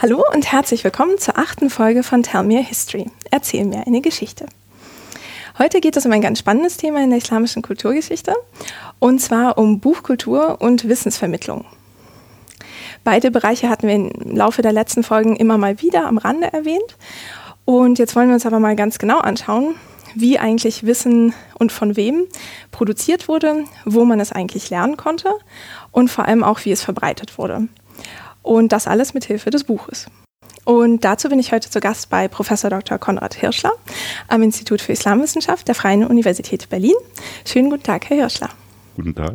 Hallo und herzlich willkommen zur achten Folge von Tell Me a History. Erzähl mir eine Geschichte. Heute geht es um ein ganz spannendes Thema in der islamischen Kulturgeschichte und zwar um Buchkultur und Wissensvermittlung. Beide Bereiche hatten wir im Laufe der letzten Folgen immer mal wieder am Rande erwähnt und jetzt wollen wir uns aber mal ganz genau anschauen, wie eigentlich Wissen und von wem produziert wurde, wo man es eigentlich lernen konnte und vor allem auch, wie es verbreitet wurde. Und das alles mit Hilfe des Buches. Und dazu bin ich heute zu Gast bei Professor Dr. Konrad Hirschler am Institut für Islamwissenschaft der Freien Universität Berlin. Schönen guten Tag, Herr Hirschler. Guten Tag.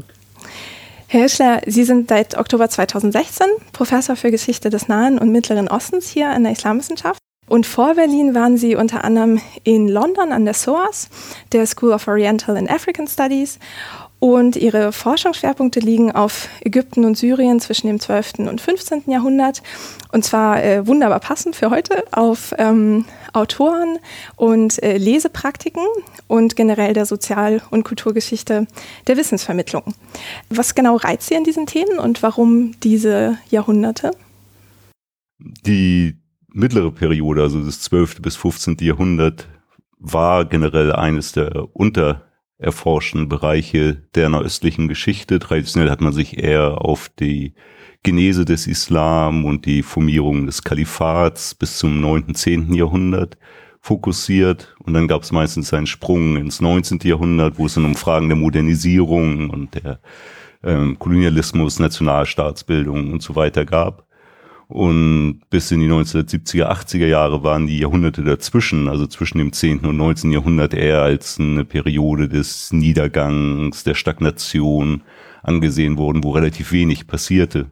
Herr Hirschler, Sie sind seit Oktober 2016 Professor für Geschichte des Nahen und Mittleren Ostens hier an der Islamwissenschaft. Und vor Berlin waren Sie unter anderem in London an der SOAS, der School of Oriental and African Studies, und ihre Forschungsschwerpunkte liegen auf Ägypten und Syrien zwischen dem 12. und 15. Jahrhundert. Und zwar äh, wunderbar passend für heute auf ähm, Autoren und äh, Lesepraktiken und generell der Sozial- und Kulturgeschichte der Wissensvermittlung. Was genau reizt Sie an diesen Themen und warum diese Jahrhunderte? Die mittlere Periode, also das 12. bis 15. Jahrhundert, war generell eines der unter erforschen Bereiche der nahöstlichen Geschichte. Traditionell hat man sich eher auf die Genese des Islam und die Formierung des Kalifats bis zum 9., 10. Jahrhundert fokussiert. Und dann gab es meistens einen Sprung ins 19. Jahrhundert, wo es dann um Fragen der Modernisierung und der ähm, Kolonialismus, Nationalstaatsbildung und so weiter gab. Und bis in die 1970er, 80er Jahre waren die Jahrhunderte dazwischen, also zwischen dem 10. und 19. Jahrhundert eher als eine Periode des Niedergangs, der Stagnation angesehen worden, wo relativ wenig passierte.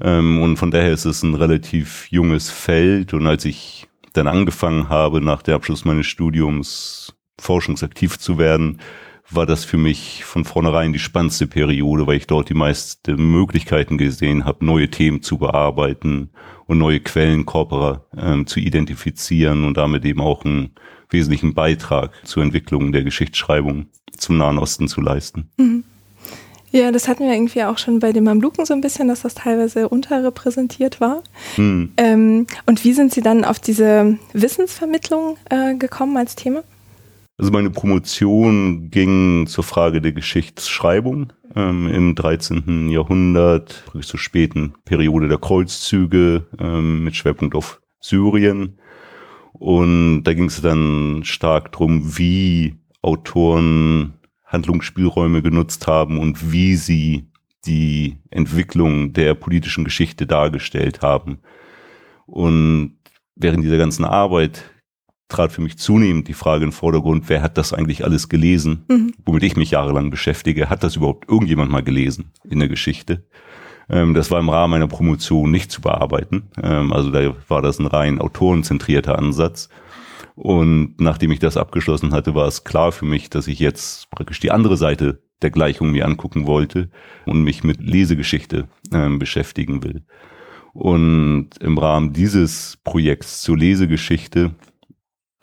Ähm, und von daher ist es ein relativ junges Feld. Und als ich dann angefangen habe, nach dem Abschluss meines Studiums forschungsaktiv zu werden, war das für mich von vornherein die spannendste Periode, weil ich dort die meisten Möglichkeiten gesehen habe, neue Themen zu bearbeiten und neue Quellenkorpora ähm, zu identifizieren und damit eben auch einen wesentlichen Beitrag zur Entwicklung der Geschichtsschreibung zum Nahen Osten zu leisten. Mhm. Ja, das hatten wir irgendwie auch schon bei den Mamluken so ein bisschen, dass das teilweise unterrepräsentiert war. Mhm. Ähm, und wie sind Sie dann auf diese Wissensvermittlung äh, gekommen als Thema? Also meine Promotion ging zur Frage der Geschichtsschreibung ähm, im 13. Jahrhundert, zur späten Periode der Kreuzzüge ähm, mit Schwerpunkt auf Syrien. Und da ging es dann stark drum, wie Autoren Handlungsspielräume genutzt haben und wie sie die Entwicklung der politischen Geschichte dargestellt haben. Und während dieser ganzen Arbeit trat für mich zunehmend die Frage in den Vordergrund, wer hat das eigentlich alles gelesen, mhm. womit ich mich jahrelang beschäftige. Hat das überhaupt irgendjemand mal gelesen in der Geschichte? Ähm, das war im Rahmen meiner Promotion nicht zu bearbeiten. Ähm, also da war das ein rein autorenzentrierter Ansatz. Und nachdem ich das abgeschlossen hatte, war es klar für mich, dass ich jetzt praktisch die andere Seite der Gleichung mir angucken wollte und mich mit Lesegeschichte ähm, beschäftigen will. Und im Rahmen dieses Projekts zur Lesegeschichte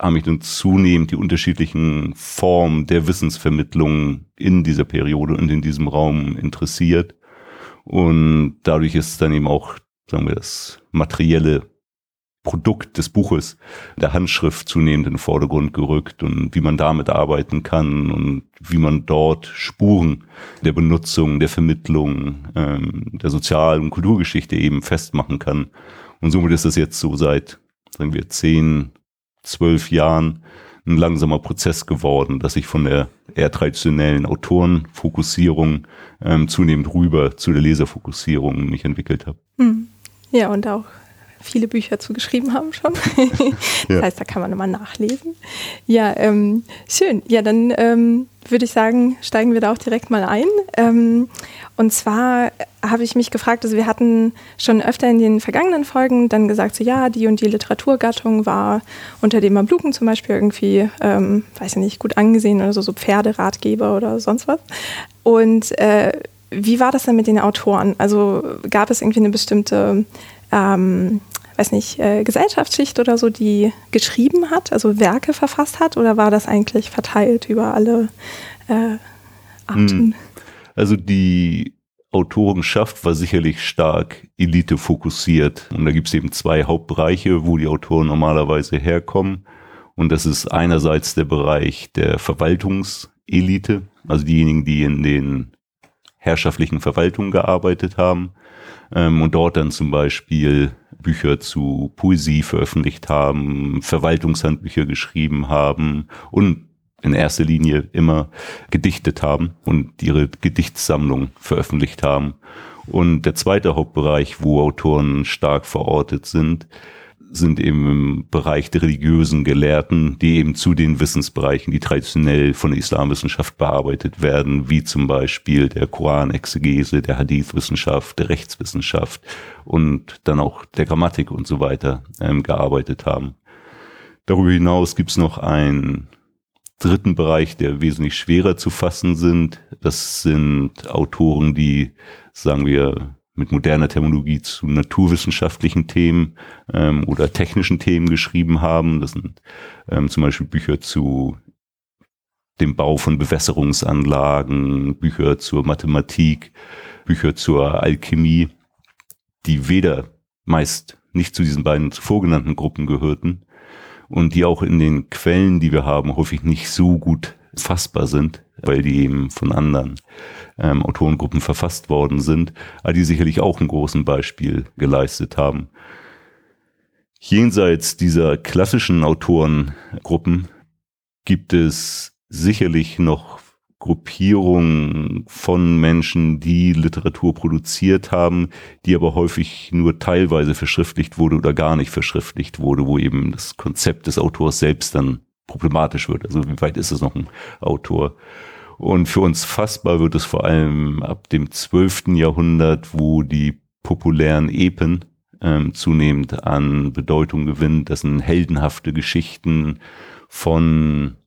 haben mich dann zunehmend die unterschiedlichen Formen der Wissensvermittlung in dieser Periode und in diesem Raum interessiert. Und dadurch ist dann eben auch, sagen wir, das materielle Produkt des Buches, der Handschrift zunehmend in den Vordergrund gerückt und wie man damit arbeiten kann und wie man dort Spuren der Benutzung, der Vermittlung, ähm, der Sozial- und Kulturgeschichte eben festmachen kann. Und somit ist das jetzt so seit, sagen wir, zehn, zwölf Jahren ein langsamer Prozess geworden, dass ich von der eher traditionellen Autorenfokussierung ähm, zunehmend rüber zu der Leserfokussierung mich entwickelt habe. Hm. Ja, und auch viele Bücher zugeschrieben haben schon. das ja. heißt, da kann man nochmal nachlesen. Ja, ähm, schön. Ja, dann ähm, würde ich sagen, steigen wir da auch direkt mal ein. Ähm, und zwar habe ich mich gefragt, also wir hatten schon öfter in den vergangenen Folgen dann gesagt, so ja, die und die Literaturgattung war unter dem Mabluken zum Beispiel irgendwie, ähm, weiß ich nicht, gut angesehen oder so, so Pferderatgeber oder sonst was. Und äh, wie war das denn mit den Autoren? Also gab es irgendwie eine bestimmte ähm, weiß nicht, äh, Gesellschaftsschicht oder so, die geschrieben hat, also Werke verfasst hat, oder war das eigentlich verteilt über alle äh, Arten? Hm. Also die Autorenschaft war sicherlich stark Elite fokussiert. Und da gibt es eben zwei Hauptbereiche, wo die Autoren normalerweise herkommen. Und das ist einerseits der Bereich der Verwaltungselite, also diejenigen, die in den herrschaftlichen Verwaltungen gearbeitet haben ähm, und dort dann zum Beispiel Bücher zu Poesie veröffentlicht haben, Verwaltungshandbücher geschrieben haben und in erster Linie immer gedichtet haben und ihre Gedichtsammlung veröffentlicht haben. Und der zweite Hauptbereich, wo Autoren stark verortet sind, sind eben im Bereich der religiösen Gelehrten, die eben zu den Wissensbereichen, die traditionell von der Islamwissenschaft bearbeitet werden, wie zum Beispiel der Koran-Exegese, der Hadith-Wissenschaft, der Rechtswissenschaft und dann auch der Grammatik und so weiter ähm, gearbeitet haben. Darüber hinaus gibt's noch einen dritten Bereich, der wesentlich schwerer zu fassen sind. Das sind Autoren, die, sagen wir, mit moderner Terminologie zu naturwissenschaftlichen Themen ähm, oder technischen Themen geschrieben haben. Das sind ähm, zum Beispiel Bücher zu dem Bau von Bewässerungsanlagen, Bücher zur Mathematik, Bücher zur Alchemie, die weder meist nicht zu diesen beiden zuvor genannten Gruppen gehörten und die auch in den Quellen, die wir haben, häufig nicht so gut fassbar sind, weil die eben von anderen ähm, Autorengruppen verfasst worden sind, aber die sicherlich auch einen großen Beispiel geleistet haben. Jenseits dieser klassischen Autorengruppen gibt es sicherlich noch Gruppierungen von Menschen, die Literatur produziert haben, die aber häufig nur teilweise verschriftlicht wurde oder gar nicht verschriftlicht wurde, wo eben das Konzept des Autors selbst dann problematisch wird. Also wie weit ist es noch ein Autor? Und für uns fassbar wird es vor allem ab dem 12. Jahrhundert, wo die populären Epen ähm, zunehmend an Bedeutung gewinnen. Das sind heldenhafte Geschichten von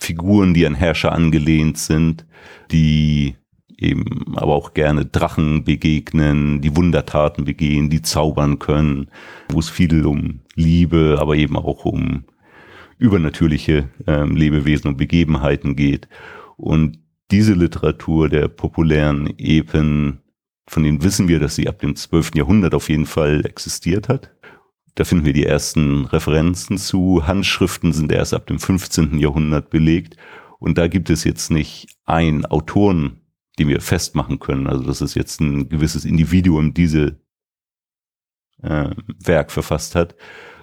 Figuren, die an Herrscher angelehnt sind, die eben aber auch gerne Drachen begegnen, die Wundertaten begehen, die zaubern können, wo es viel um Liebe, aber eben auch um übernatürliche ähm, Lebewesen und Begebenheiten geht. Und diese Literatur der populären Epen, von denen wissen wir, dass sie ab dem 12. Jahrhundert auf jeden Fall existiert hat. Da finden wir die ersten Referenzen zu. Handschriften sind erst ab dem 15. Jahrhundert belegt. Und da gibt es jetzt nicht ein Autoren, die wir festmachen können. Also dass es jetzt ein gewisses Individuum diese äh, Werk verfasst hat,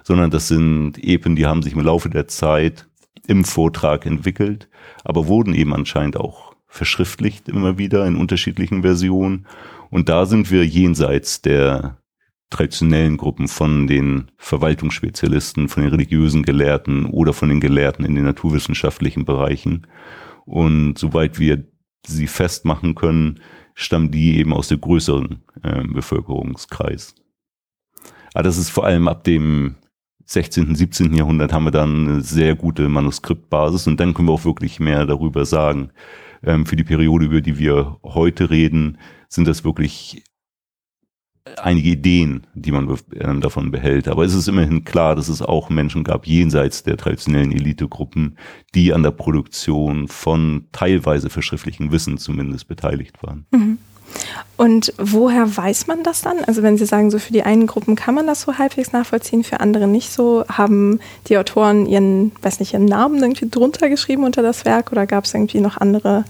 sondern das sind Epen, die haben sich im Laufe der Zeit im Vortrag entwickelt, aber wurden eben anscheinend auch verschriftlicht immer wieder in unterschiedlichen Versionen. Und da sind wir jenseits der traditionellen Gruppen von den Verwaltungsspezialisten, von den religiösen Gelehrten oder von den Gelehrten in den naturwissenschaftlichen Bereichen. Und soweit wir sie festmachen können, stammen die eben aus dem größeren äh, Bevölkerungskreis. Aber das ist vor allem ab dem 16., 17. Jahrhundert haben wir dann eine sehr gute Manuskriptbasis und dann können wir auch wirklich mehr darüber sagen. Ähm, für die Periode, über die wir heute reden, sind das wirklich einige Ideen, die man äh, davon behält. Aber es ist immerhin klar, dass es auch Menschen gab jenseits der traditionellen Elitegruppen, die an der Produktion von teilweise verschriftlichen Wissen zumindest beteiligt waren. Mhm. Und woher weiß man das dann? Also wenn Sie sagen, so für die einen Gruppen kann man das so halbwegs nachvollziehen, für andere nicht so, haben die Autoren ihren, weiß nicht, ihren Namen irgendwie drunter geschrieben unter das Werk oder gab es irgendwie noch andere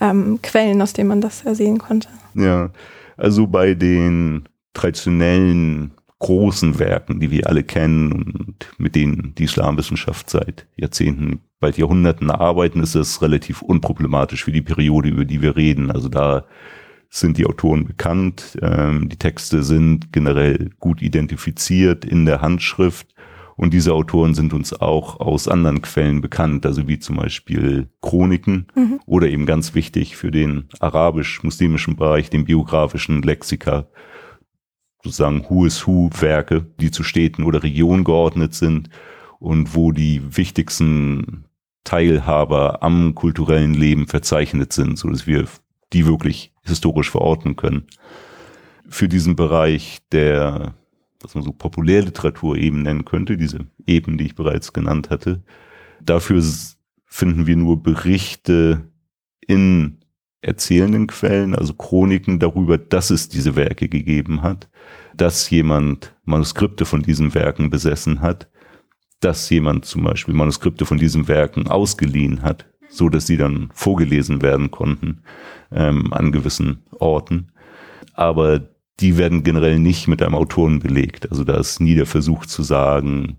ähm, Quellen, aus denen man das ersehen konnte? Ja, also bei den traditionellen großen Werken, die wir alle kennen und mit denen die Islamwissenschaft seit Jahrzehnten, bald Jahrhunderten arbeiten, ist es relativ unproblematisch für die Periode, über die wir reden. Also da sind die Autoren bekannt. Ähm, die Texte sind generell gut identifiziert in der Handschrift. Und diese Autoren sind uns auch aus anderen Quellen bekannt, also wie zum Beispiel Chroniken mhm. oder eben ganz wichtig für den arabisch-muslimischen Bereich, den biografischen Lexika, sozusagen Who is Who Werke, die zu Städten oder Regionen geordnet sind und wo die wichtigsten Teilhaber am kulturellen Leben verzeichnet sind, so dass wir die wirklich historisch verorten können. Für diesen Bereich der, was man so Populärliteratur eben nennen könnte, diese Eben, die ich bereits genannt hatte, dafür finden wir nur Berichte in erzählenden Quellen, also Chroniken darüber, dass es diese Werke gegeben hat, dass jemand Manuskripte von diesen Werken besessen hat, dass jemand zum Beispiel Manuskripte von diesen Werken ausgeliehen hat, so dass sie dann vorgelesen werden konnten ähm, an gewissen Orten. Aber die werden generell nicht mit einem Autoren belegt. Also da ist nie der Versuch zu sagen,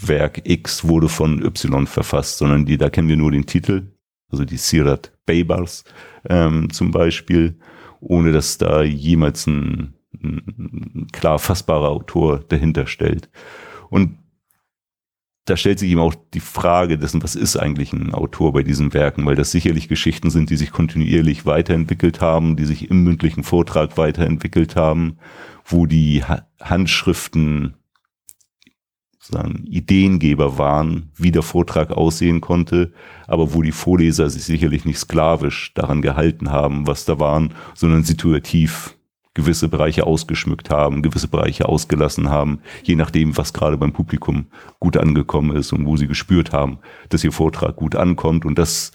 Werk X wurde von Y verfasst, sondern die, da kennen wir nur den Titel, also die Sirat Beybars ähm, zum Beispiel, ohne dass da jemals ein, ein klar fassbarer Autor dahinter stellt. Und da stellt sich eben auch die Frage dessen, was ist eigentlich ein Autor bei diesen Werken, weil das sicherlich Geschichten sind, die sich kontinuierlich weiterentwickelt haben, die sich im mündlichen Vortrag weiterentwickelt haben, wo die Handschriften sozusagen Ideengeber waren, wie der Vortrag aussehen konnte, aber wo die Vorleser sich sicherlich nicht sklavisch daran gehalten haben, was da waren, sondern situativ gewisse Bereiche ausgeschmückt haben, gewisse Bereiche ausgelassen haben, je nachdem, was gerade beim Publikum gut angekommen ist und wo sie gespürt haben, dass ihr Vortrag gut ankommt. Und das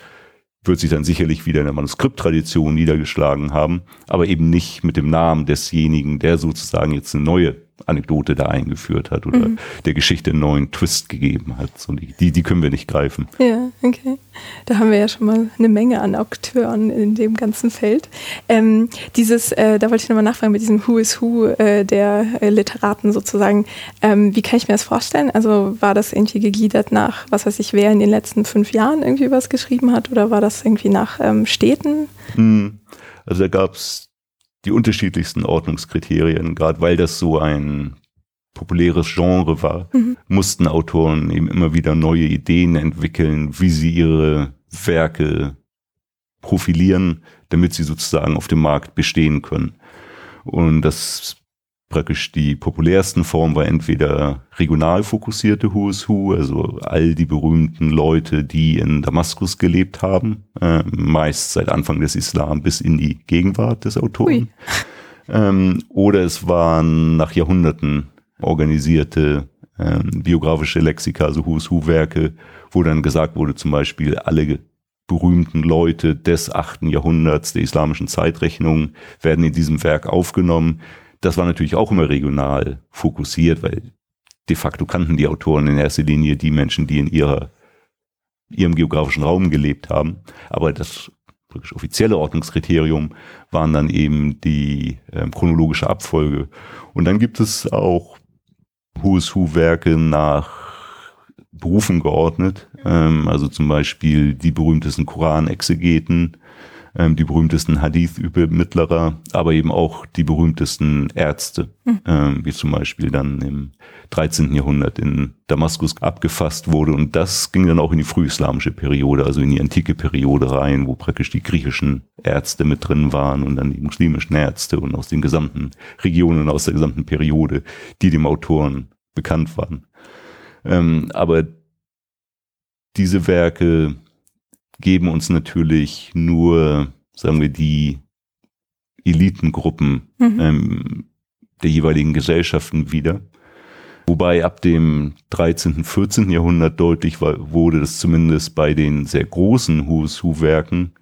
wird sich dann sicherlich wieder in der Manuskripttradition niedergeschlagen haben, aber eben nicht mit dem Namen desjenigen, der sozusagen jetzt eine neue Anekdote da eingeführt hat oder mhm. der Geschichte einen neuen Twist gegeben hat. So die, die, können wir nicht greifen. Ja, okay. Da haben wir ja schon mal eine Menge an Akteuren in dem ganzen Feld. Ähm, dieses, äh, da wollte ich nochmal nachfragen mit diesem Who is Who äh, der äh, Literaten sozusagen. Ähm, wie kann ich mir das vorstellen? Also war das irgendwie gegliedert nach, was weiß ich, wer in den letzten fünf Jahren irgendwie was geschrieben hat oder war das irgendwie nach ähm, Städten? Hm. Also da gab es die unterschiedlichsten Ordnungskriterien, gerade weil das so ein populäres Genre war, mhm. mussten Autoren eben immer wieder neue Ideen entwickeln, wie sie ihre Werke profilieren, damit sie sozusagen auf dem Markt bestehen können. Und das praktisch die populärsten Formen war entweder regional fokussierte Who's Who, also all die berühmten Leute, die in Damaskus gelebt haben, äh, meist seit Anfang des Islam bis in die Gegenwart des Autoren. Ähm, oder es waren nach Jahrhunderten organisierte ähm, biografische Lexika, also Who's Who Werke, wo dann gesagt wurde, zum Beispiel alle berühmten Leute des achten Jahrhunderts der islamischen Zeitrechnung werden in diesem Werk aufgenommen das war natürlich auch immer regional fokussiert, weil de facto kannten die Autoren in erster Linie die Menschen, die in ihrer, ihrem geografischen Raum gelebt haben. Aber das wirklich offizielle Ordnungskriterium waren dann eben die äh, chronologische Abfolge. Und dann gibt es auch Who's Who Werke nach Berufen geordnet, ähm, also zum Beispiel die berühmtesten Koran-Exegeten, ähm, die berühmtesten Hadith-Übermittlerer, aber eben auch die berühmtesten Ärzte, mhm. ähm, wie zum Beispiel dann im 13. Jahrhundert in Damaskus abgefasst wurde. Und das ging dann auch in die frühislamische Periode, also in die antike Periode rein, wo praktisch die griechischen Ärzte mit drin waren und dann die muslimischen Ärzte und aus den gesamten Regionen, aus der gesamten Periode, die dem Autoren bekannt waren. Ähm, aber diese Werke geben uns natürlich nur, sagen wir, die Elitengruppen mhm. ähm, der jeweiligen Gesellschaften wieder. Wobei ab dem 13., 14. Jahrhundert deutlich war, wurde, dass zumindest bei den sehr großen Who's Who-Werken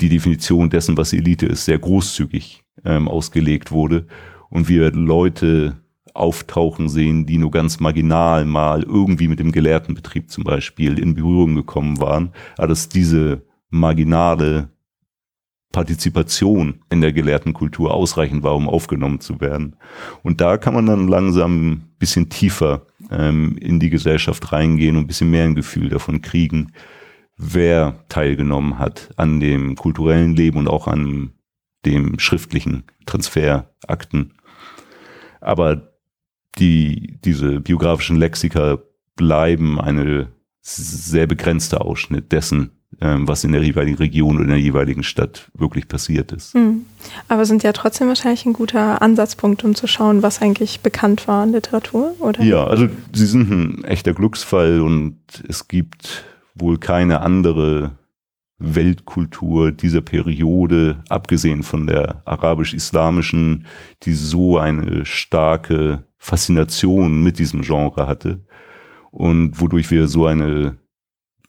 die Definition dessen, was Elite ist, sehr großzügig ähm, ausgelegt wurde und wir Leute auftauchen sehen, die nur ganz marginal mal irgendwie mit dem Gelehrtenbetrieb zum Beispiel in Berührung gekommen waren, aber dass diese marginale Partizipation in der gelehrten Kultur ausreichend war, um aufgenommen zu werden. Und da kann man dann langsam ein bisschen tiefer ähm, in die Gesellschaft reingehen und ein bisschen mehr ein Gefühl davon kriegen, wer teilgenommen hat an dem kulturellen Leben und auch an dem schriftlichen Transferakten. Aber die, diese biografischen Lexika bleiben eine sehr begrenzter Ausschnitt dessen, ähm, was in der jeweiligen Region oder in der jeweiligen Stadt wirklich passiert ist. Mhm. Aber sind ja trotzdem wahrscheinlich ein guter Ansatzpunkt, um zu schauen, was eigentlich bekannt war in Literatur, oder? Ja, also sie sind ein echter Glücksfall und es gibt wohl keine andere Weltkultur dieser Periode, abgesehen von der arabisch-islamischen, die so eine starke Faszination mit diesem Genre hatte und wodurch wir so eine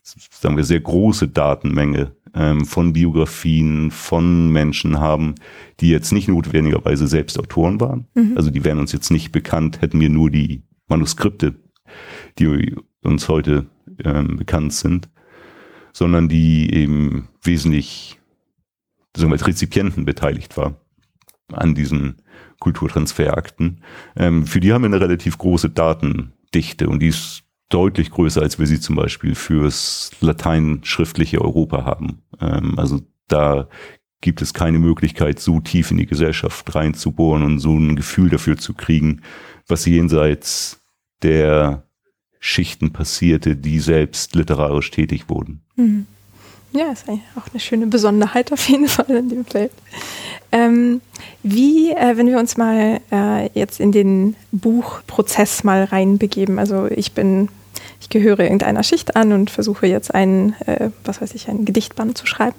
sagen wir, sehr große Datenmenge ähm, von Biografien von Menschen haben, die jetzt nicht notwendigerweise selbst Autoren waren. Mhm. Also die wären uns jetzt nicht bekannt, hätten wir nur die Manuskripte, die uns heute ähm, bekannt sind, sondern die eben wesentlich sagen wir, als Rezipienten beteiligt war an diesen Kulturtransferakten. Ähm, für die haben wir eine relativ große Datendichte und die ist deutlich größer, als wir sie zum Beispiel fürs lateinschriftliche Europa haben. Ähm, also da gibt es keine Möglichkeit, so tief in die Gesellschaft reinzubohren und so ein Gefühl dafür zu kriegen, was jenseits der Schichten passierte, die selbst literarisch tätig wurden. Mhm. Ja, ist auch eine schöne Besonderheit auf jeden Fall in dem Feld. Ähm, wie, äh, wenn wir uns mal äh, jetzt in den Buchprozess mal reinbegeben, also ich bin, ich gehöre irgendeiner Schicht an und versuche jetzt einen, äh, was weiß ich, einen Gedichtband zu schreiben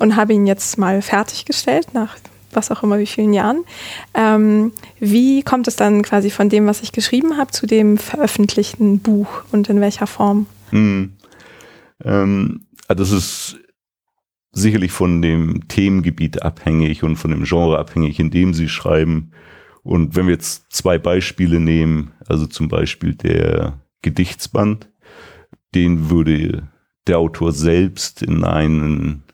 und habe ihn jetzt mal fertiggestellt nach was auch immer wie vielen Jahren. Ähm, wie kommt es dann quasi von dem, was ich geschrieben habe, zu dem veröffentlichten Buch und in welcher Form? Hm. Ähm, also das ist sicherlich von dem Themengebiet abhängig und von dem Genre abhängig, in dem sie schreiben. Und wenn wir jetzt zwei Beispiele nehmen, also zum Beispiel der Gedichtsband, den würde der Autor selbst in einen,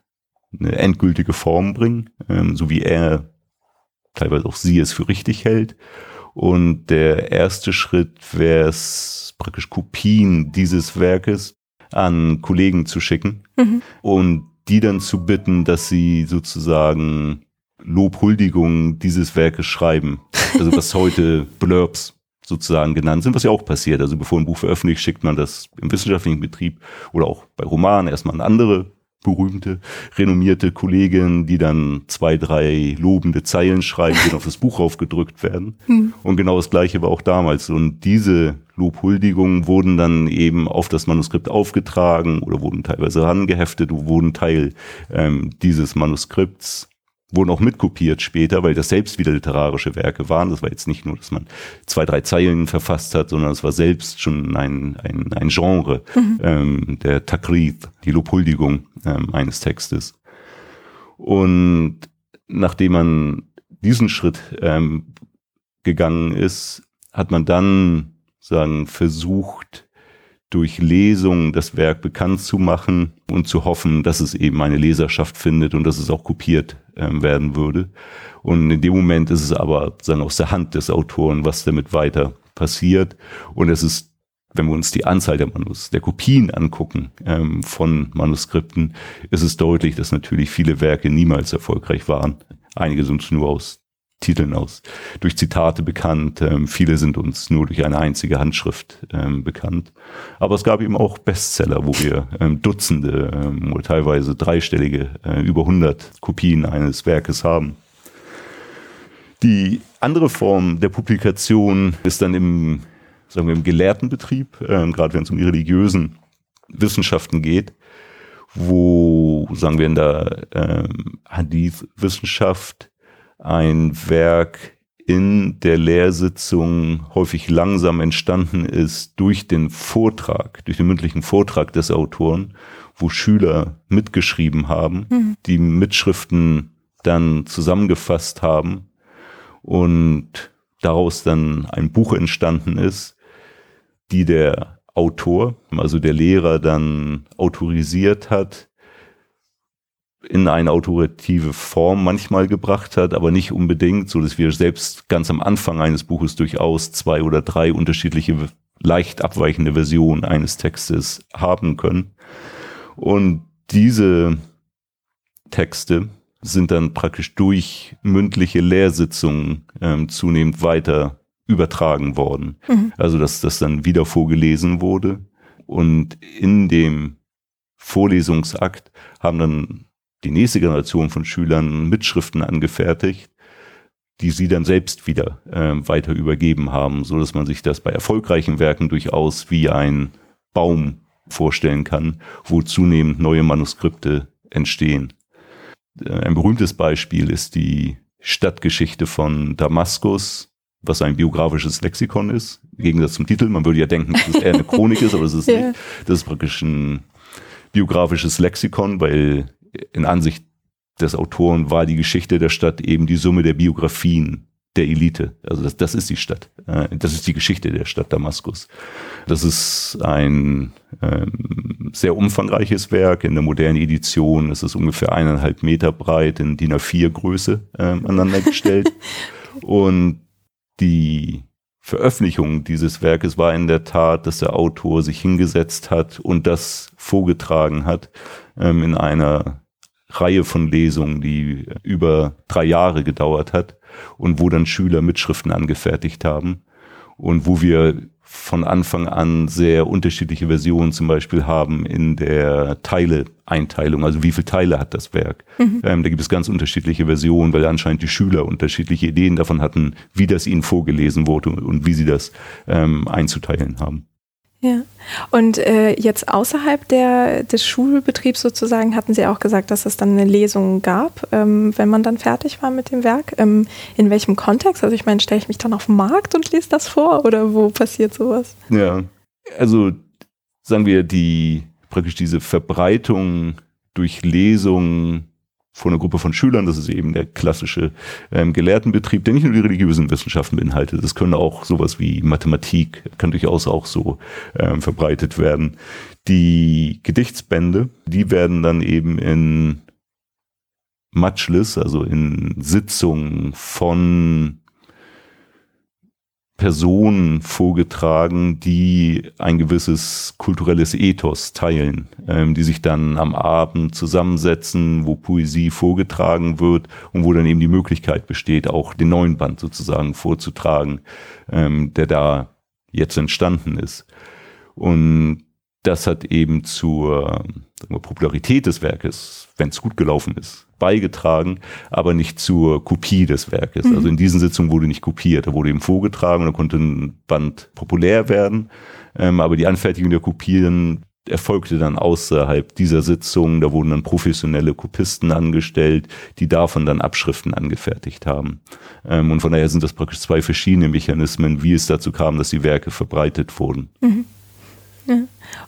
eine endgültige Form bringen, ähm, so wie er teilweise auch sie es für richtig hält. Und der erste Schritt wäre es praktisch Kopien dieses Werkes an Kollegen zu schicken mhm. und die dann zu bitten, dass sie sozusagen Lobhuldigungen dieses Werkes schreiben. Also was heute Blurbs sozusagen genannt sind, was ja auch passiert. Also bevor ein Buch veröffentlicht, schickt man das im wissenschaftlichen Betrieb oder auch bei Romanen erstmal an andere berühmte, renommierte Kollegin, die dann zwei, drei lobende Zeilen schreiben, die auf das Buch aufgedrückt werden. Hm. Und genau das Gleiche war auch damals. Und diese Lobhuldigungen wurden dann eben auf das Manuskript aufgetragen oder wurden teilweise angeheftet, wurden Teil ähm, dieses Manuskripts wurden auch mitkopiert später, weil das selbst wieder literarische Werke waren. Das war jetzt nicht nur, dass man zwei, drei Zeilen verfasst hat, sondern es war selbst schon ein, ein, ein Genre, mhm. ähm, der Takrit, die Lobhuldigung ähm, eines Textes. Und nachdem man diesen Schritt ähm, gegangen ist, hat man dann sagen versucht, durch Lesungen das Werk bekannt zu machen und zu hoffen, dass es eben eine Leserschaft findet und dass es auch kopiert äh, werden würde. Und in dem Moment ist es aber sagen, aus der Hand des Autoren, was damit weiter passiert. Und es ist, wenn wir uns die Anzahl der Manus, der Kopien angucken ähm, von Manuskripten, ist es deutlich, dass natürlich viele Werke niemals erfolgreich waren. Einige sind nur aus Titeln aus, durch Zitate bekannt. Ähm, viele sind uns nur durch eine einzige Handschrift ähm, bekannt. Aber es gab eben auch Bestseller, wo wir ähm, Dutzende ähm, oder teilweise dreistellige, äh, über 100 Kopien eines Werkes haben. Die andere Form der Publikation ist dann im, sagen wir, im Gelehrtenbetrieb, äh, gerade wenn es um die religiösen Wissenschaften geht, wo, sagen wir, in der ähm, Hadith-Wissenschaft ein Werk in der Lehrsitzung häufig langsam entstanden ist durch den Vortrag, durch den mündlichen Vortrag des Autoren, wo Schüler mitgeschrieben haben, mhm. die Mitschriften dann zusammengefasst haben und daraus dann ein Buch entstanden ist, die der Autor, also der Lehrer dann autorisiert hat, in eine autoritative Form manchmal gebracht hat, aber nicht unbedingt, so dass wir selbst ganz am Anfang eines Buches durchaus zwei oder drei unterschiedliche, leicht abweichende Versionen eines Textes haben können. Und diese Texte sind dann praktisch durch mündliche Lehrsitzungen ähm, zunehmend weiter übertragen worden. Mhm. Also dass das dann wieder vorgelesen wurde. Und in dem Vorlesungsakt haben dann die nächste Generation von Schülern Mitschriften angefertigt, die sie dann selbst wieder äh, weiter übergeben haben, so dass man sich das bei erfolgreichen Werken durchaus wie ein Baum vorstellen kann, wo zunehmend neue Manuskripte entstehen. Äh, ein berühmtes Beispiel ist die Stadtgeschichte von Damaskus, was ein biografisches Lexikon ist, im Gegensatz zum Titel. Man würde ja denken, dass es eher eine Chronik ist, aber es ist ja. nicht. Das ist praktisch ein biografisches Lexikon, weil in Ansicht des Autoren war die Geschichte der Stadt eben die Summe der Biografien der Elite. Also das, das ist die Stadt. Äh, das ist die Geschichte der Stadt Damaskus. Das ist ein ähm, sehr umfangreiches Werk. In der modernen Edition ist es ungefähr eineinhalb Meter breit in DIN A4 Größe ähm, aneinandergestellt. Und die Veröffentlichung dieses Werkes war in der Tat, dass der Autor sich hingesetzt hat und das vorgetragen hat ähm, in einer Reihe von Lesungen, die über drei Jahre gedauert hat und wo dann Schüler Mitschriften angefertigt haben und wo wir von Anfang an sehr unterschiedliche Versionen zum Beispiel haben in der Teile-Einteilung, also wie viele Teile hat das Werk. Mhm. Ähm, da gibt es ganz unterschiedliche Versionen, weil anscheinend die Schüler unterschiedliche Ideen davon hatten, wie das ihnen vorgelesen wurde und wie sie das ähm, einzuteilen haben. Ja. Und äh, jetzt außerhalb der, des Schulbetriebs sozusagen hatten Sie auch gesagt, dass es dann eine Lesung gab, ähm, wenn man dann fertig war mit dem Werk. Ähm, in welchem Kontext? Also ich meine, stelle ich mich dann auf den Markt und lese das vor oder wo passiert sowas? Ja, also sagen wir, die praktisch diese Verbreitung durch Lesungen vor einer Gruppe von Schülern. Das ist eben der klassische ähm, Gelehrtenbetrieb, der nicht nur die religiösen Wissenschaften beinhaltet. Das können auch sowas wie Mathematik, kann durchaus auch so ähm, verbreitet werden. Die Gedichtsbände, die werden dann eben in Matschlis, also in Sitzungen von Personen vorgetragen, die ein gewisses kulturelles Ethos teilen, ähm, die sich dann am Abend zusammensetzen, wo Poesie vorgetragen wird und wo dann eben die Möglichkeit besteht, auch den neuen Band sozusagen vorzutragen, ähm, der da jetzt entstanden ist. Und das hat eben zur Popularität des Werkes, wenn es gut gelaufen ist, beigetragen, aber nicht zur Kopie des Werkes. Mhm. Also in diesen Sitzungen wurde nicht kopiert, da wurde eben vorgetragen, da konnte ein Band populär werden, ähm, aber die Anfertigung der Kopien erfolgte dann außerhalb dieser Sitzung. Da wurden dann professionelle Kopisten angestellt, die davon dann Abschriften angefertigt haben. Ähm, und von daher sind das praktisch zwei verschiedene Mechanismen, wie es dazu kam, dass die Werke verbreitet wurden. Mhm.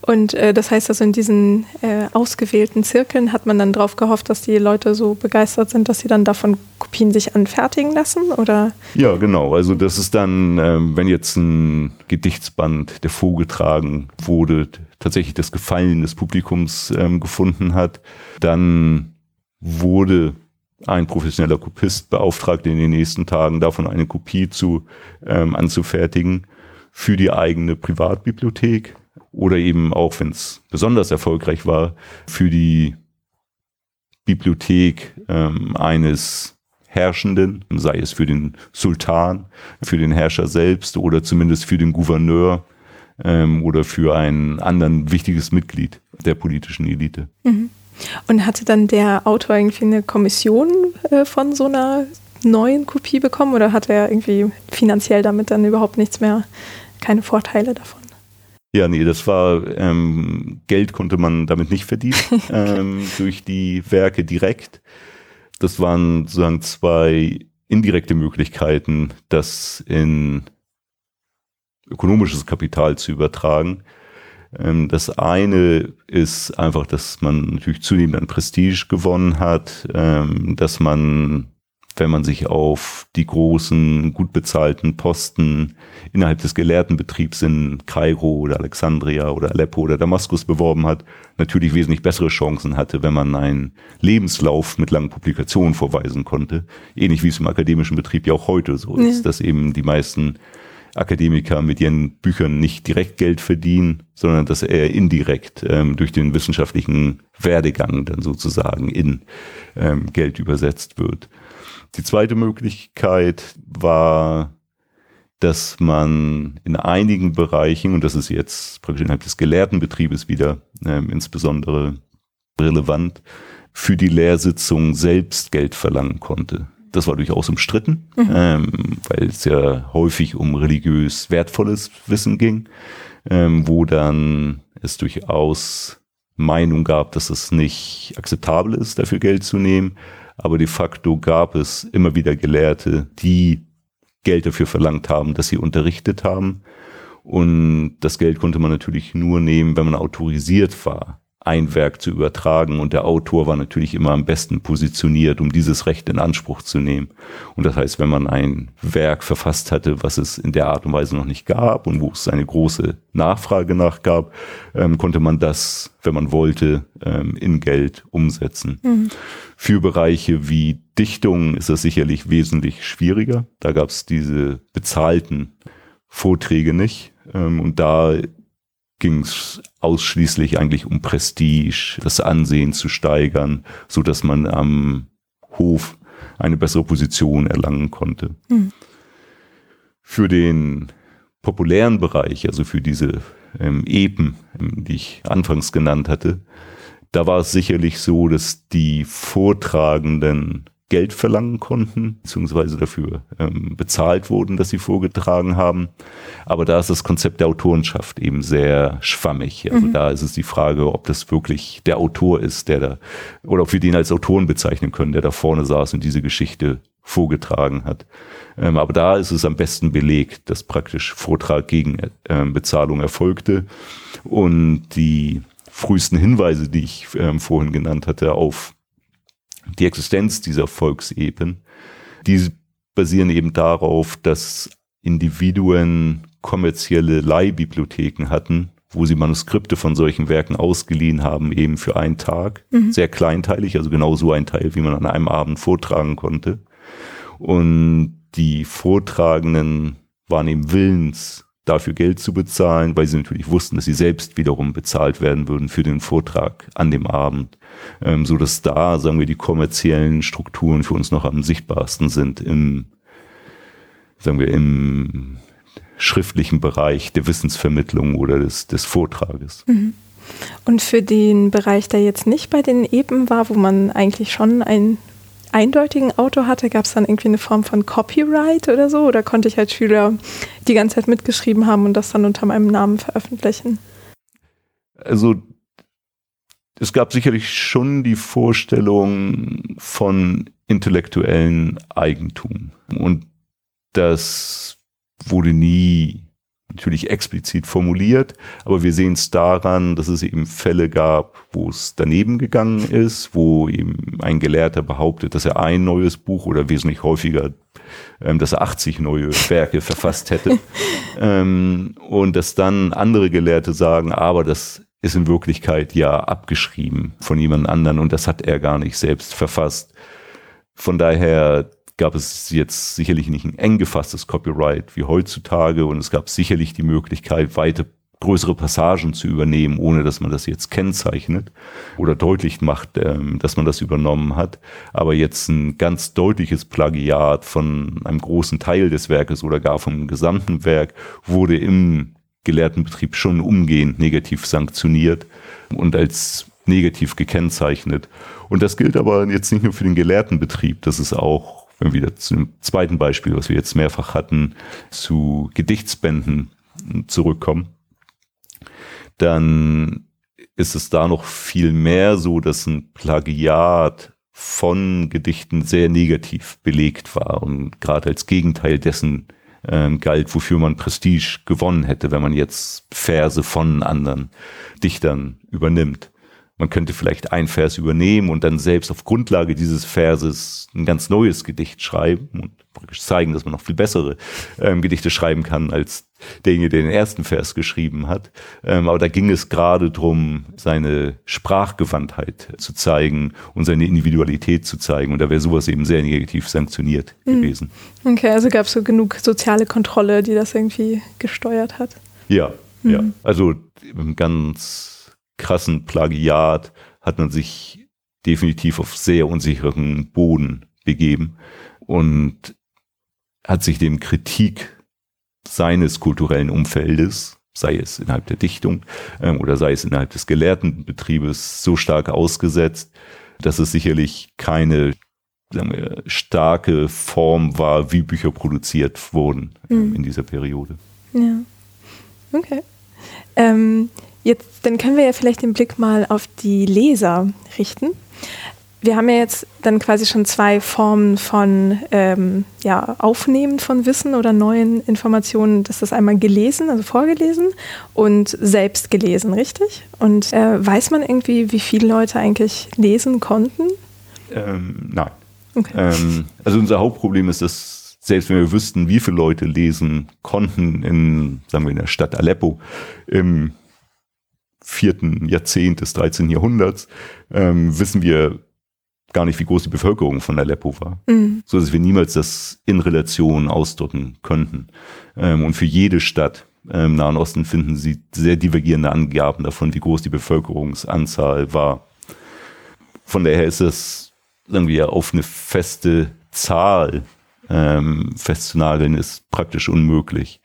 Und äh, das heißt also, in diesen äh, ausgewählten Zirkeln hat man dann darauf gehofft, dass die Leute so begeistert sind, dass sie dann davon Kopien sich anfertigen lassen, oder? Ja, genau. Also das ist dann, ähm, wenn jetzt ein Gedichtsband, der vorgetragen wurde, tatsächlich das Gefallen des Publikums ähm, gefunden hat, dann wurde ein professioneller Kopist beauftragt, in den nächsten Tagen davon eine Kopie zu ähm, anzufertigen für die eigene Privatbibliothek oder eben auch, wenn es besonders erfolgreich war, für die Bibliothek ähm, eines Herrschenden, sei es für den Sultan, für den Herrscher selbst oder zumindest für den Gouverneur ähm, oder für ein anderen wichtiges Mitglied der politischen Elite. Mhm. Und hatte dann der Autor irgendwie eine Kommission äh, von so einer neuen Kopie bekommen oder hatte er irgendwie finanziell damit dann überhaupt nichts mehr, keine Vorteile davon? Ja, nee, das war, ähm, Geld konnte man damit nicht verdienen, ähm, durch die Werke direkt. Das waren sozusagen zwei indirekte Möglichkeiten, das in ökonomisches Kapital zu übertragen. Ähm, das eine ist einfach, dass man natürlich zunehmend an Prestige gewonnen hat, ähm, dass man wenn man sich auf die großen, gut bezahlten Posten innerhalb des Gelehrtenbetriebs in Kairo oder Alexandria oder Aleppo oder Damaskus beworben hat, natürlich wesentlich bessere Chancen hatte, wenn man einen Lebenslauf mit langen Publikationen vorweisen konnte. Ähnlich wie es im akademischen Betrieb ja auch heute so ist, ja. dass eben die meisten Akademiker mit ihren Büchern nicht direkt Geld verdienen, sondern dass er indirekt ähm, durch den wissenschaftlichen Werdegang dann sozusagen in ähm, Geld übersetzt wird. Die zweite Möglichkeit war, dass man in einigen Bereichen, und das ist jetzt praktisch innerhalb des Gelehrtenbetriebes wieder ähm, insbesondere relevant, für die Lehrsitzung selbst Geld verlangen konnte. Das war durchaus umstritten, mhm. ähm, weil es ja häufig um religiös wertvolles Wissen ging, ähm, wo dann es durchaus Meinung gab, dass es nicht akzeptabel ist, dafür Geld zu nehmen aber de facto gab es immer wieder Gelehrte, die Geld dafür verlangt haben, dass sie unterrichtet haben. Und das Geld konnte man natürlich nur nehmen, wenn man autorisiert war, ein Werk zu übertragen und der Autor war natürlich immer am besten positioniert, um dieses Recht in Anspruch zu nehmen. Und das heißt, wenn man ein Werk verfasst hatte, was es in der Art und Weise noch nicht gab und wo es eine große Nachfrage nach gab, ähm, konnte man das, wenn man wollte, ähm, in Geld umsetzen. Mhm. Für Bereiche wie Dichtung ist das sicherlich wesentlich schwieriger. Da gab es diese bezahlten Vorträge nicht. Ähm, und da ging es ausschließlich eigentlich um Prestige, das Ansehen zu steigern, so dass man am Hof eine bessere Position erlangen konnte. Mhm. Für den populären Bereich, also für diese ähm, Epen, ähm, die ich anfangs genannt hatte, da war es sicherlich so, dass die Vortragenden Geld verlangen konnten, beziehungsweise dafür ähm, bezahlt wurden, dass sie vorgetragen haben. Aber da ist das Konzept der Autorenschaft eben sehr schwammig. Also mhm. da ist es die Frage, ob das wirklich der Autor ist, der da, oder ob wir den als Autoren bezeichnen können, der da vorne saß und diese Geschichte vorgetragen hat. Ähm, aber da ist es am besten belegt, dass praktisch Vortrag gegen äh, Bezahlung erfolgte und die frühesten Hinweise, die ich ähm, vorhin genannt hatte, auf die Existenz dieser Volksepen, die basieren eben darauf, dass Individuen kommerzielle Leihbibliotheken hatten, wo sie Manuskripte von solchen Werken ausgeliehen haben, eben für einen Tag. Mhm. Sehr kleinteilig, also genau so ein Teil, wie man an einem Abend vortragen konnte. Und die Vortragenden waren eben willens, dafür Geld zu bezahlen, weil sie natürlich wussten, dass sie selbst wiederum bezahlt werden würden für den Vortrag an dem Abend, ähm, so dass da, sagen wir, die kommerziellen Strukturen für uns noch am sichtbarsten sind im, sagen wir, im schriftlichen Bereich der Wissensvermittlung oder des, des Vortrages. Mhm. Und für den Bereich, der jetzt nicht bei den Eben war, wo man eigentlich schon ein eindeutigen Autor hatte, gab es dann irgendwie eine Form von Copyright oder so? Oder konnte ich als Schüler die ganze Zeit mitgeschrieben haben und das dann unter meinem Namen veröffentlichen? Also es gab sicherlich schon die Vorstellung von intellektuellen Eigentum. Und das wurde nie natürlich explizit formuliert, aber wir sehen es daran, dass es eben Fälle gab, wo es daneben gegangen ist, wo eben ein Gelehrter behauptet, dass er ein neues Buch oder wesentlich häufiger, ähm, dass er 80 neue Werke verfasst hätte. ähm, und dass dann andere Gelehrte sagen, aber das ist in Wirklichkeit ja abgeschrieben von jemand anderen und das hat er gar nicht selbst verfasst. Von daher gab es jetzt sicherlich nicht ein eng gefasstes Copyright wie heutzutage und es gab sicherlich die Möglichkeit, weite größere Passagen zu übernehmen, ohne dass man das jetzt kennzeichnet oder deutlich macht, ähm, dass man das übernommen hat. Aber jetzt ein ganz deutliches Plagiat von einem großen Teil des Werkes oder gar vom gesamten Werk wurde im Gelehrtenbetrieb schon umgehend negativ sanktioniert und als negativ gekennzeichnet. Und das gilt aber jetzt nicht nur für den Gelehrtenbetrieb, das ist auch wieder zu dem zweiten Beispiel, was wir jetzt mehrfach hatten, zu Gedichtsbänden zurückkommen, dann ist es da noch viel mehr so, dass ein Plagiat von Gedichten sehr negativ belegt war und gerade als Gegenteil dessen ähm, galt, wofür man Prestige gewonnen hätte, wenn man jetzt Verse von anderen Dichtern übernimmt. Man könnte vielleicht ein Vers übernehmen und dann selbst auf Grundlage dieses Verses ein ganz neues Gedicht schreiben und zeigen, dass man noch viel bessere ähm, Gedichte schreiben kann als derjenige, der den ersten Vers geschrieben hat. Ähm, aber da ging es gerade drum, seine Sprachgewandtheit zu zeigen und seine Individualität zu zeigen. Und da wäre sowas eben sehr negativ sanktioniert mhm. gewesen. Okay, also gab es so genug soziale Kontrolle, die das irgendwie gesteuert hat. Ja, mhm. ja. Also ganz krassen Plagiat hat man sich definitiv auf sehr unsicheren Boden begeben und hat sich dem Kritik seines kulturellen Umfeldes, sei es innerhalb der Dichtung ähm, oder sei es innerhalb des Gelehrtenbetriebes, so stark ausgesetzt, dass es sicherlich keine wir, starke Form war, wie Bücher produziert wurden ähm, mhm. in dieser Periode. Ja. Okay. Ähm, Jetzt, dann können wir ja vielleicht den Blick mal auf die Leser richten. wir haben ja jetzt dann quasi schon zwei Formen von ähm, ja, Aufnehmen von Wissen oder neuen Informationen. Das ist einmal gelesen, also vorgelesen und selbst gelesen, richtig? Und äh, weiß man irgendwie, wie viele Leute eigentlich lesen konnten? Ähm, nein. Okay. Ähm, also unser Hauptproblem ist, dass selbst wenn wir wüssten, wie viele Leute lesen konnten in, sagen wir, in der Stadt Aleppo im vierten Jahrzehnt des 13. Jahrhunderts, ähm, wissen wir gar nicht, wie groß die Bevölkerung von Aleppo war, mhm. so dass wir niemals das in Relation ausdrücken könnten. Ähm, und für jede Stadt im Nahen Osten finden Sie sehr divergierende Angaben davon, wie groß die Bevölkerungsanzahl war. Von daher ist es, sagen wir, auf eine feste Zahl ähm, festzunageln, ist praktisch unmöglich.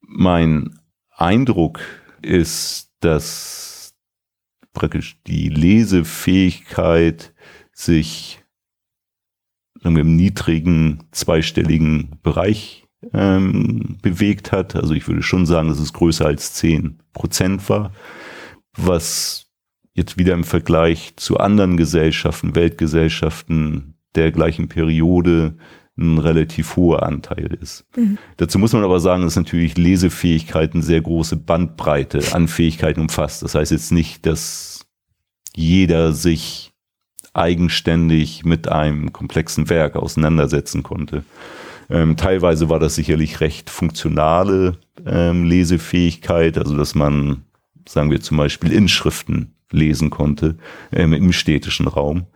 Mein Eindruck ist, dass praktisch die Lesefähigkeit sich im niedrigen zweistelligen Bereich ähm, bewegt hat. Also ich würde schon sagen, dass es größer als zehn Prozent war, was jetzt wieder im Vergleich zu anderen Gesellschaften, Weltgesellschaften der gleichen Periode ein relativ hoher Anteil ist. Mhm. Dazu muss man aber sagen, dass natürlich Lesefähigkeit eine sehr große Bandbreite an Fähigkeiten umfasst. Das heißt jetzt nicht, dass jeder sich eigenständig mit einem komplexen Werk auseinandersetzen konnte. Ähm, teilweise war das sicherlich recht funktionale ähm, Lesefähigkeit, also dass man, sagen wir zum Beispiel, Inschriften lesen konnte ähm, im städtischen Raum.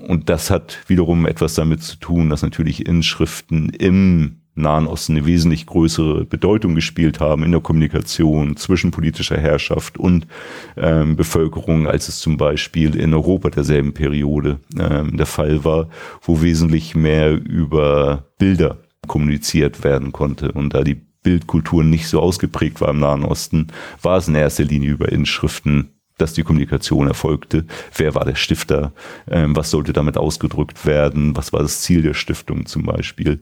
Und das hat wiederum etwas damit zu tun, dass natürlich Inschriften im Nahen Osten eine wesentlich größere Bedeutung gespielt haben in der Kommunikation zwischen politischer Herrschaft und ähm, Bevölkerung, als es zum Beispiel in Europa derselben Periode ähm, der Fall war, wo wesentlich mehr über Bilder kommuniziert werden konnte. Und da die Bildkultur nicht so ausgeprägt war im Nahen Osten, war es in erster Linie über Inschriften dass die Kommunikation erfolgte. Wer war der Stifter? Ähm, was sollte damit ausgedrückt werden? Was war das Ziel der Stiftung zum Beispiel?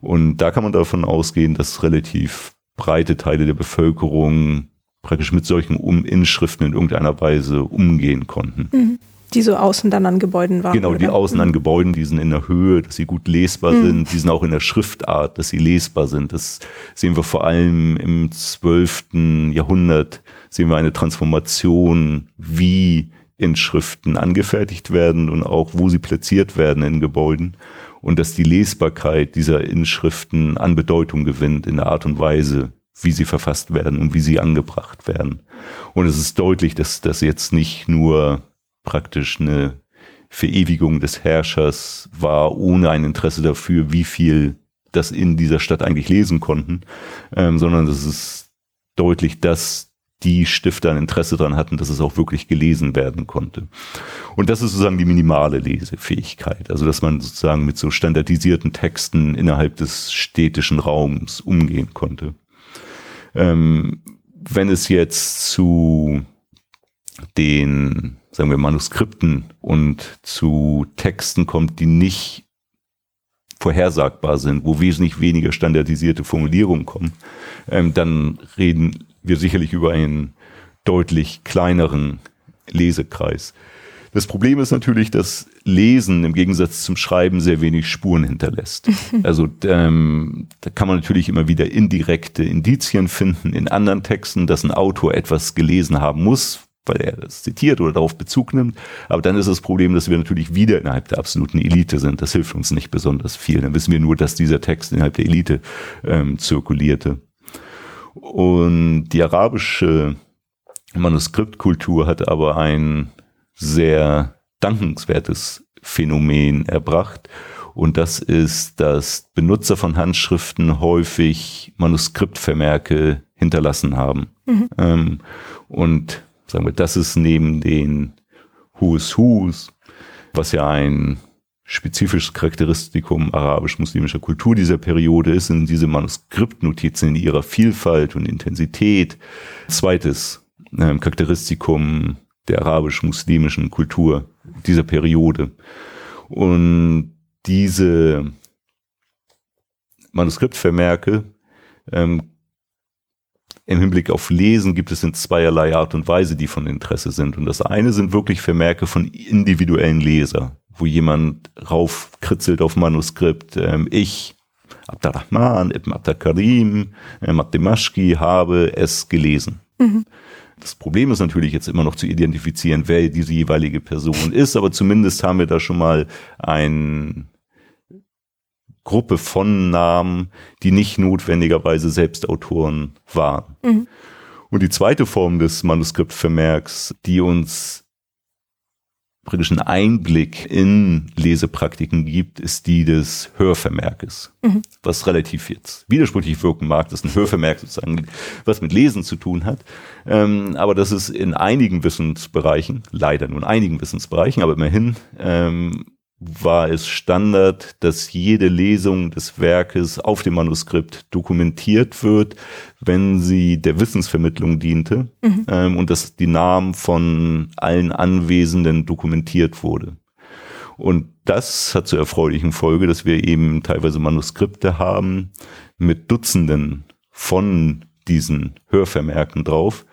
Und da kann man davon ausgehen, dass relativ breite Teile der Bevölkerung praktisch mit solchen um Inschriften in irgendeiner Weise umgehen konnten. Mhm. Die so außen dann an Gebäuden waren. Genau, oder? die außen mhm. an Gebäuden, die sind in der Höhe, dass sie gut lesbar mhm. sind, die sind auch in der Schriftart, dass sie lesbar sind. Das sehen wir vor allem im zwölften Jahrhundert, sehen wir eine Transformation, wie Inschriften angefertigt werden und auch wo sie platziert werden in Gebäuden und dass die Lesbarkeit dieser Inschriften an Bedeutung gewinnt in der Art und Weise, wie sie verfasst werden und wie sie angebracht werden. Und es ist deutlich, dass das jetzt nicht nur praktisch eine Verewigung des Herrschers war, ohne ein Interesse dafür, wie viel das in dieser Stadt eigentlich lesen konnten, ähm, sondern es ist deutlich, dass die Stifter ein Interesse daran hatten, dass es auch wirklich gelesen werden konnte. Und das ist sozusagen die minimale Lesefähigkeit, also dass man sozusagen mit so standardisierten Texten innerhalb des städtischen Raums umgehen konnte. Ähm, wenn es jetzt zu den, sagen wir, Manuskripten und zu Texten kommt, die nicht vorhersagbar sind, wo wesentlich weniger standardisierte Formulierungen kommen, ähm, dann reden wir sicherlich über einen deutlich kleineren Lesekreis. Das Problem ist natürlich, dass Lesen im Gegensatz zum Schreiben sehr wenig Spuren hinterlässt. Also ähm, da kann man natürlich immer wieder indirekte Indizien finden in anderen Texten, dass ein Autor etwas gelesen haben muss, weil er das zitiert oder darauf Bezug nimmt. Aber dann ist das Problem, dass wir natürlich wieder innerhalb der absoluten Elite sind. Das hilft uns nicht besonders viel. Dann wissen wir nur, dass dieser Text innerhalb der Elite ähm, zirkulierte. Und die arabische Manuskriptkultur hat aber ein sehr dankenswertes Phänomen erbracht. Und das ist, dass Benutzer von Handschriften häufig Manuskriptvermerke hinterlassen haben. Mhm. Ähm, und sagen wir, das ist neben den Who's Who's, was ja ein spezifisches Charakteristikum arabisch-muslimischer Kultur dieser Periode ist, sind diese Manuskriptnotizen in ihrer Vielfalt und Intensität. Zweites äh, Charakteristikum der arabisch-muslimischen Kultur dieser Periode. Und diese Manuskriptvermerke ähm, im Hinblick auf Lesen gibt es in zweierlei Art und Weise, die von Interesse sind. Und das eine sind wirklich Vermerke von individuellen Leser, wo jemand raufkritzelt auf Manuskript. Ähm, ich, Abdurrahman, Ibn Abdakarim, äh, Abdemashki, habe es gelesen. Mhm. Das Problem ist natürlich jetzt immer noch zu identifizieren, wer diese jeweilige Person ist, aber zumindest haben wir da schon mal ein Gruppe von Namen, die nicht notwendigerweise selbst Autoren waren. Mhm. Und die zweite Form des Manuskriptvermerks, die uns britischen Einblick in Lesepraktiken gibt, ist die des Hörvermerkes, mhm. was relativ jetzt widersprüchlich wirken mag, dass ein Hörvermerk sozusagen was mit Lesen zu tun hat, ähm, aber das ist in einigen Wissensbereichen, leider nur in einigen Wissensbereichen, aber immerhin ähm, war es Standard, dass jede Lesung des Werkes auf dem Manuskript dokumentiert wird, wenn sie der Wissensvermittlung diente mhm. ähm, und dass die Namen von allen Anwesenden dokumentiert wurde. Und das hat zur erfreulichen Folge, dass wir eben teilweise Manuskripte haben mit Dutzenden von diesen Hörvermerken drauf.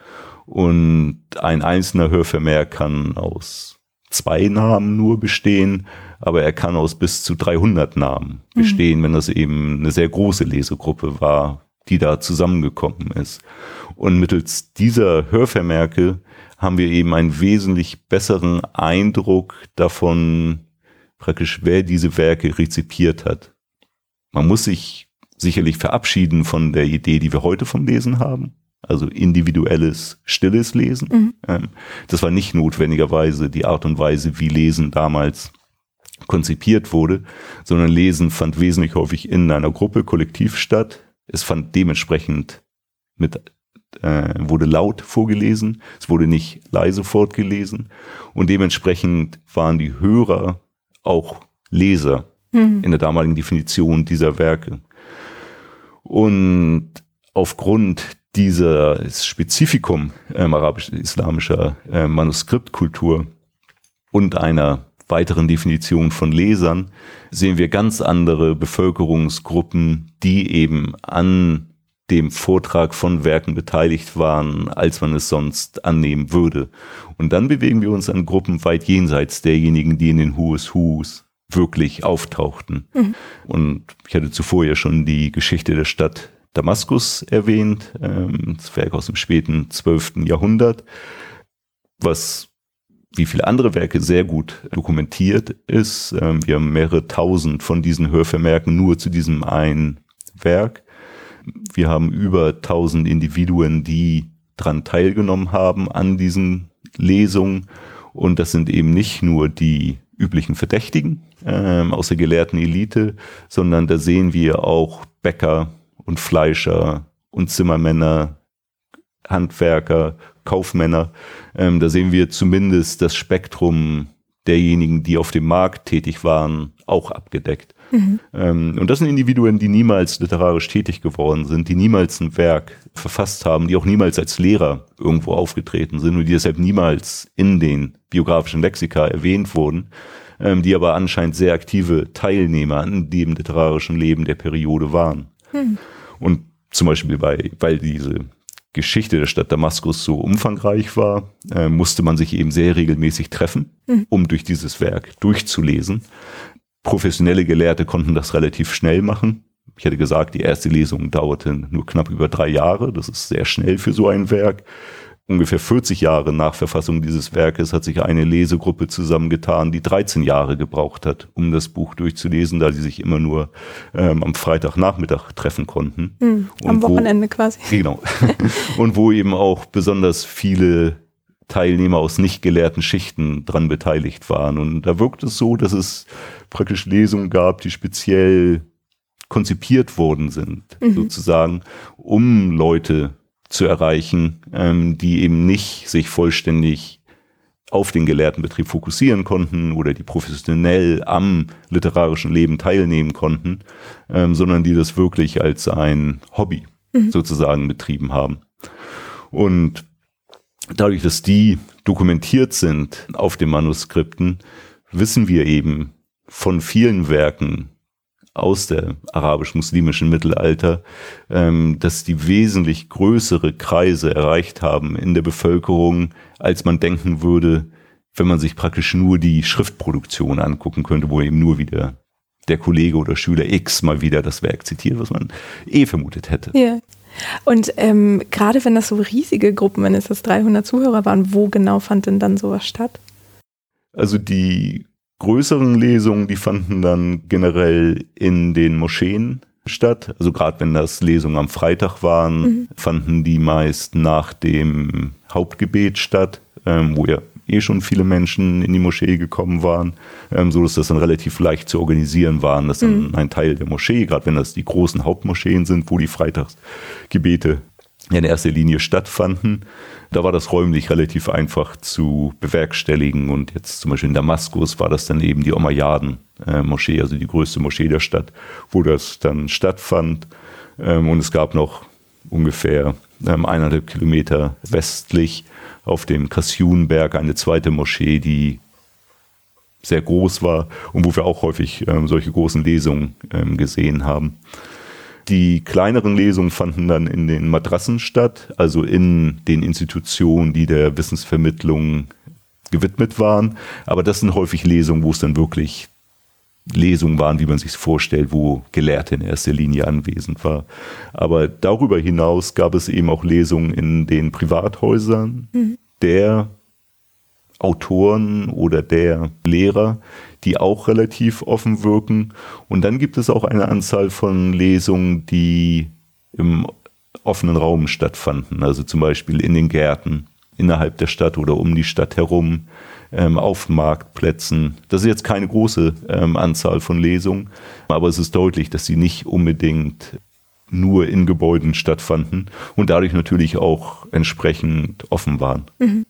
Und ein einzelner Hörvermerk kann aus zwei Namen nur bestehen aber er kann aus bis zu 300 Namen bestehen, mhm. wenn das eben eine sehr große Lesegruppe war, die da zusammengekommen ist. Und mittels dieser Hörvermerke haben wir eben einen wesentlich besseren Eindruck davon, praktisch wer diese Werke rezipiert hat. Man muss sich sicherlich verabschieden von der Idee, die wir heute vom Lesen haben. Also individuelles, stilles Lesen. Mhm. Ähm, das war nicht notwendigerweise die Art und Weise, wie Lesen damals konzipiert wurde, sondern Lesen fand wesentlich häufig in einer Gruppe kollektiv statt. Es fand dementsprechend mit äh, wurde laut vorgelesen, es wurde nicht leise fortgelesen und dementsprechend waren die Hörer auch Leser mhm. in der damaligen Definition dieser Werke. Und aufgrund dieser Spezifikum ähm, arabisch-islamischer äh, Manuskriptkultur und einer weiteren Definition von Lesern sehen wir ganz andere Bevölkerungsgruppen, die eben an dem Vortrag von Werken beteiligt waren, als man es sonst annehmen würde. Und dann bewegen wir uns an Gruppen weit jenseits derjenigen, die in den Who's Who's wirklich auftauchten. Mhm. Und ich hatte zuvor ja schon die Geschichte der Stadt Damaskus erwähnt, ähm, das Werk aus dem späten 12. Jahrhundert, was wie viele andere Werke sehr gut dokumentiert ist. Ähm, wir haben mehrere tausend von diesen Hörvermerken nur zu diesem einen Werk. Wir haben über tausend Individuen, die dran teilgenommen haben an diesen Lesungen. Und das sind eben nicht nur die üblichen Verdächtigen ähm, aus der gelehrten Elite, sondern da sehen wir auch Bäcker und Fleischer und Zimmermänner, Handwerker, Kaufmänner. Ähm, da sehen wir zumindest das Spektrum derjenigen, die auf dem Markt tätig waren, auch abgedeckt. Mhm. Ähm, und das sind Individuen, die niemals literarisch tätig geworden sind, die niemals ein Werk verfasst haben, die auch niemals als Lehrer irgendwo aufgetreten sind und die deshalb niemals in den biografischen Lexika erwähnt wurden, ähm, die aber anscheinend sehr aktive Teilnehmer an dem literarischen Leben der Periode waren. Mhm. Und zum Beispiel bei, weil diese Geschichte der Stadt Damaskus so umfangreich war, äh, musste man sich eben sehr regelmäßig treffen, mhm. um durch dieses Werk durchzulesen. Professionelle Gelehrte konnten das relativ schnell machen. Ich hätte gesagt, die erste Lesung dauerte nur knapp über drei Jahre. Das ist sehr schnell für so ein Werk ungefähr 40 Jahre nach Verfassung dieses Werkes hat sich eine Lesegruppe zusammengetan, die 13 Jahre gebraucht hat, um das Buch durchzulesen, da sie sich immer nur ähm, am Freitagnachmittag treffen konnten. Mhm, am Wochenende wo, quasi. Genau. und wo eben auch besonders viele Teilnehmer aus nicht gelehrten Schichten dran beteiligt waren. Und da wirkt es so, dass es praktisch Lesungen gab, die speziell konzipiert worden sind, mhm. sozusagen, um Leute zu erreichen, ähm, die eben nicht sich vollständig auf den gelehrten Betrieb fokussieren konnten oder die professionell am literarischen Leben teilnehmen konnten, ähm, sondern die das wirklich als ein Hobby mhm. sozusagen betrieben haben. Und dadurch, dass die dokumentiert sind auf den Manuskripten, wissen wir eben von vielen Werken aus der arabisch-muslimischen Mittelalter, ähm, dass die wesentlich größere Kreise erreicht haben in der Bevölkerung, als man denken würde, wenn man sich praktisch nur die Schriftproduktion angucken könnte, wo eben nur wieder der Kollege oder Schüler X mal wieder das Werk zitiert, was man eh vermutet hätte. Ja. Und ähm, gerade wenn das so riesige Gruppen, wenn es das 300 Zuhörer waren, wo genau fand denn dann sowas statt? Also die größeren Lesungen, die fanden dann generell in den Moscheen statt. Also gerade wenn das Lesungen am Freitag waren, mhm. fanden die meist nach dem Hauptgebet statt, ähm, wo ja eh schon viele Menschen in die Moschee gekommen waren, ähm, so dass das dann relativ leicht zu organisieren waren, dass dann mhm. ein Teil der Moschee, gerade wenn das die großen Hauptmoscheen sind, wo die Freitagsgebete in erster Linie stattfanden. Da war das räumlich relativ einfach zu bewerkstelligen und jetzt zum Beispiel in Damaskus war das dann eben die Omayyaden-Moschee, also die größte Moschee der Stadt, wo das dann stattfand. Ähm, und es gab noch ungefähr ähm, eineinhalb Kilometer westlich auf dem Kassunberg eine zweite Moschee, die sehr groß war und wo wir auch häufig ähm, solche großen Lesungen gesehen haben. Die kleineren Lesungen fanden dann in den Madrassen statt, also in den Institutionen, die der Wissensvermittlung gewidmet waren. Aber das sind häufig Lesungen, wo es dann wirklich Lesungen waren, wie man sich vorstellt, wo Gelehrte in erster Linie anwesend war. Aber darüber hinaus gab es eben auch Lesungen in den Privathäusern mhm. der Autoren oder der Lehrer, die auch relativ offen wirken. Und dann gibt es auch eine Anzahl von Lesungen, die im offenen Raum stattfanden, also zum Beispiel in den Gärten innerhalb der Stadt oder um die Stadt herum, ähm, auf Marktplätzen. Das ist jetzt keine große ähm, Anzahl von Lesungen, aber es ist deutlich, dass sie nicht unbedingt nur in Gebäuden stattfanden und dadurch natürlich auch entsprechend offen waren. Mhm.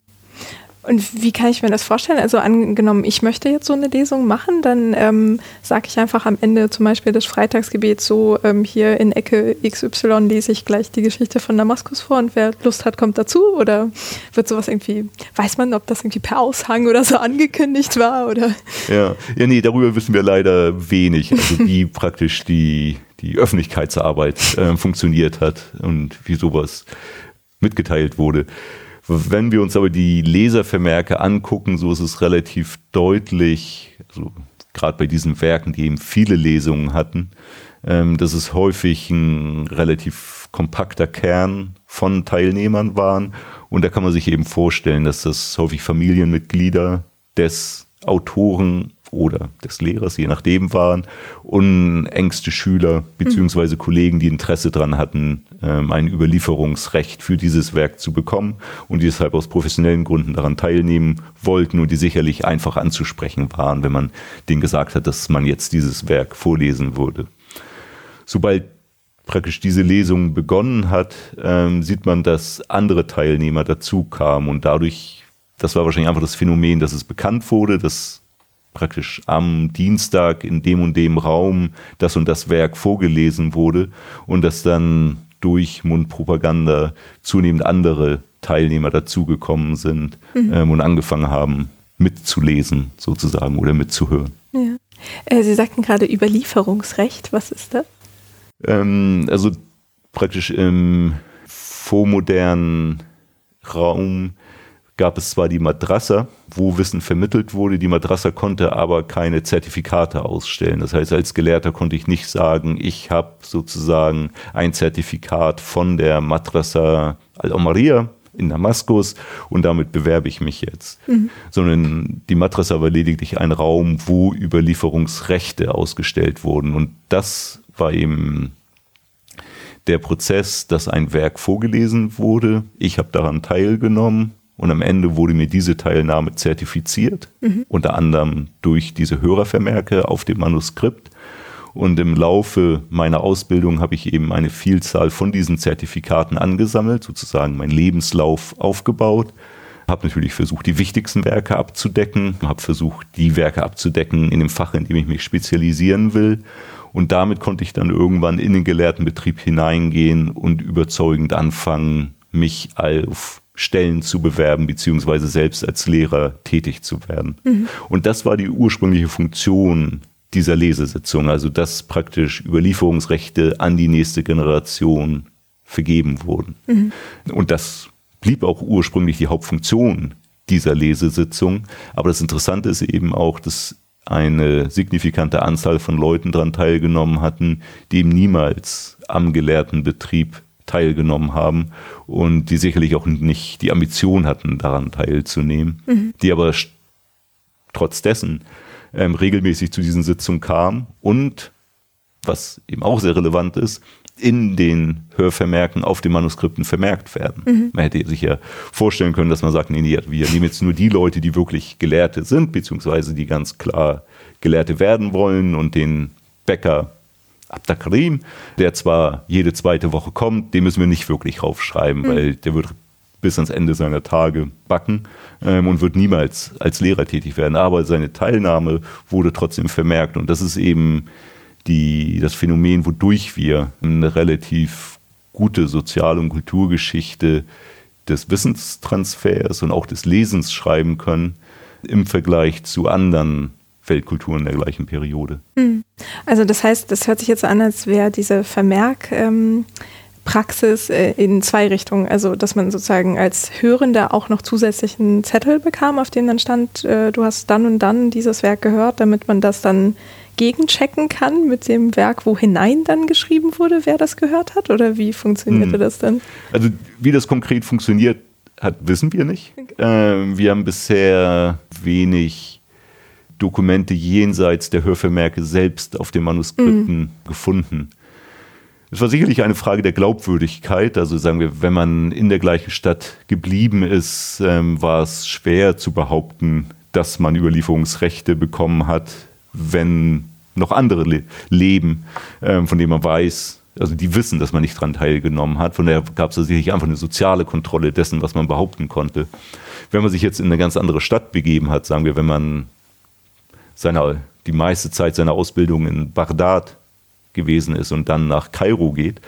Und wie kann ich mir das vorstellen? Also angenommen, ich möchte jetzt so eine Lesung machen, dann ähm, sage ich einfach am Ende zum Beispiel des Freitagsgebets so, ähm, hier in Ecke XY lese ich gleich die Geschichte von Damaskus vor und wer Lust hat, kommt dazu? Oder wird sowas irgendwie, weiß man, ob das irgendwie per Aushang oder so angekündigt war? Oder? Ja, ja nee, darüber wissen wir leider wenig. Also wie praktisch die, die Öffentlichkeitsarbeit äh, funktioniert hat und wie sowas mitgeteilt wurde. Wenn wir uns aber die Leservermerke angucken, so ist es relativ deutlich, also gerade bei diesen Werken, die eben viele Lesungen hatten, ähm, dass es häufig ein relativ kompakter Kern von Teilnehmern waren. Und da kann man sich eben vorstellen, dass das häufig Familienmitglieder des Autoren oder des Lehrers, je nachdem waren, und engste Schüler beziehungsweise mhm. Kollegen, die Interesse daran hatten, ähm, ein Überlieferungsrecht für dieses Werk zu bekommen und die deshalb aus professionellen Gründen daran teilnehmen wollten und die sicherlich einfach anzusprechen waren, wenn man denen gesagt hat, dass man jetzt dieses Werk vorlesen würde. Sobald praktisch diese Lesung begonnen hat, ähm, sieht man, dass andere Teilnehmer dazu kamen und dadurch, das war wahrscheinlich einfach das Phänomen, dass es bekannt wurde, dass praktisch am Dienstag in dem und dem Raum das und das Werk vorgelesen wurde und dass dann durch Mundpropaganda zunehmend andere Teilnehmer dazugekommen sind mhm. ähm, und angefangen haben mitzulesen sozusagen oder mitzuhören. Ja. Äh, Sie sagten gerade Überlieferungsrecht, was ist das? Ähm, also praktisch im vormodernen Raum gab es zwar die Madrasa, wo Wissen vermittelt wurde, die Madrasa konnte aber keine Zertifikate ausstellen. Das heißt, als Gelehrter konnte ich nicht sagen, ich habe sozusagen ein Zertifikat von der Madrasa Al-Omaria in Damaskus und damit bewerbe ich mich jetzt. Mhm. Sondern die Madrasa war lediglich ein Raum, wo Überlieferungsrechte ausgestellt wurden. Und das war eben der Prozess, dass ein Werk vorgelesen wurde. Ich habe daran teilgenommen und am Ende wurde mir diese Teilnahme zertifiziert, mhm. unter anderem durch diese Hörervermerke auf dem Manuskript. Und im Laufe meiner Ausbildung habe ich eben eine Vielzahl von diesen Zertifikaten angesammelt, sozusagen meinen Lebenslauf aufgebaut. Habe natürlich versucht, die wichtigsten Werke abzudecken, habe versucht, die Werke abzudecken in dem Fach, in dem ich mich spezialisieren will. Und damit konnte ich dann irgendwann in den Gelehrtenbetrieb hineingehen und überzeugend anfangen, mich auf Stellen zu bewerben, beziehungsweise selbst als Lehrer tätig zu werden. Mhm. Und das war die ursprüngliche Funktion dieser Lesesitzung, also dass praktisch Überlieferungsrechte an die nächste Generation vergeben wurden. Mhm. Und das blieb auch ursprünglich die Hauptfunktion dieser Lesesitzung. Aber das Interessante ist eben auch, dass eine signifikante Anzahl von Leuten daran teilgenommen hatten, die eben niemals am gelehrten Betrieb teilgenommen haben und die sicherlich auch nicht die Ambition hatten, daran teilzunehmen, mhm. die aber trotz dessen ähm, regelmäßig zu diesen Sitzungen kamen und, was eben auch sehr relevant ist, in den Hörvermerken auf den Manuskripten vermerkt werden. Mhm. Man hätte sich ja vorstellen können, dass man sagt, nee, nee, wir nehmen jetzt nur die Leute, die wirklich Gelehrte sind, beziehungsweise die ganz klar Gelehrte werden wollen und den Bäcker Abdakarim, der zwar jede zweite Woche kommt, den müssen wir nicht wirklich raufschreiben, mhm. weil der wird bis ans Ende seiner Tage backen ähm, und wird niemals als Lehrer tätig werden. Aber seine Teilnahme wurde trotzdem vermerkt und das ist eben die, das Phänomen, wodurch wir eine relativ gute Sozial- und Kulturgeschichte des Wissenstransfers und auch des Lesens schreiben können im Vergleich zu anderen Weltkulturen der gleichen Periode. Hm. Also das heißt, das hört sich jetzt an, als wäre diese Vermerk ähm, Praxis äh, in zwei Richtungen. Also, dass man sozusagen als Hörender auch noch zusätzlichen Zettel bekam, auf dem dann stand, äh, du hast dann und dann dieses Werk gehört, damit man das dann gegenchecken kann mit dem Werk, wo hinein dann geschrieben wurde, wer das gehört hat? Oder wie funktionierte hm. das dann? Also, wie das konkret funktioniert hat, wissen wir nicht. Okay. Ähm, wir haben bisher wenig Dokumente jenseits der Hörvermerke selbst auf den Manuskripten mhm. gefunden. Es war sicherlich eine Frage der Glaubwürdigkeit. Also sagen wir, wenn man in der gleichen Stadt geblieben ist, ähm, war es schwer zu behaupten, dass man Überlieferungsrechte bekommen hat, wenn noch andere le leben, ähm, von denen man weiß, also die wissen, dass man nicht daran teilgenommen hat. Von daher gab es sicherlich einfach eine soziale Kontrolle dessen, was man behaupten konnte. Wenn man sich jetzt in eine ganz andere Stadt begeben hat, sagen wir, wenn man seiner, die meiste Zeit seiner Ausbildung in Bagdad gewesen ist und dann nach Kairo geht,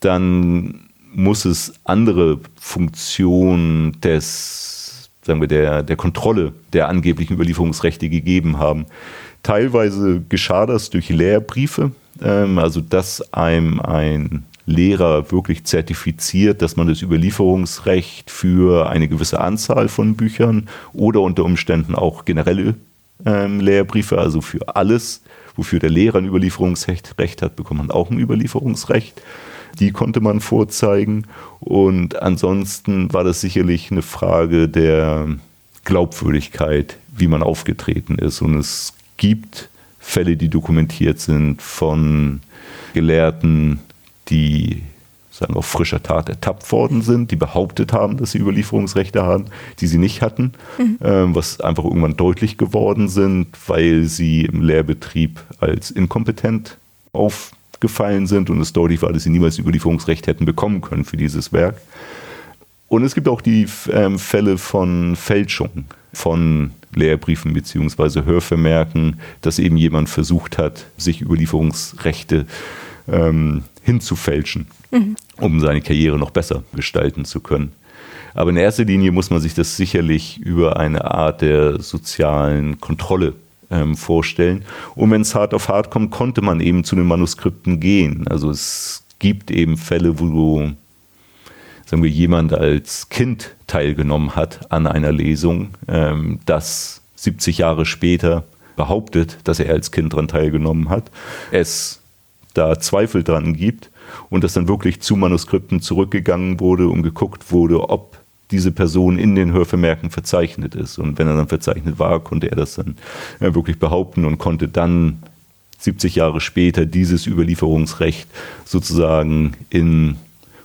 dann muss es andere Funktionen des, sagen wir, der, der Kontrolle der angeblichen Überlieferungsrechte gegeben haben. Teilweise geschah das durch Lehrbriefe, ähm, also dass einem ein Lehrer wirklich zertifiziert, dass man das Überlieferungsrecht für eine gewisse Anzahl von Büchern oder unter Umständen auch generelle ähm, Lehrbriefe, also für alles wofür der Lehrer ein Überlieferungsrecht hat, bekommt man auch ein Überlieferungsrecht. Die konnte man vorzeigen. Und ansonsten war das sicherlich eine Frage der Glaubwürdigkeit, wie man aufgetreten ist. Und es gibt Fälle, die dokumentiert sind von Gelehrten, die sagen auf frischer Tat ertappt worden sind, die behauptet haben, dass sie Überlieferungsrechte haben, die sie nicht hatten, mhm. ähm, was einfach irgendwann deutlich geworden sind, weil sie im Lehrbetrieb als inkompetent aufgefallen sind und es deutlich war, dass sie niemals Überlieferungsrecht hätten bekommen können für dieses Werk. Und es gibt auch die ähm, Fälle von Fälschung von Lehrbriefen bzw. Hörvermerken, dass eben jemand versucht hat, sich Überlieferungsrechte ähm, hinzufälschen, mhm. um seine Karriere noch besser gestalten zu können. Aber in erster Linie muss man sich das sicherlich über eine Art der sozialen Kontrolle ähm, vorstellen. Und wenn es hart auf hart kommt, konnte man eben zu den Manuskripten gehen. Also es gibt eben Fälle, wo sagen wir, jemand als Kind teilgenommen hat an einer Lesung, ähm, das 70 Jahre später behauptet, dass er als Kind daran teilgenommen hat. Es da Zweifel dran gibt und dass dann wirklich zu Manuskripten zurückgegangen wurde und geguckt wurde, ob diese Person in den Hörvermerken verzeichnet ist. Und wenn er dann verzeichnet war, konnte er das dann äh, wirklich behaupten und konnte dann 70 Jahre später dieses Überlieferungsrecht sozusagen in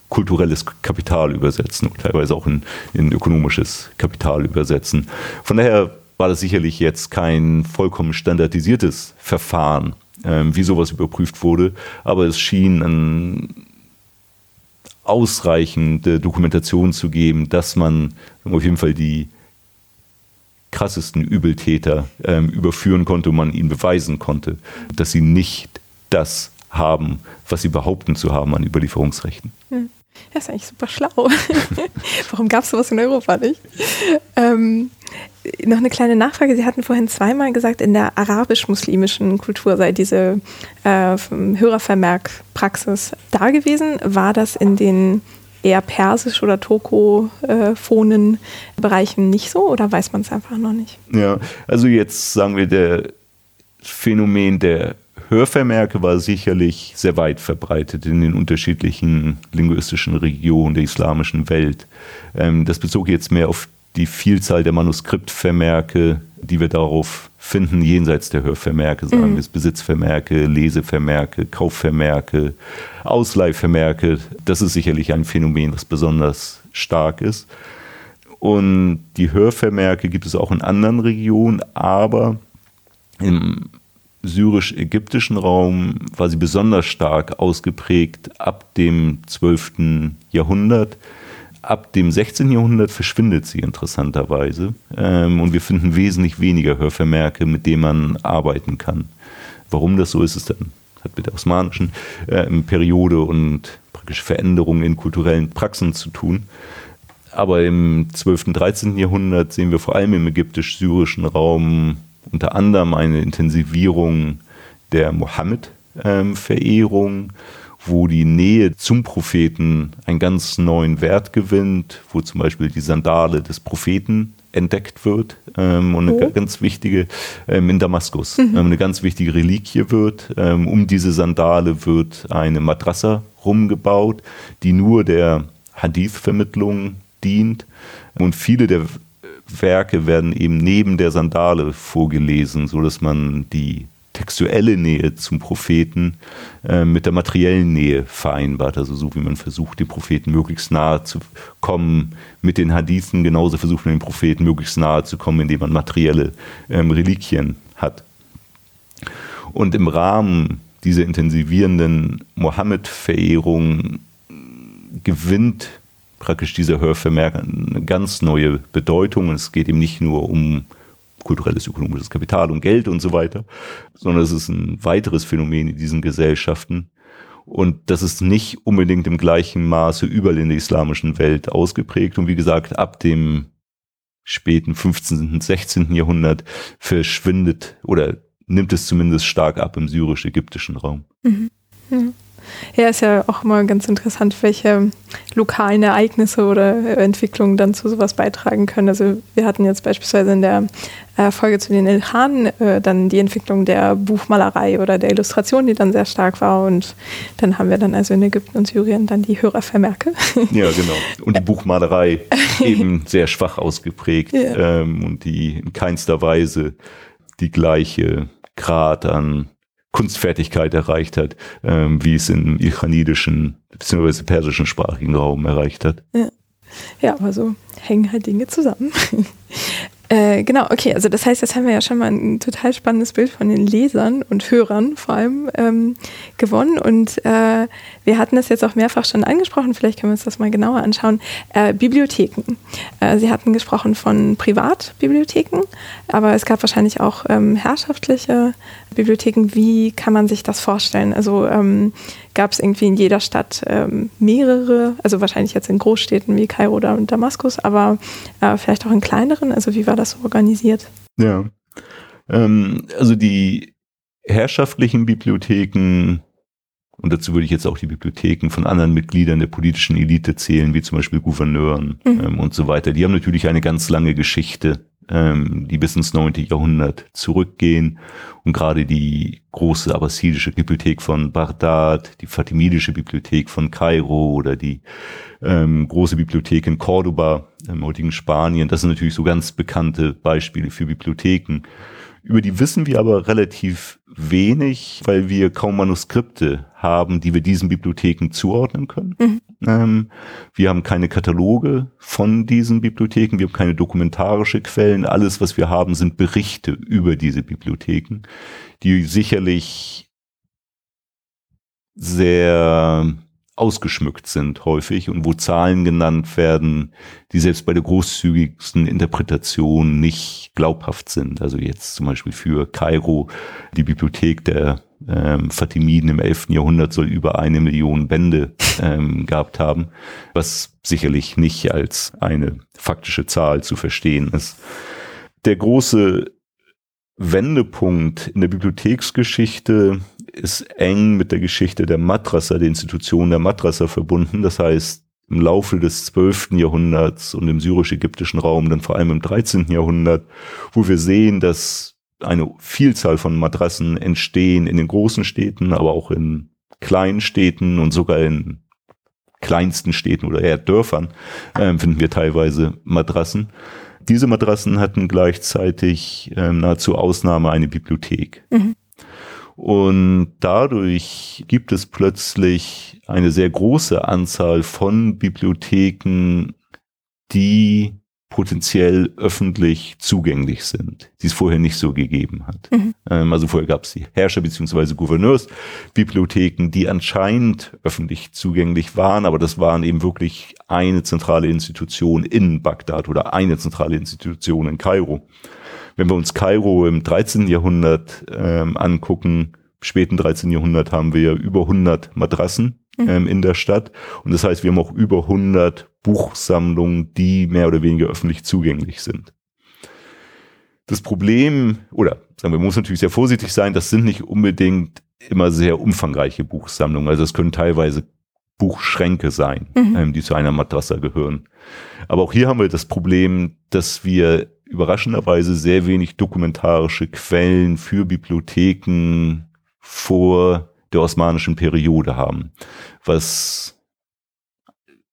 kulturelles Kapital übersetzen und teilweise auch in, in ökonomisches Kapital übersetzen. Von daher war das sicherlich jetzt kein vollkommen standardisiertes Verfahren, wie sowas überprüft wurde, aber es schien eine ausreichende Dokumentation zu geben, dass man auf jeden Fall die krassesten Übeltäter ähm, überführen konnte und man ihnen beweisen konnte, dass sie nicht das haben, was sie behaupten zu haben an Überlieferungsrechten. Hm. Ja, ist eigentlich super schlau. Warum gab es sowas in Europa nicht? Ähm, noch eine kleine Nachfrage. Sie hatten vorhin zweimal gesagt, in der arabisch-muslimischen Kultur sei diese äh, Hörervermerkpraxis da gewesen. War das in den eher persisch- oder tokophonen äh, Bereichen nicht so oder weiß man es einfach noch nicht? Ja, also jetzt sagen wir, der Phänomen der Hörvermerke war sicherlich sehr weit verbreitet in den unterschiedlichen linguistischen Regionen der islamischen Welt. Ähm, das bezog jetzt mehr auf die Vielzahl der Manuskriptvermerke, die wir darauf finden, jenseits der Hörvermerke, sagen mhm. wir es, Besitzvermerke, Lesevermerke, Kaufvermerke, Ausleihvermerke. Das ist sicherlich ein Phänomen, das besonders stark ist. Und die Hörvermerke gibt es auch in anderen Regionen, aber im syrisch-ägyptischen Raum war sie besonders stark ausgeprägt ab dem 12. Jahrhundert. Ab dem 16. Jahrhundert verschwindet sie interessanterweise ähm, und wir finden wesentlich weniger Hörvermerke, mit denen man arbeiten kann. Warum das so ist, ist dann hat mit der osmanischen äh, Periode und praktisch Veränderungen in kulturellen Praxen zu tun. Aber im 12. und 13. Jahrhundert sehen wir vor allem im ägyptisch-syrischen Raum unter anderem eine Intensivierung der Mohammed-Verehrung, ähm, wo die Nähe zum Propheten einen ganz neuen Wert gewinnt, wo zum Beispiel die Sandale des Propheten entdeckt wird ähm, und eine oh. ganz wichtige ähm, in Damaskus mhm. ähm, eine ganz wichtige Reliquie wird. Ähm, um diese Sandale wird eine Madrassa rumgebaut, die nur der Hadith-Vermittlung dient und viele der Werke werden eben neben der Sandale vorgelesen, so dass man die textuelle Nähe zum Propheten äh, mit der materiellen Nähe vereinbart. Also so wie man versucht, den Propheten möglichst nahe zu kommen mit den Hadithen, genauso versucht man den Propheten möglichst nahe zu kommen, indem man materielle ähm, Reliquien hat. Und im Rahmen dieser intensivierenden Mohammed-Verehrung gewinnt praktisch dieser Hörvermerk eine ganz neue Bedeutung. Und es geht ihm nicht nur um kulturelles, ökonomisches Kapital und Geld und so weiter, sondern es ist ein weiteres Phänomen in diesen Gesellschaften. Und das ist nicht unbedingt im gleichen Maße überall in der islamischen Welt ausgeprägt. Und wie gesagt, ab dem späten 15. und 16. Jahrhundert verschwindet oder nimmt es zumindest stark ab im syrisch-ägyptischen Raum. Mhm. Mhm. Ja, ist ja auch immer ganz interessant, welche lokalen Ereignisse oder Entwicklungen dann zu sowas beitragen können. Also wir hatten jetzt beispielsweise in der äh, Folge zu den Ilhanen äh, dann die Entwicklung der Buchmalerei oder der Illustration, die dann sehr stark war. Und dann haben wir dann also in Ägypten und Syrien dann die Hörervermerke. Ja, genau. Und die Buchmalerei eben sehr schwach ausgeprägt ja. ähm, und die in keinster Weise die gleiche Grad an Kunstfertigkeit erreicht hat, ähm, wie es im iranidischen bzw. persischen sprachigen Raum erreicht hat. Ja. ja, aber so hängen halt Dinge zusammen. Äh, genau, okay, also das heißt, jetzt haben wir ja schon mal ein total spannendes Bild von den Lesern und Hörern vor allem ähm, gewonnen und äh, wir hatten das jetzt auch mehrfach schon angesprochen, vielleicht können wir uns das mal genauer anschauen. Äh, Bibliotheken. Äh, Sie hatten gesprochen von Privatbibliotheken, aber es gab wahrscheinlich auch ähm, herrschaftliche Bibliotheken. Wie kann man sich das vorstellen? Also ähm, gab es irgendwie in jeder Stadt ähm, mehrere, also wahrscheinlich jetzt in Großstädten wie Kairo oder Damaskus, aber äh, vielleicht auch in kleineren. Also wie war das so organisiert? Ja, ähm, also die herrschaftlichen Bibliotheken und dazu würde ich jetzt auch die Bibliotheken von anderen Mitgliedern der politischen Elite zählen, wie zum Beispiel Gouverneuren mhm. ähm, und so weiter. Die haben natürlich eine ganz lange Geschichte, ähm, die bis ins 9. Jahrhundert zurückgehen. Und gerade die große abbasidische Bibliothek von Bagdad, die fatimidische Bibliothek von Kairo oder die ähm, große Bibliothek in Cordoba im heutigen Spanien, das sind natürlich so ganz bekannte Beispiele für Bibliotheken. Über die wissen wir aber relativ wenig, weil wir kaum Manuskripte haben, die wir diesen Bibliotheken zuordnen können. Mhm. Ähm, wir haben keine Kataloge von diesen Bibliotheken, wir haben keine dokumentarische Quellen. Alles, was wir haben, sind Berichte über diese Bibliotheken, die sicherlich sehr ausgeschmückt sind häufig und wo Zahlen genannt werden, die selbst bei der großzügigsten Interpretation nicht glaubhaft sind. Also jetzt zum Beispiel für Kairo, die Bibliothek der ähm, Fatimiden im 11. Jahrhundert soll über eine Million Bände ähm, gehabt haben, was sicherlich nicht als eine faktische Zahl zu verstehen ist. Der große Wendepunkt in der Bibliotheksgeschichte ist eng mit der Geschichte der Madrasa, der Institution der Madrasa verbunden. Das heißt, im Laufe des 12. Jahrhunderts und im syrisch-ägyptischen Raum, dann vor allem im 13. Jahrhundert, wo wir sehen, dass eine Vielzahl von Madrassen entstehen in den großen Städten, aber auch in kleinen Städten und sogar in kleinsten Städten oder eher Dörfern äh, finden wir teilweise Madrassen. Diese Madrassen hatten gleichzeitig äh, nahezu Ausnahme eine Bibliothek. Mhm. Und dadurch gibt es plötzlich eine sehr große Anzahl von Bibliotheken, die potenziell öffentlich zugänglich sind, die es vorher nicht so gegeben hat. Mhm. Ähm, also vorher gab es die Herrscher- bzw. Gouverneursbibliotheken, die anscheinend öffentlich zugänglich waren, aber das waren eben wirklich eine zentrale Institution in Bagdad oder eine zentrale Institution in Kairo. Wenn wir uns Kairo im 13. Jahrhundert ähm, angucken, späten 13. Jahrhundert haben wir über 100 Madrassen mhm. ähm, in der Stadt. Und das heißt, wir haben auch über 100 Buchsammlungen, die mehr oder weniger öffentlich zugänglich sind. Das Problem, oder sagen wir, man muss natürlich sehr vorsichtig sein, das sind nicht unbedingt immer sehr umfangreiche Buchsammlungen. Also es können teilweise Buchschränke sein, mhm. ähm, die zu einer Madrasa gehören. Aber auch hier haben wir das Problem, dass wir überraschenderweise sehr wenig dokumentarische Quellen für Bibliotheken vor der osmanischen Periode haben, was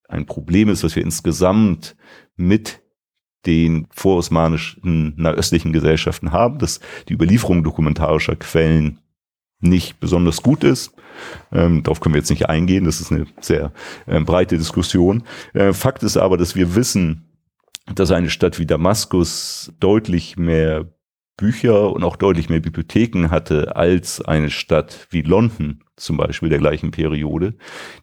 ein Problem ist, was wir insgesamt mit den vorosmanischen nahöstlichen Gesellschaften haben, dass die Überlieferung dokumentarischer Quellen nicht besonders gut ist. Ähm, darauf können wir jetzt nicht eingehen, das ist eine sehr äh, breite Diskussion. Äh, Fakt ist aber, dass wir wissen, dass eine Stadt wie Damaskus deutlich mehr Bücher und auch deutlich mehr Bibliotheken hatte als eine Stadt wie London zum Beispiel der gleichen Periode.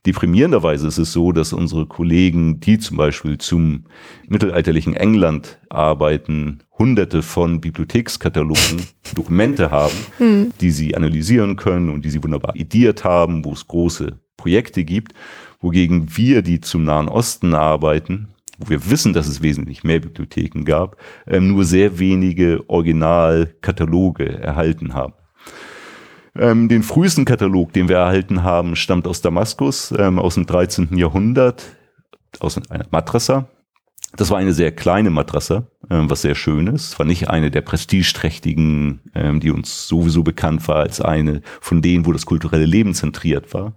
Deprimierenderweise ist es so, dass unsere Kollegen, die zum Beispiel zum mittelalterlichen England arbeiten, hunderte von Bibliothekskatalogen, Dokumente haben, mhm. die sie analysieren können und die sie wunderbar idiert haben, wo es große Projekte gibt, wogegen wir, die zum Nahen Osten arbeiten, wo wir wissen, dass es wesentlich mehr Bibliotheken gab, ähm, nur sehr wenige Originalkataloge erhalten haben. Ähm, den frühesten Katalog, den wir erhalten haben, stammt aus Damaskus, ähm, aus dem 13. Jahrhundert, aus einer Madrasa. Das war eine sehr kleine Madrasa, ähm, was sehr schön ist. War nicht eine der prestigeträchtigen, ähm, die uns sowieso bekannt war, als eine von denen, wo das kulturelle Leben zentriert war.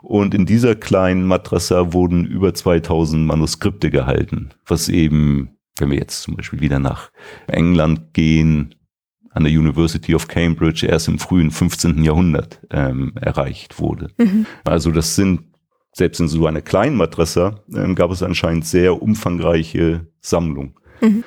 Und in dieser kleinen Madrasa wurden über 2000 Manuskripte gehalten, was eben, wenn wir jetzt zum Beispiel wieder nach England gehen, an der University of Cambridge erst im frühen 15. Jahrhundert ähm, erreicht wurde. Mhm. Also das sind selbst in so einer kleinen Madrasa ähm, gab es anscheinend sehr umfangreiche Sammlungen. Mhm.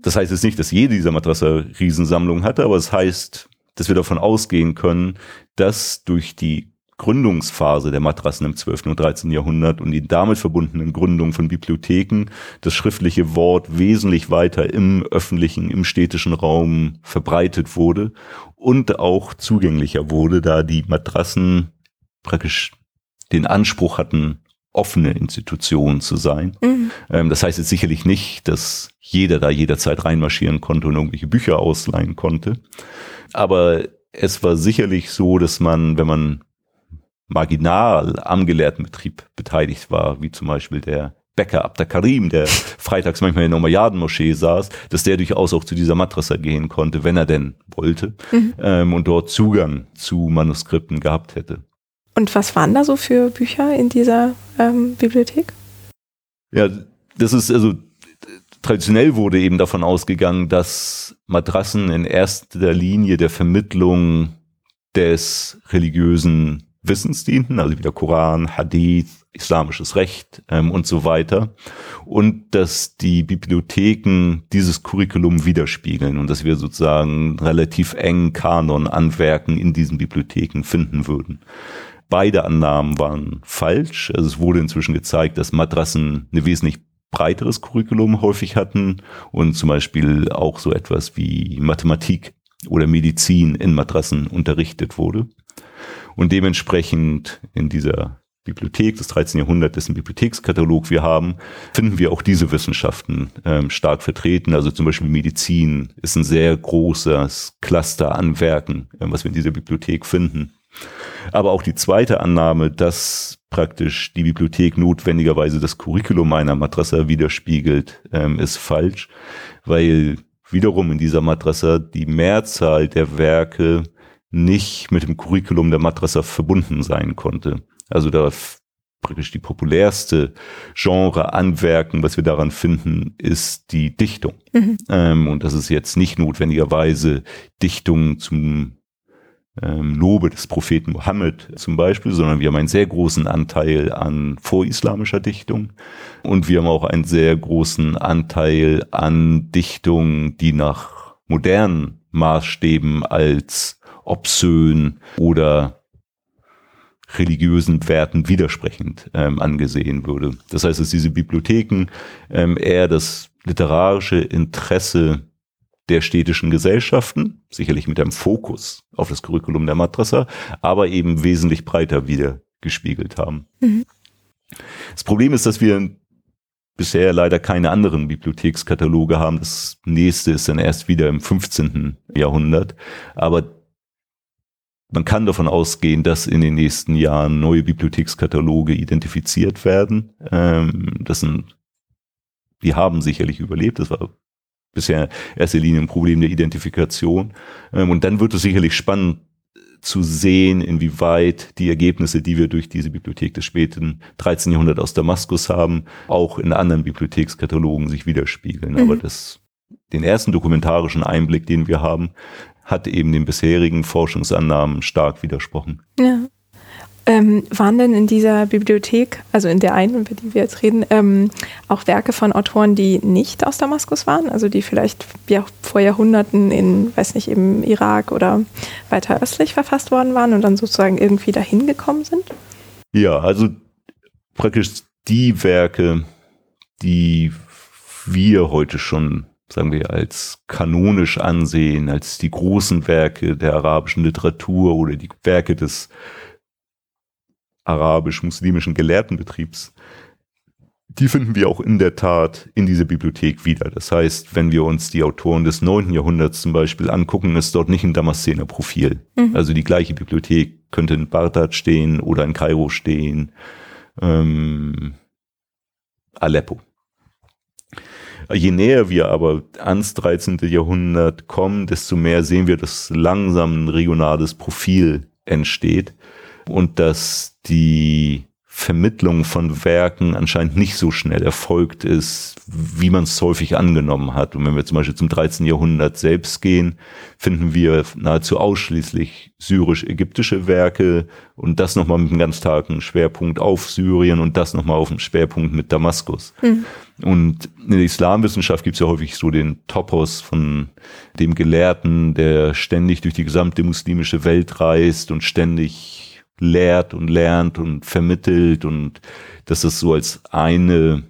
Das heißt jetzt nicht, dass jede dieser Madrasa Riesensammlungen hatte, aber es das heißt, dass wir davon ausgehen können, dass durch die Gründungsphase der Matrassen im 12. und 13. Jahrhundert und die damit verbundenen Gründungen von Bibliotheken das schriftliche Wort wesentlich weiter im öffentlichen, im städtischen Raum verbreitet wurde und auch zugänglicher wurde, da die Matrassen praktisch den Anspruch hatten, offene Institutionen zu sein. Mhm. Ähm, das heißt jetzt sicherlich nicht, dass jeder da jederzeit reinmarschieren konnte und irgendwelche Bücher ausleihen konnte. Aber es war sicherlich so, dass man, wenn man marginal am Gelehrtenbetrieb beteiligt war, wie zum Beispiel der Bäcker Abda Karim, der freitags manchmal in der Nomayaden-Moschee saß, dass der durchaus auch zu dieser Madrasa gehen konnte, wenn er denn wollte, mhm. ähm, und dort Zugang zu Manuskripten gehabt hätte. Und was waren da so für Bücher in dieser ähm, Bibliothek? Ja, das ist also traditionell wurde eben davon ausgegangen, dass Madrassen in erster Linie der Vermittlung des religiösen Wissens dienten, also wie der Koran, Hadith, islamisches Recht ähm, und so weiter. Und dass die Bibliotheken dieses Curriculum widerspiegeln und dass wir sozusagen relativ engen Kanon an Werken in diesen Bibliotheken finden würden. Beide Annahmen waren falsch. Also es wurde inzwischen gezeigt, dass Madrassen eine wesentlich breiteres Curriculum häufig hatten und zum Beispiel auch so etwas wie Mathematik oder Medizin in Madrassen unterrichtet wurde. Und dementsprechend in dieser Bibliothek des 13. Jahrhunderts, dessen Bibliothekskatalog wir haben, finden wir auch diese Wissenschaften ähm, stark vertreten. Also zum Beispiel Medizin ist ein sehr großes Cluster an Werken, äh, was wir in dieser Bibliothek finden. Aber auch die zweite Annahme, dass praktisch die Bibliothek notwendigerweise das Curriculum einer Madrasa widerspiegelt, ähm, ist falsch, weil wiederum in dieser Madrasa die Mehrzahl der Werke nicht mit dem Curriculum der Madrasa verbunden sein konnte. Also da praktisch die populärste Genre an Werken, was wir daran finden, ist die Dichtung. Mhm. Ähm, und das ist jetzt nicht notwendigerweise Dichtung zum ähm, Lobe des Propheten Mohammed zum Beispiel, sondern wir haben einen sehr großen Anteil an vorislamischer Dichtung und wir haben auch einen sehr großen Anteil an Dichtung, die nach modernen Maßstäben als obszön oder religiösen Werten widersprechend ähm, angesehen würde. Das heißt, dass diese Bibliotheken ähm, eher das literarische Interesse der städtischen Gesellschaften, sicherlich mit einem Fokus auf das Curriculum der Madrasa, aber eben wesentlich breiter wieder gespiegelt haben. Mhm. Das Problem ist, dass wir bisher leider keine anderen Bibliothekskataloge haben. Das nächste ist dann erst wieder im 15. Jahrhundert. Aber man kann davon ausgehen, dass in den nächsten Jahren neue Bibliothekskataloge identifiziert werden. Ähm, das sind, die haben sicherlich überlebt. Das war bisher erste Linie ein Problem der Identifikation. Ähm, und dann wird es sicherlich spannend zu sehen, inwieweit die Ergebnisse, die wir durch diese Bibliothek des späten 13. Jahrhunderts aus Damaskus haben, auch in anderen Bibliothekskatalogen sich widerspiegeln. Mhm. Aber das, den ersten dokumentarischen Einblick, den wir haben, hat eben den bisherigen Forschungsannahmen stark widersprochen. Ja. Ähm, waren denn in dieser Bibliothek, also in der einen, über die wir jetzt reden, ähm, auch Werke von Autoren, die nicht aus Damaskus waren, also die vielleicht ja, vor Jahrhunderten in, weiß nicht, im Irak oder weiter östlich verfasst worden waren und dann sozusagen irgendwie dahin gekommen sind? Ja, also praktisch die Werke, die wir heute schon sagen wir, als kanonisch ansehen, als die großen Werke der arabischen Literatur oder die Werke des arabisch-muslimischen Gelehrtenbetriebs, die finden wir auch in der Tat in dieser Bibliothek wieder. Das heißt, wenn wir uns die Autoren des neunten Jahrhunderts zum Beispiel angucken, ist dort nicht ein Damaszener Profil. Mhm. Also die gleiche Bibliothek könnte in Bagdad stehen oder in Kairo stehen, ähm, Aleppo. Je näher wir aber ans 13. Jahrhundert kommen, desto mehr sehen wir, dass langsam ein regionales Profil entsteht und dass die Vermittlung von Werken anscheinend nicht so schnell erfolgt ist, wie man es häufig angenommen hat. Und wenn wir zum Beispiel zum 13. Jahrhundert selbst gehen, finden wir nahezu ausschließlich syrisch-ägyptische Werke und das nochmal mit einem ganz starken Schwerpunkt auf Syrien und das nochmal auf dem Schwerpunkt mit Damaskus. Mhm. Und in der Islamwissenschaft gibt es ja häufig so den Topos von dem Gelehrten, der ständig durch die gesamte muslimische Welt reist und ständig lehrt und lernt und vermittelt und dass das so als eine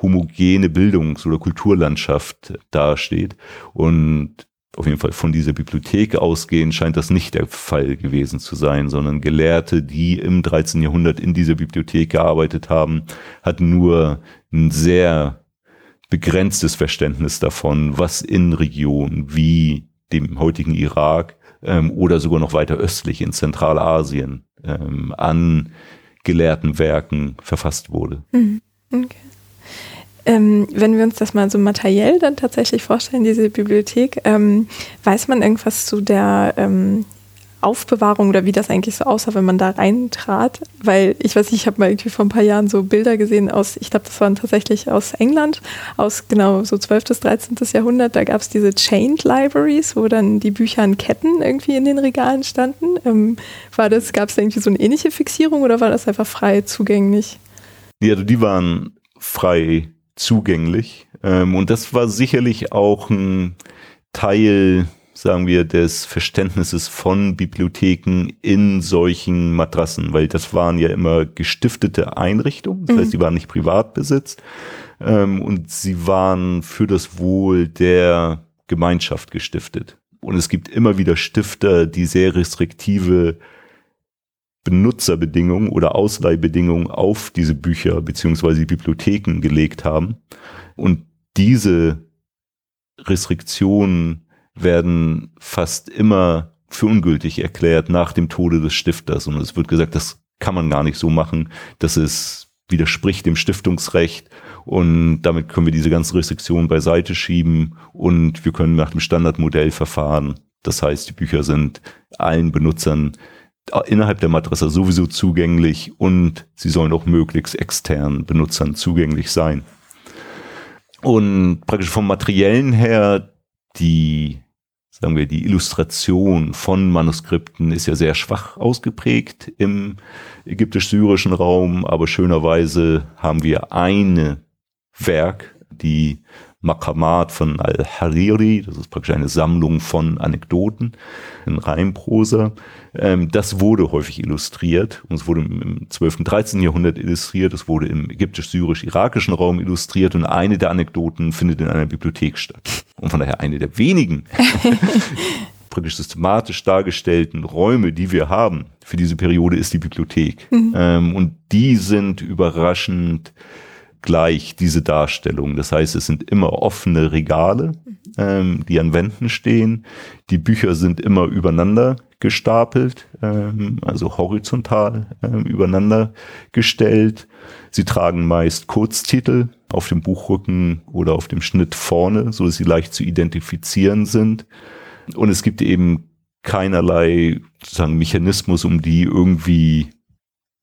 homogene Bildungs- oder Kulturlandschaft dasteht. Und auf jeden Fall von dieser Bibliothek ausgehend scheint das nicht der Fall gewesen zu sein, sondern Gelehrte, die im 13. Jahrhundert in dieser Bibliothek gearbeitet haben, hatten nur ein sehr begrenztes Verständnis davon, was in Regionen wie dem heutigen Irak ähm, oder sogar noch weiter östlich in Zentralasien ähm, an gelehrten Werken verfasst wurde. Mhm. Okay. Ähm, wenn wir uns das mal so materiell dann tatsächlich vorstellen, diese Bibliothek, ähm, weiß man irgendwas zu der ähm, Aufbewahrung oder wie das eigentlich so aussah, wenn man da reintrat. Weil ich weiß nicht, ich habe mal irgendwie vor ein paar Jahren so Bilder gesehen aus, ich glaube, das waren tatsächlich aus England, aus genau so 12. bis 13. Jahrhundert. Da gab es diese Chained Libraries, wo dann die Bücher in Ketten irgendwie in den Regalen standen. Ähm, war das, gab es irgendwie so eine ähnliche Fixierung oder war das einfach frei zugänglich? Ja, die waren frei zugänglich. Ähm, und das war sicherlich auch ein Teil sagen wir, des Verständnisses von Bibliotheken in solchen Matrassen, weil das waren ja immer gestiftete Einrichtungen, das mhm. heißt, die waren nicht Privatbesitz ähm, und sie waren für das Wohl der Gemeinschaft gestiftet. Und es gibt immer wieder Stifter, die sehr restriktive Benutzerbedingungen oder Ausleihbedingungen auf diese Bücher beziehungsweise die Bibliotheken gelegt haben. Und diese Restriktionen werden fast immer für ungültig erklärt nach dem Tode des Stifters. Und es wird gesagt, das kann man gar nicht so machen. Das ist, widerspricht dem Stiftungsrecht. Und damit können wir diese ganzen Restriktionen beiseite schieben und wir können nach dem Standardmodell verfahren. Das heißt, die Bücher sind allen Benutzern innerhalb der Madrasa sowieso zugänglich und sie sollen auch möglichst externen Benutzern zugänglich sein. Und praktisch vom Materiellen her, die, sagen wir, die Illustration von Manuskripten ist ja sehr schwach ausgeprägt im ägyptisch-syrischen Raum, aber schönerweise haben wir eine Werk, die Makamat von Al-Hariri, das ist praktisch eine Sammlung von Anekdoten in Reimprosa. Ähm, das wurde häufig illustriert und es wurde im 12. und 13. Jahrhundert illustriert, es wurde im ägyptisch-syrisch-irakischen Raum illustriert und eine der Anekdoten findet in einer Bibliothek statt. Und von daher eine der wenigen praktisch systematisch dargestellten Räume, die wir haben für diese Periode, ist die Bibliothek. Mhm. Ähm, und die sind überraschend gleich diese Darstellung. Das heißt, es sind immer offene Regale, ähm, die an Wänden stehen. Die Bücher sind immer übereinander gestapelt, ähm, also horizontal ähm, übereinander gestellt. Sie tragen meist Kurztitel auf dem Buchrücken oder auf dem Schnitt vorne, so dass sie leicht zu identifizieren sind. Und es gibt eben keinerlei sozusagen Mechanismus, um die irgendwie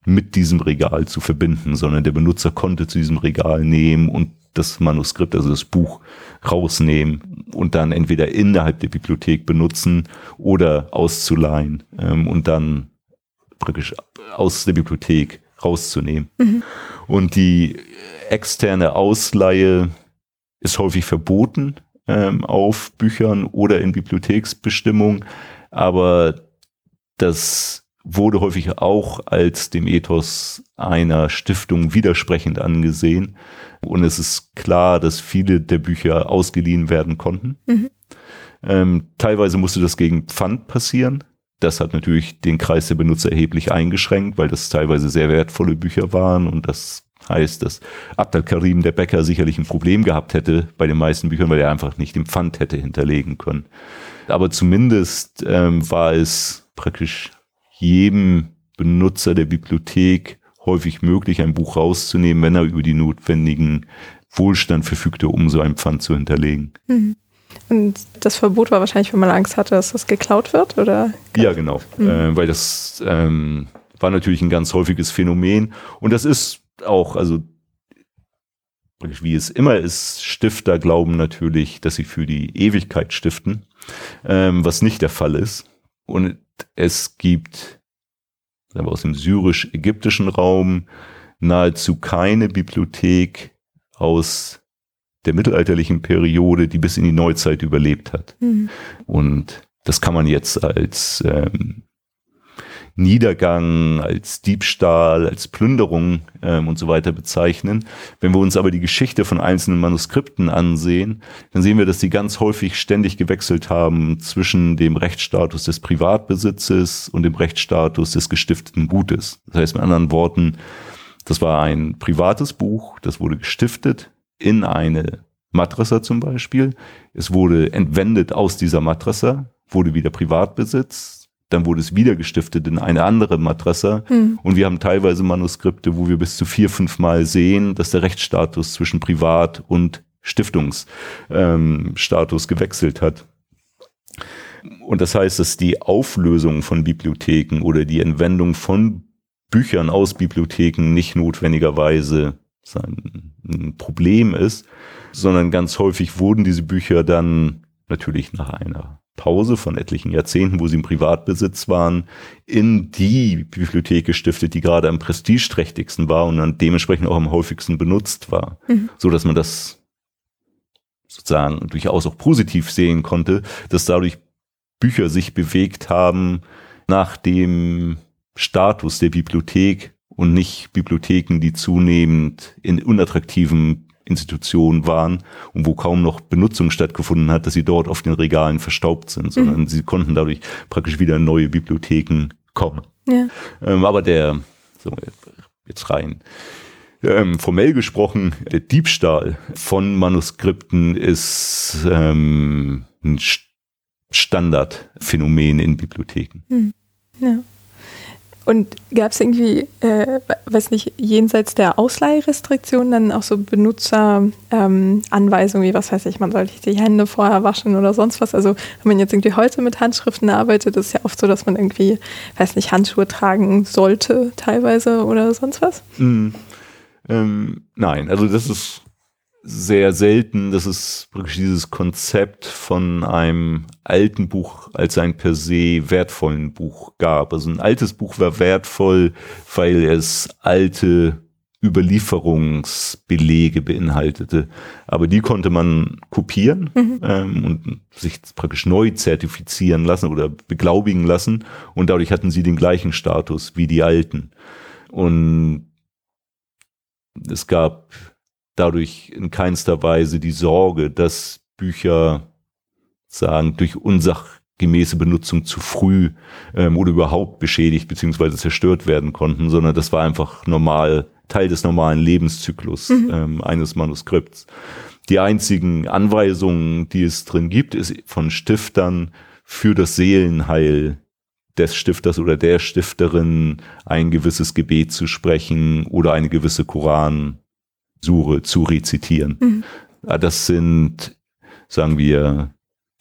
mit diesem Regal zu verbinden, sondern der Benutzer konnte zu diesem Regal nehmen und das Manuskript, also das Buch rausnehmen und dann entweder innerhalb der Bibliothek benutzen oder auszuleihen ähm, und dann praktisch aus der Bibliothek rauszunehmen. Mhm. Und die externe Ausleihe ist häufig verboten ähm, auf Büchern oder in Bibliotheksbestimmung, aber das wurde häufig auch als dem Ethos einer Stiftung widersprechend angesehen. Und es ist klar, dass viele der Bücher ausgeliehen werden konnten. Mhm. Ähm, teilweise musste das gegen Pfand passieren. Das hat natürlich den Kreis der Benutzer erheblich eingeschränkt, weil das teilweise sehr wertvolle Bücher waren und das heißt, dass Abdel Karim, der Bäcker, sicherlich ein Problem gehabt hätte bei den meisten Büchern, weil er einfach nicht den Pfand hätte hinterlegen können. Aber zumindest ähm, war es praktisch jedem Benutzer der Bibliothek häufig möglich, ein Buch rauszunehmen, wenn er über die notwendigen Wohlstand verfügte, um so ein Pfand zu hinterlegen. Mhm. Und das Verbot war wahrscheinlich, wenn man Angst hatte, dass das geklaut wird, oder? Ja, genau. Mhm. Äh, weil das ähm, war natürlich ein ganz häufiges Phänomen. Und das ist auch, also wie es immer ist, Stifter glauben natürlich, dass sie für die Ewigkeit stiften, ähm, was nicht der Fall ist. Und es gibt aber aus dem syrisch-ägyptischen Raum nahezu keine Bibliothek aus der mittelalterlichen Periode, die bis in die Neuzeit überlebt hat. Mhm. Und das kann man jetzt als ähm, Niedergang, als Diebstahl, als Plünderung ähm, und so weiter bezeichnen. Wenn wir uns aber die Geschichte von einzelnen Manuskripten ansehen, dann sehen wir, dass sie ganz häufig ständig gewechselt haben zwischen dem Rechtsstatus des Privatbesitzes und dem Rechtsstatus des gestifteten Gutes. Das heißt mit anderen Worten, das war ein privates Buch, das wurde gestiftet in eine Madrasa zum Beispiel. Es wurde entwendet aus dieser Madrasa, wurde wieder Privatbesitz dann wurde es wieder gestiftet in eine andere Madrasa. Hm. Und wir haben teilweise Manuskripte, wo wir bis zu vier, fünf Mal sehen, dass der Rechtsstatus zwischen Privat- und Stiftungsstatus ähm, gewechselt hat. Und das heißt, dass die Auflösung von Bibliotheken oder die Entwendung von Büchern aus Bibliotheken nicht notwendigerweise ein Problem ist, sondern ganz häufig wurden diese Bücher dann natürlich nach einer Pause von etlichen Jahrzehnten, wo sie im Privatbesitz waren, in die Bibliothek gestiftet, die gerade am prestigeträchtigsten war und dann dementsprechend auch am häufigsten benutzt war, mhm. so dass man das sozusagen durchaus auch positiv sehen konnte, dass dadurch Bücher sich bewegt haben nach dem Status der Bibliothek und nicht Bibliotheken, die zunehmend in unattraktiven Institutionen waren und wo kaum noch Benutzung stattgefunden hat, dass sie dort auf den Regalen verstaubt sind, sondern mhm. sie konnten dadurch praktisch wieder neue Bibliotheken kommen. Ja. Ähm, aber der, so jetzt rein, ähm, formell gesprochen, der Diebstahl von Manuskripten ist ähm, ein Standardphänomen in Bibliotheken. Mhm. Ja. Und gab es irgendwie, äh, weiß nicht, jenseits der Ausleihrestriktionen dann auch so Benutzeranweisungen, ähm, wie was weiß ich, man sollte die Hände vorher waschen oder sonst was? Also wenn man jetzt irgendwie heute mit Handschriften arbeitet, ist es ja oft so, dass man irgendwie, weiß nicht, Handschuhe tragen sollte teilweise oder sonst was? Mm, ähm, nein, also das ist sehr selten, dass es wirklich dieses Konzept von einem alten Buch als ein per se wertvollen Buch gab. Also ein altes Buch war wertvoll, weil es alte Überlieferungsbelege beinhaltete. Aber die konnte man kopieren mhm. ähm, und sich praktisch neu zertifizieren lassen oder beglaubigen lassen. Und dadurch hatten sie den gleichen Status wie die alten. Und es gab dadurch in keinster Weise die Sorge, dass Bücher sagen, durch unsachgemäße Benutzung zu früh ähm, oder überhaupt beschädigt bzw. zerstört werden konnten, sondern das war einfach normal, Teil des normalen Lebenszyklus mhm. ähm, eines Manuskripts. Die einzigen Anweisungen, die es drin gibt, ist von Stiftern für das Seelenheil des Stifters oder der Stifterin ein gewisses Gebet zu sprechen oder eine gewisse Koran Sure zu rezitieren. Mhm. Das sind, sagen wir,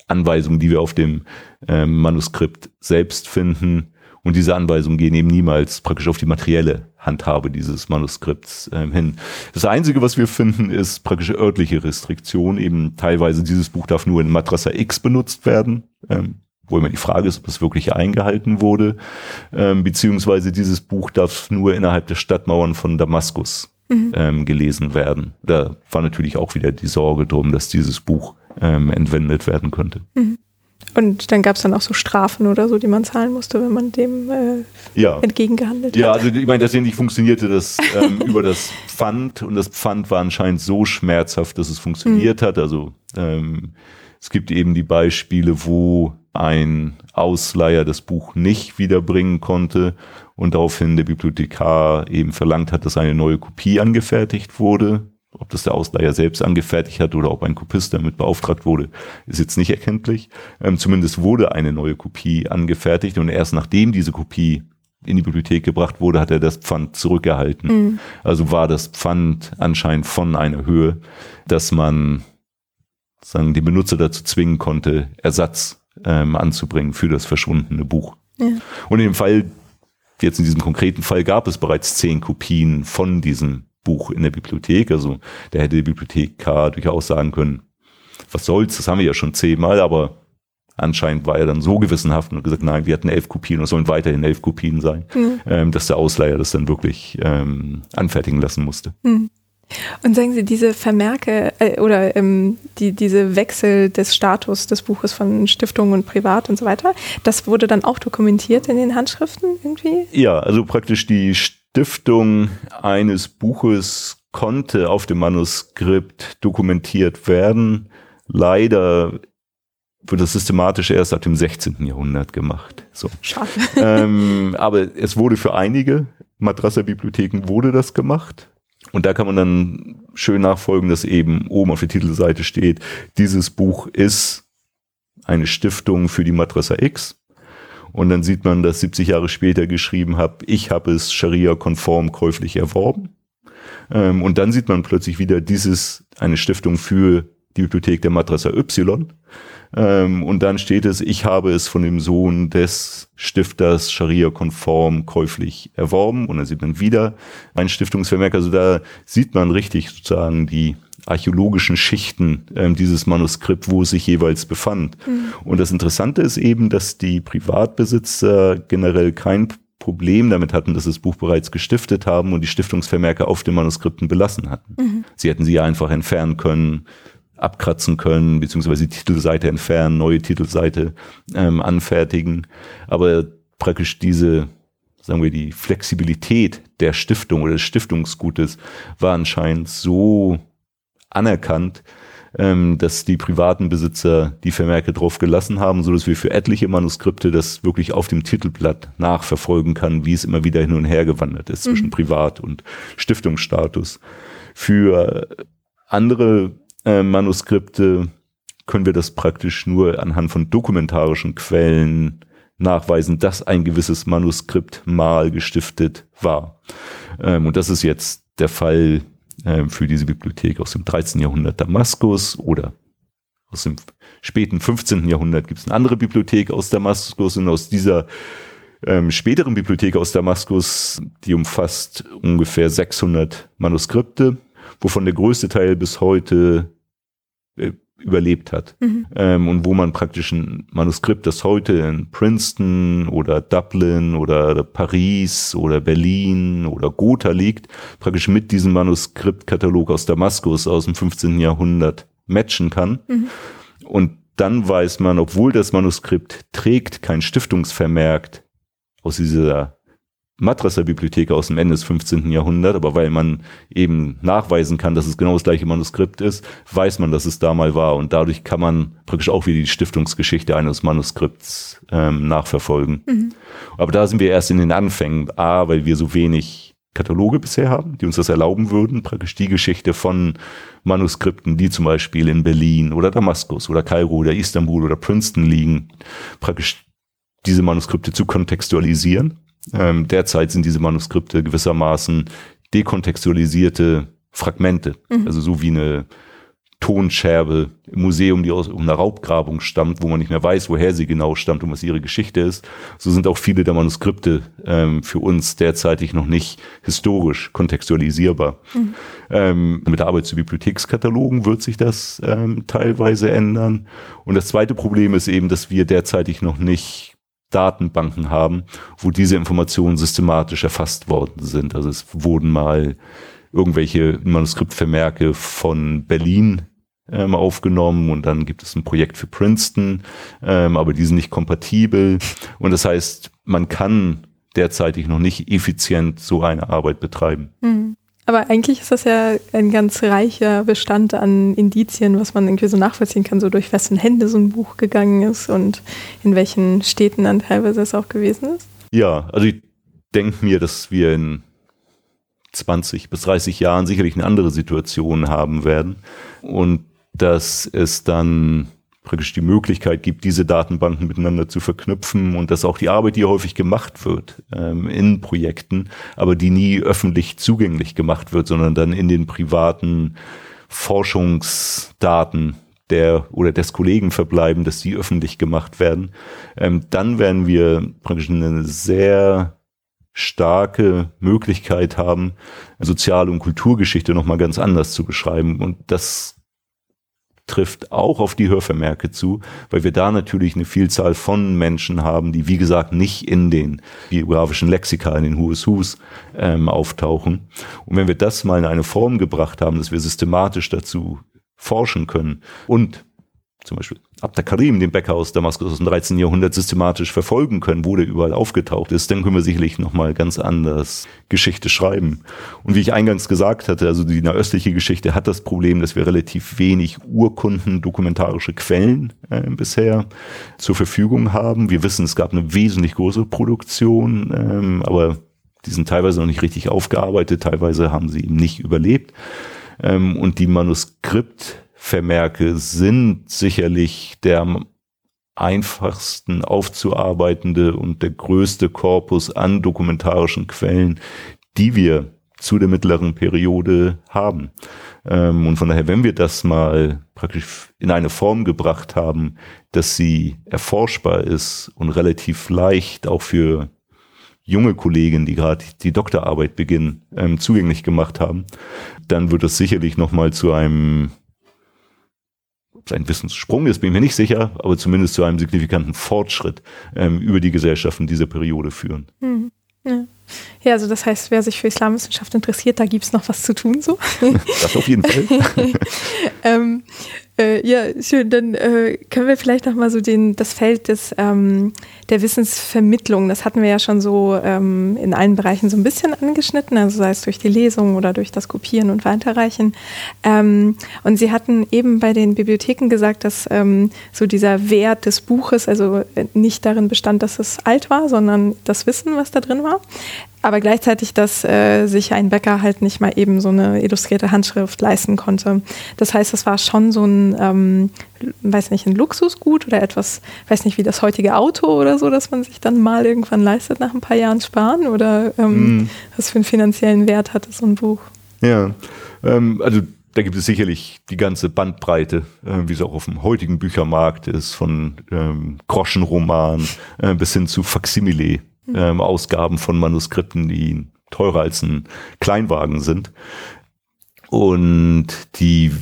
Anweisungen, die wir auf dem ähm, Manuskript selbst finden. Und diese Anweisungen gehen eben niemals praktisch auf die materielle Handhabe dieses Manuskripts ähm, hin. Das Einzige, was wir finden, ist praktisch örtliche Restriktion. Eben teilweise dieses Buch darf nur in Madrasa X benutzt werden. Ähm, wo immer die Frage ist, ob es wirklich eingehalten wurde, ähm, beziehungsweise dieses Buch darf nur innerhalb der Stadtmauern von Damaskus mhm. ähm, gelesen werden. Da war natürlich auch wieder die Sorge drum, dass dieses Buch ähm, entwendet werden könnte. Mhm. Und dann gab es dann auch so Strafen oder so, die man zahlen musste, wenn man dem äh, ja. entgegengehandelt ja, hat. Ja, also ich meine, tatsächlich funktionierte das ähm, über das Pfand und das Pfand war anscheinend so schmerzhaft, dass es funktioniert mhm. hat. Also ähm, es gibt eben die Beispiele, wo ein Ausleiher das Buch nicht wiederbringen konnte und daraufhin der Bibliothekar eben verlangt hat, dass eine neue Kopie angefertigt wurde. Ob das der Ausleiher selbst angefertigt hat oder ob ein Kopist damit beauftragt wurde, ist jetzt nicht erkenntlich. Ähm, zumindest wurde eine neue Kopie angefertigt und erst nachdem diese Kopie in die Bibliothek gebracht wurde, hat er das Pfand zurückgehalten. Mhm. Also war das Pfand anscheinend von einer Höhe, dass man sagen, den Benutzer dazu zwingen konnte, Ersatz ähm, anzubringen für das verschwundene Buch. Ja. Und in dem Fall Jetzt in diesem konkreten Fall gab es bereits zehn Kopien von diesem Buch in der Bibliothek. Also da hätte die Bibliothekar durchaus sagen können, was soll's, das haben wir ja schon zehnmal, aber anscheinend war er dann so gewissenhaft und hat gesagt, nein, wir hatten elf Kopien und es sollen weiterhin elf Kopien sein, mhm. ähm, dass der Ausleiher das dann wirklich ähm, anfertigen lassen musste. Mhm. Und sagen Sie, diese Vermerke äh, oder ähm, die, diese Wechsel des Status des Buches von Stiftung und Privat und so weiter, das wurde dann auch dokumentiert in den Handschriften irgendwie? Ja, also praktisch die Stiftung eines Buches konnte auf dem Manuskript dokumentiert werden. Leider wird das systematisch erst ab dem 16. Jahrhundert gemacht. So. Schade. Ähm, aber es wurde für einige Madrasa-Bibliotheken wurde das gemacht. Und da kann man dann schön nachfolgen, dass eben oben auf der Titelseite steht, dieses Buch ist eine Stiftung für die Madrasa X. Und dann sieht man, dass 70 Jahre später geschrieben habe, ich habe es Scharia-konform käuflich erworben. Ähm, und dann sieht man plötzlich wieder, dieses eine Stiftung für die Bibliothek der Madrasa Y. Ähm, und dann steht es, ich habe es von dem Sohn des Stifters Scharia-konform käuflich erworben. Und dann sieht man wieder ein Stiftungsvermerk. Also da sieht man richtig sozusagen die archäologischen Schichten ähm, dieses Manuskript, wo es sich jeweils befand. Mhm. Und das Interessante ist eben, dass die Privatbesitzer generell kein Problem damit hatten, dass das Buch bereits gestiftet haben und die Stiftungsvermerke auf den Manuskripten belassen hatten. Mhm. Sie hätten sie einfach entfernen können, abkratzen können, beziehungsweise die Titelseite entfernen, neue Titelseite ähm, anfertigen. Aber praktisch diese, sagen wir, die Flexibilität der Stiftung oder des Stiftungsgutes war anscheinend so anerkannt, ähm, dass die privaten Besitzer die Vermerke drauf gelassen haben, so dass wir für etliche Manuskripte das wirklich auf dem Titelblatt nachverfolgen kann, wie es immer wieder hin und her gewandert ist mhm. zwischen Privat- und Stiftungsstatus. Für andere äh, Manuskripte können wir das praktisch nur anhand von dokumentarischen Quellen nachweisen, dass ein gewisses Manuskript mal gestiftet war. Ähm, und das ist jetzt der Fall äh, für diese Bibliothek aus dem 13. Jahrhundert Damaskus oder aus dem späten 15. Jahrhundert gibt es eine andere Bibliothek aus Damaskus und aus dieser ähm, späteren Bibliothek aus Damaskus, die umfasst ungefähr 600 Manuskripte, wovon der größte Teil bis heute äh, überlebt hat. Mhm. Ähm, und wo man praktisch ein Manuskript, das heute in Princeton oder Dublin oder Paris oder Berlin oder Gotha liegt, praktisch mit diesem Manuskriptkatalog aus Damaskus aus dem 15. Jahrhundert matchen kann. Mhm. Und dann weiß man, obwohl das Manuskript trägt kein Stiftungsvermerk aus dieser Madrasa-Bibliothek aus dem Ende des 15. Jahrhunderts, aber weil man eben nachweisen kann, dass es genau das gleiche Manuskript ist, weiß man, dass es da mal war und dadurch kann man praktisch auch wieder die Stiftungsgeschichte eines Manuskripts ähm, nachverfolgen. Mhm. Aber da sind wir erst in den Anfängen, a, weil wir so wenig Kataloge bisher haben, die uns das erlauben würden, praktisch die Geschichte von Manuskripten, die zum Beispiel in Berlin oder Damaskus oder Kairo oder Istanbul oder Princeton liegen, praktisch diese Manuskripte zu kontextualisieren ähm, derzeit sind diese Manuskripte gewissermaßen dekontextualisierte Fragmente, mhm. also so wie eine Tonscherbe im Museum, die aus einer Raubgrabung stammt, wo man nicht mehr weiß, woher sie genau stammt und was ihre Geschichte ist. So sind auch viele der Manuskripte ähm, für uns derzeitig noch nicht historisch kontextualisierbar. Mhm. Ähm, mit der Arbeit zu Bibliothekskatalogen wird sich das ähm, teilweise ändern. Und das zweite Problem ist eben, dass wir derzeitig noch nicht Datenbanken haben, wo diese Informationen systematisch erfasst worden sind. Also es wurden mal irgendwelche Manuskriptvermerke von Berlin ähm, aufgenommen und dann gibt es ein Projekt für Princeton, ähm, aber die sind nicht kompatibel. Und das heißt, man kann derzeitig noch nicht effizient so eine Arbeit betreiben. Mhm. Aber eigentlich ist das ja ein ganz reicher Bestand an Indizien, was man irgendwie so nachvollziehen kann, so durch wessen Hände so ein Buch gegangen ist und in welchen Städten dann teilweise es auch gewesen ist. Ja, also ich denke mir, dass wir in 20 bis 30 Jahren sicherlich eine andere Situation haben werden und dass es dann praktisch die Möglichkeit gibt, diese Datenbanken miteinander zu verknüpfen und dass auch die Arbeit, die häufig gemacht wird ähm, in Projekten, aber die nie öffentlich zugänglich gemacht wird, sondern dann in den privaten Forschungsdaten der oder des Kollegen verbleiben, dass die öffentlich gemacht werden, ähm, dann werden wir praktisch eine sehr starke Möglichkeit haben, Sozial- und Kulturgeschichte nochmal ganz anders zu beschreiben. Und das trifft auch auf die Hörvermerke zu, weil wir da natürlich eine Vielzahl von Menschen haben, die wie gesagt nicht in den biografischen Lexika, in den Who's Who's ähm, auftauchen. Und wenn wir das mal in eine Form gebracht haben, dass wir systematisch dazu forschen können und zum Beispiel Abd Karim, den Bäcker aus Damaskus aus dem 13. Jahrhundert, systematisch verfolgen können, wo der überall aufgetaucht ist, dann können wir sicherlich nochmal ganz anders Geschichte schreiben. Und wie ich eingangs gesagt hatte, also die nahöstliche Geschichte hat das Problem, dass wir relativ wenig Urkunden, dokumentarische Quellen äh, bisher zur Verfügung haben. Wir wissen, es gab eine wesentlich größere Produktion, ähm, aber die sind teilweise noch nicht richtig aufgearbeitet, teilweise haben sie eben nicht überlebt. Ähm, und die Manuskript Vermerke sind sicherlich der am einfachsten aufzuarbeitende und der größte Korpus an dokumentarischen Quellen, die wir zu der mittleren Periode haben. Ähm, und von daher, wenn wir das mal praktisch in eine Form gebracht haben, dass sie erforschbar ist und relativ leicht auch für junge Kollegen, die gerade die Doktorarbeit beginnen, ähm, zugänglich gemacht haben, dann wird es sicherlich nochmal zu einem ein Wissenssprung ist, bin ich mir nicht sicher, aber zumindest zu einem signifikanten Fortschritt ähm, über die Gesellschaften dieser Periode führen. Mhm. Ja. Ja, also das heißt, wer sich für Islamwissenschaft interessiert, da gibt es noch was zu tun, so. Das auf jeden Fall. ähm, äh, ja, schön. Dann äh, können wir vielleicht noch mal so den, das Feld des, ähm, der Wissensvermittlung, das hatten wir ja schon so ähm, in allen Bereichen so ein bisschen angeschnitten, also sei es durch die Lesung oder durch das Kopieren und Weiterreichen. Ähm, und Sie hatten eben bei den Bibliotheken gesagt, dass ähm, so dieser Wert des Buches also nicht darin bestand, dass es alt war, sondern das Wissen, was da drin war aber gleichzeitig, dass äh, sich ein Bäcker halt nicht mal eben so eine illustrierte Handschrift leisten konnte. Das heißt, das war schon so ein, ähm, weiß nicht, ein Luxusgut oder etwas, weiß nicht, wie das heutige Auto oder so, dass man sich dann mal irgendwann leistet nach ein paar Jahren sparen oder ähm, mm. was für einen finanziellen Wert hat so ein Buch? Ja, ähm, also da gibt es sicherlich die ganze Bandbreite, äh, wie es auch auf dem heutigen Büchermarkt ist, von ähm, Groschenroman äh, bis hin zu Faximile ähm, Ausgaben von Manuskripten, die teurer als ein Kleinwagen sind. Und die,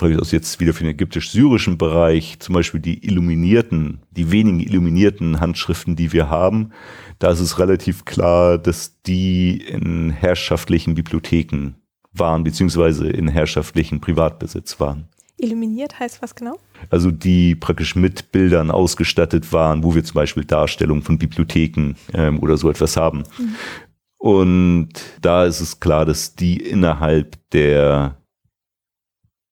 aus jetzt wieder für den ägyptisch-syrischen Bereich, zum Beispiel die illuminierten, die wenigen illuminierten Handschriften, die wir haben, da ist es relativ klar, dass die in herrschaftlichen Bibliotheken waren, beziehungsweise in herrschaftlichen Privatbesitz waren. Illuminiert heißt was genau? Also die praktisch mit Bildern ausgestattet waren, wo wir zum Beispiel Darstellungen von Bibliotheken ähm, oder so etwas haben. Mhm. Und da ist es klar, dass die innerhalb der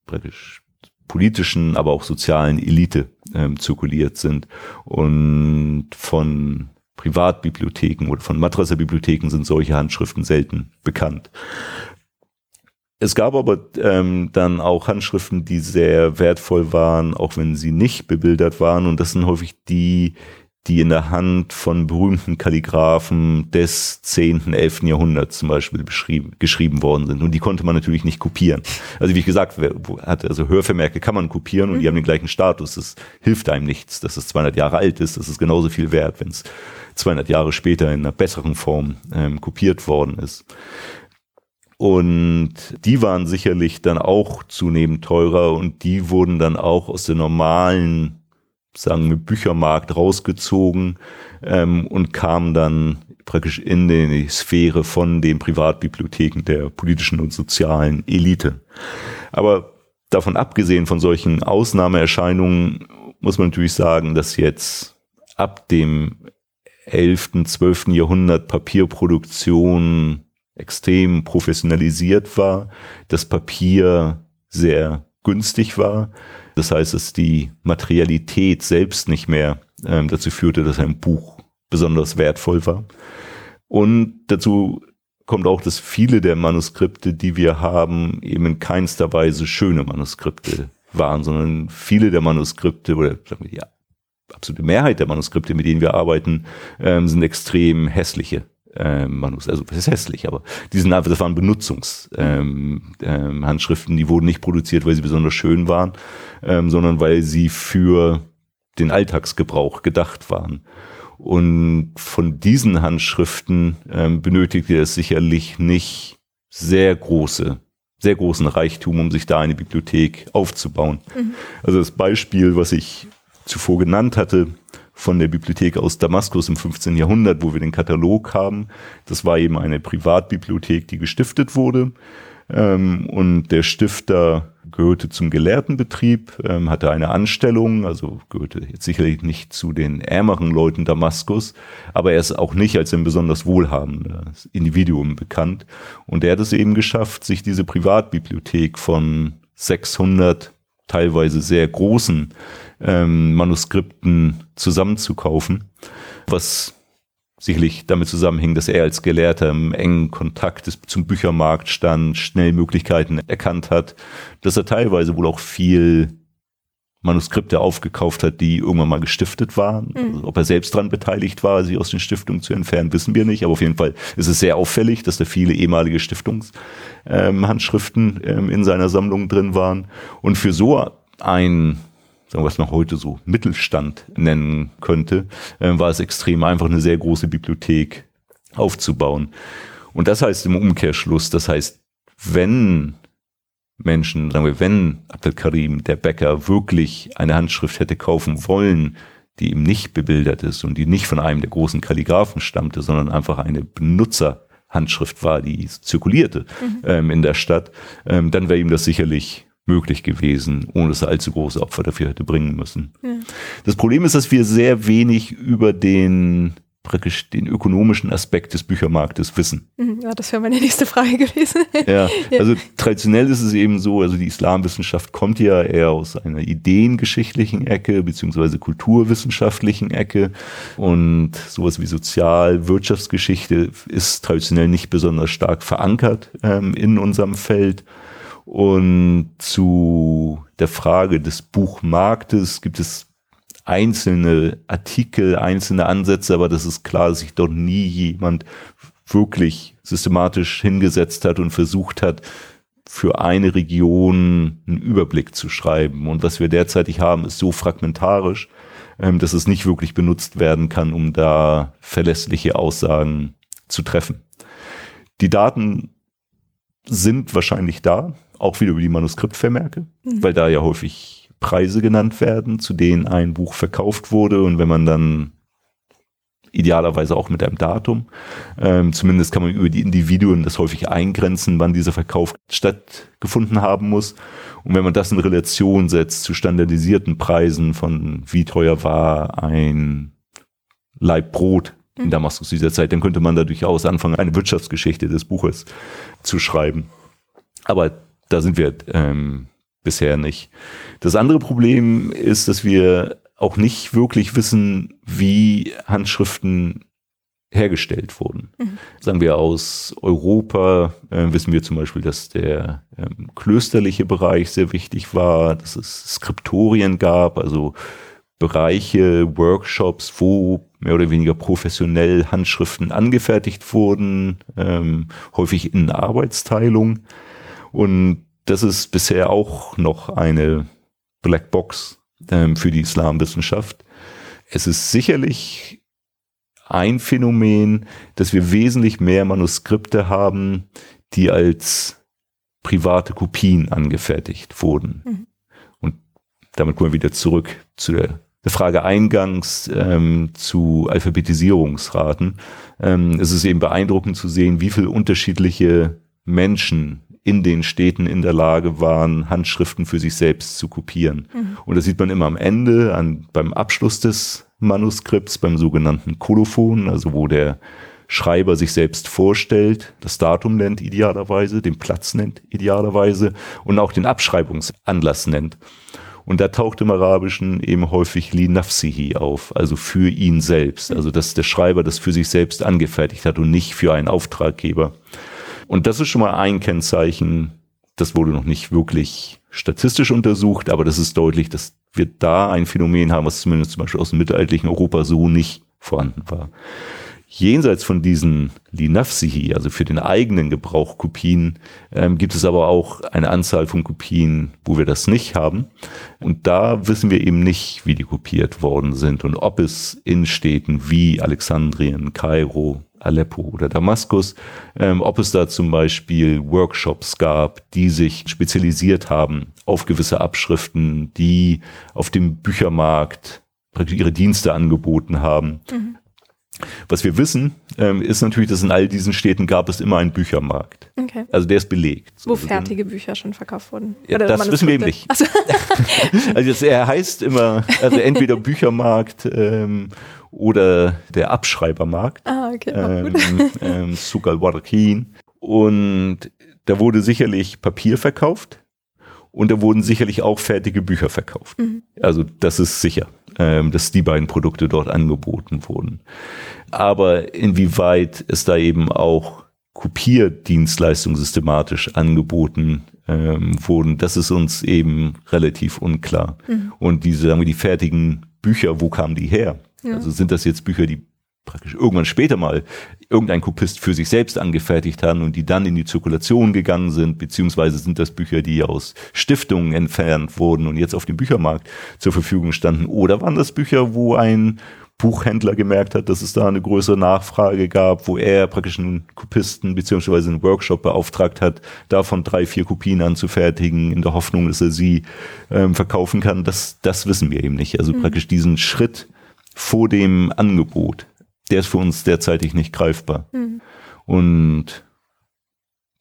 praktisch politischen, aber auch sozialen Elite ähm, zirkuliert sind. Und von Privatbibliotheken oder von Madrasa-Bibliotheken sind solche Handschriften selten bekannt. Es gab aber ähm, dann auch Handschriften, die sehr wertvoll waren, auch wenn sie nicht bebildert waren. Und das sind häufig die, die in der Hand von berühmten Kalligraphen des 10., 11. Jahrhunderts zum Beispiel geschrieben worden sind. Und die konnte man natürlich nicht kopieren. Also wie ich gesagt hatte, also Hörvermerke kann man kopieren und die haben den gleichen Status. Das hilft einem nichts, dass es 200 Jahre alt ist. Das ist genauso viel wert, wenn es 200 Jahre später in einer besseren Form ähm, kopiert worden ist. Und die waren sicherlich dann auch zunehmend teurer und die wurden dann auch aus der normalen, sagen wir, Büchermarkt rausgezogen ähm, und kamen dann praktisch in die Sphäre von den Privatbibliotheken der politischen und sozialen Elite. Aber davon abgesehen von solchen Ausnahmeerscheinungen muss man natürlich sagen, dass jetzt ab dem 11., 12. Jahrhundert Papierproduktion extrem professionalisiert war, das Papier sehr günstig war. Das heißt, dass die Materialität selbst nicht mehr ähm, dazu führte, dass ein Buch besonders wertvoll war. Und dazu kommt auch, dass viele der Manuskripte, die wir haben, eben in keinster Weise schöne Manuskripte waren, sondern viele der Manuskripte oder sagen wir die absolute Mehrheit der Manuskripte, mit denen wir arbeiten, ähm, sind extrem hässliche Manus, also das ist hässlich, aber die sind einfach, das waren Benutzungshandschriften, ähm, ähm, die wurden nicht produziert, weil sie besonders schön waren, ähm, sondern weil sie für den Alltagsgebrauch gedacht waren. Und von diesen Handschriften ähm, benötigte es sicherlich nicht sehr große, sehr großen Reichtum, um sich da eine Bibliothek aufzubauen. Mhm. Also das Beispiel, was ich zuvor genannt hatte, von der Bibliothek aus Damaskus im 15. Jahrhundert, wo wir den Katalog haben. Das war eben eine Privatbibliothek, die gestiftet wurde. Ähm, und der Stifter gehörte zum Gelehrtenbetrieb, ähm, hatte eine Anstellung, also gehörte jetzt sicherlich nicht zu den ärmeren Leuten Damaskus, aber er ist auch nicht als ein besonders wohlhabendes Individuum bekannt. Und er hat es eben geschafft, sich diese Privatbibliothek von 600 teilweise sehr großen ähm, Manuskripten zusammenzukaufen, was sicherlich damit zusammenhing, dass er als Gelehrter im engen Kontakt zum Büchermarkt stand, schnell Möglichkeiten erkannt hat, dass er teilweise wohl auch viel Manuskripte aufgekauft hat, die irgendwann mal gestiftet waren. Mhm. Also, ob er selbst daran beteiligt war, sie aus den Stiftungen zu entfernen, wissen wir nicht. Aber auf jeden Fall ist es sehr auffällig, dass da viele ehemalige Stiftungshandschriften ähm, ähm, in seiner Sammlung drin waren. Und für so ein sagen, was man heute so Mittelstand nennen könnte, äh, war es extrem einfach, eine sehr große Bibliothek aufzubauen. Und das heißt im Umkehrschluss, das heißt, wenn Menschen, sagen wir, wenn Abdel Karim, der Bäcker, wirklich eine Handschrift hätte kaufen wollen, die eben nicht bebildert ist und die nicht von einem der großen Kalligraphen stammte, sondern einfach eine Benutzerhandschrift war, die zirkulierte mhm. ähm, in der Stadt, ähm, dann wäre ihm das sicherlich möglich gewesen, ohne dass er allzu große Opfer dafür hätte bringen müssen. Ja. Das Problem ist, dass wir sehr wenig über den praktisch den ökonomischen Aspekt des Büchermarktes wissen. Mhm, ja, das wäre meine nächste Frage gewesen. ja, also traditionell ist es eben so, also die Islamwissenschaft kommt ja eher aus einer ideengeschichtlichen Ecke beziehungsweise kulturwissenschaftlichen Ecke und sowas wie Sozial-Wirtschaftsgeschichte ist traditionell nicht besonders stark verankert ähm, in unserem Feld. Und zu der Frage des Buchmarktes gibt es einzelne Artikel, einzelne Ansätze, aber das ist klar, dass sich dort nie jemand wirklich systematisch hingesetzt hat und versucht hat, für eine Region einen Überblick zu schreiben. Und was wir derzeitig haben, ist so fragmentarisch, ähm, dass es nicht wirklich benutzt werden kann, um da verlässliche Aussagen zu treffen. Die Daten sind wahrscheinlich da, auch wieder über die Manuskriptvermerke, mhm. weil da ja häufig Preise genannt werden, zu denen ein Buch verkauft wurde. Und wenn man dann idealerweise auch mit einem Datum. Ähm, zumindest kann man über die Individuen das häufig eingrenzen, wann dieser Verkauf stattgefunden haben muss. Und wenn man das in Relation setzt zu standardisierten Preisen von wie teuer war ein Leib Brot in mhm. Damaskus dieser Zeit, dann könnte man da durchaus anfangen, eine Wirtschaftsgeschichte des Buches zu schreiben. Aber da sind wir ähm, bisher nicht. Das andere Problem ist, dass wir auch nicht wirklich wissen, wie Handschriften hergestellt wurden. Mhm. Sagen wir aus Europa äh, wissen wir zum Beispiel, dass der ähm, klösterliche Bereich sehr wichtig war, dass es Skriptorien gab, also Bereiche, Workshops, wo mehr oder weniger professionell Handschriften angefertigt wurden, ähm, häufig in Arbeitsteilung. Und das ist bisher auch noch eine Blackbox ähm, für die Islamwissenschaft. Es ist sicherlich ein Phänomen, dass wir wesentlich mehr Manuskripte haben, die als private Kopien angefertigt wurden. Mhm. Und damit kommen wir wieder zurück zu der, Frage eingangs ähm, zu Alphabetisierungsraten. Ähm, es ist eben beeindruckend zu sehen, wie viele unterschiedliche Menschen in den Städten in der Lage waren, Handschriften für sich selbst zu kopieren. Mhm. Und das sieht man immer am Ende, an, beim Abschluss des Manuskripts, beim sogenannten Kolophon, also wo der Schreiber sich selbst vorstellt, das Datum nennt idealerweise, den Platz nennt idealerweise und auch den Abschreibungsanlass nennt. Und da taucht im Arabischen eben häufig li nafsihi auf, also für ihn selbst, also dass der Schreiber das für sich selbst angefertigt hat und nicht für einen Auftraggeber. Und das ist schon mal ein Kennzeichen, das wurde noch nicht wirklich statistisch untersucht, aber das ist deutlich, dass wir da ein Phänomen haben, was zumindest zum Beispiel aus dem mittelalterlichen Europa so nicht vorhanden war. Jenseits von diesen Linafsihi, also für den eigenen Gebrauch Kopien, ähm, gibt es aber auch eine Anzahl von Kopien, wo wir das nicht haben. Und da wissen wir eben nicht, wie die kopiert worden sind und ob es in Städten wie Alexandrien, Kairo, Aleppo oder Damaskus, ähm, ob es da zum Beispiel Workshops gab, die sich spezialisiert haben auf gewisse Abschriften, die auf dem Büchermarkt praktisch ihre Dienste angeboten haben. Mhm. Was wir wissen, ähm, ist natürlich, dass in all diesen Städten gab es immer einen Büchermarkt. Okay. Also der ist belegt. Wo also fertige Bücher schon verkauft wurden. Ja, das wissen wir eben nicht. So. also das, er heißt immer, also entweder Büchermarkt ähm, oder der Abschreibermarkt. Ah, okay. Ähm, ähm, Sukal Warakin. Und da wurde sicherlich Papier verkauft und da wurden sicherlich auch fertige Bücher verkauft. Mhm. Also das ist sicher, ähm, dass die beiden Produkte dort angeboten wurden. Aber inwieweit es da eben auch Kopierdienstleistungen systematisch angeboten ähm, wurden, das ist uns eben relativ unklar. Mhm. Und diese, sagen wir, die fertigen Bücher, wo kamen die her? Ja. Also sind das jetzt Bücher, die praktisch irgendwann später mal irgendein Kopist für sich selbst angefertigt haben und die dann in die Zirkulation gegangen sind, beziehungsweise sind das Bücher, die aus Stiftungen entfernt wurden und jetzt auf dem Büchermarkt zur Verfügung standen, oder waren das Bücher, wo ein Buchhändler gemerkt hat, dass es da eine größere Nachfrage gab, wo er praktisch einen Kopisten beziehungsweise einen Workshop beauftragt hat, davon drei, vier Kopien anzufertigen, in der Hoffnung, dass er sie ähm, verkaufen kann. Das, das wissen wir eben nicht. Also mhm. praktisch diesen Schritt vor dem Angebot, der ist für uns derzeitig nicht greifbar. Mhm. Und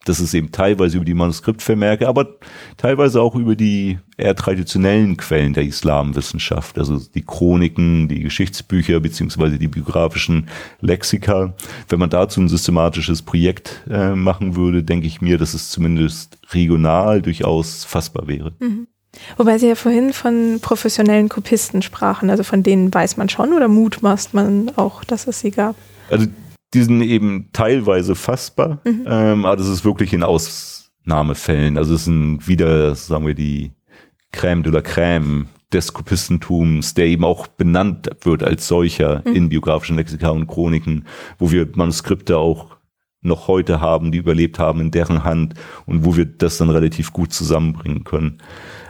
das ist eben teilweise über die Manuskriptvermerke, aber teilweise auch über die eher traditionellen Quellen der Islamwissenschaft, also die Chroniken, die Geschichtsbücher beziehungsweise die biografischen Lexika. Wenn man dazu ein systematisches Projekt äh, machen würde, denke ich mir, dass es zumindest regional durchaus fassbar wäre. Mhm. Wobei Sie ja vorhin von professionellen Kopisten sprachen, also von denen weiß man schon oder mutmaßt man auch, dass es sie gab? Also die sind eben teilweise fassbar, mhm. ähm, aber das ist wirklich in Ausnahmefällen. Also es sind wieder, sagen wir, die Crème de la Crème des Kopistentums, der eben auch benannt wird als solcher mhm. in biografischen Lexika und Chroniken, wo wir Manuskripte auch noch heute haben, die überlebt haben in deren Hand und wo wir das dann relativ gut zusammenbringen können.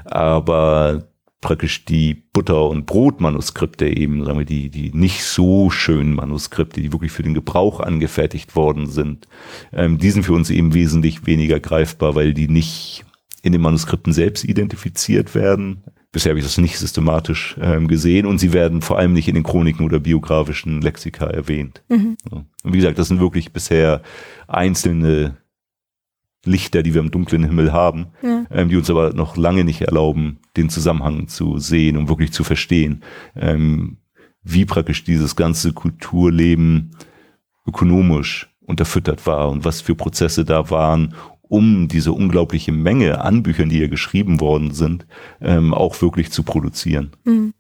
Aber praktisch die Butter- und Brotmanuskripte eben, sagen wir, die, die nicht so schönen Manuskripte, die wirklich für den Gebrauch angefertigt worden sind, ähm, die sind für uns eben wesentlich weniger greifbar, weil die nicht in den Manuskripten selbst identifiziert werden. Bisher habe ich das nicht systematisch ähm, gesehen und sie werden vor allem nicht in den Chroniken oder biografischen Lexika erwähnt. Mhm. Und wie gesagt, das sind wirklich bisher einzelne Lichter, die wir im dunklen Himmel haben, ja. ähm, die uns aber noch lange nicht erlauben, den Zusammenhang zu sehen und wirklich zu verstehen, ähm, wie praktisch dieses ganze Kulturleben ökonomisch unterfüttert war und was für Prozesse da waren, um diese unglaubliche Menge an Büchern, die hier geschrieben worden sind, ähm, auch wirklich zu produzieren. Mhm.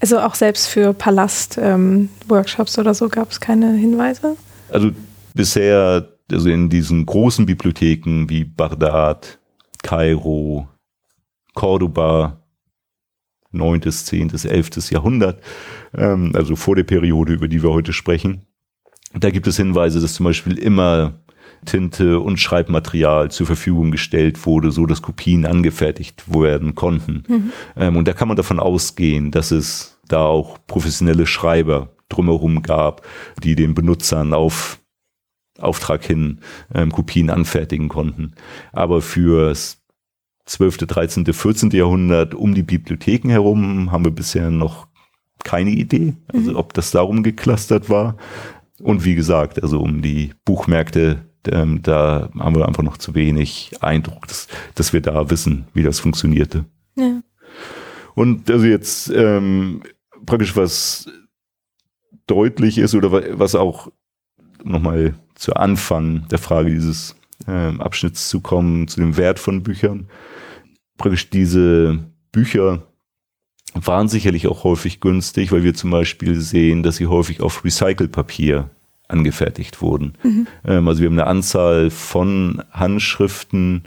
Also auch selbst für Palast-Workshops ähm, oder so gab es keine Hinweise? Also bisher also in diesen großen Bibliotheken wie Bagdad, Kairo, Cordoba, 9., 10., 11. Jahrhundert, ähm, also vor der Periode, über die wir heute sprechen. Da gibt es Hinweise, dass zum Beispiel immer Tinte und Schreibmaterial zur Verfügung gestellt wurde, so dass Kopien angefertigt werden konnten. Mhm. Ähm, und da kann man davon ausgehen, dass es da auch professionelle Schreiber drumherum gab, die den Benutzern auf Auftrag hin ähm, Kopien anfertigen konnten. Aber fürs 12., 13., 14. Jahrhundert um die Bibliotheken herum haben wir bisher noch keine Idee, also mhm. ob das darum geklustert war. Und wie gesagt, also um die Buchmärkte, ähm, da haben wir einfach noch zu wenig Eindruck, dass, dass wir da wissen, wie das funktionierte. Ja. Und also jetzt ähm, praktisch was deutlich ist oder was auch nochmal zu Anfang der Frage dieses äh, Abschnitts zu kommen, zu dem Wert von Büchern. Praktisch diese Bücher waren sicherlich auch häufig günstig, weil wir zum Beispiel sehen, dass sie häufig auf Recycelpapier angefertigt wurden. Mhm. Ähm, also wir haben eine Anzahl von Handschriften,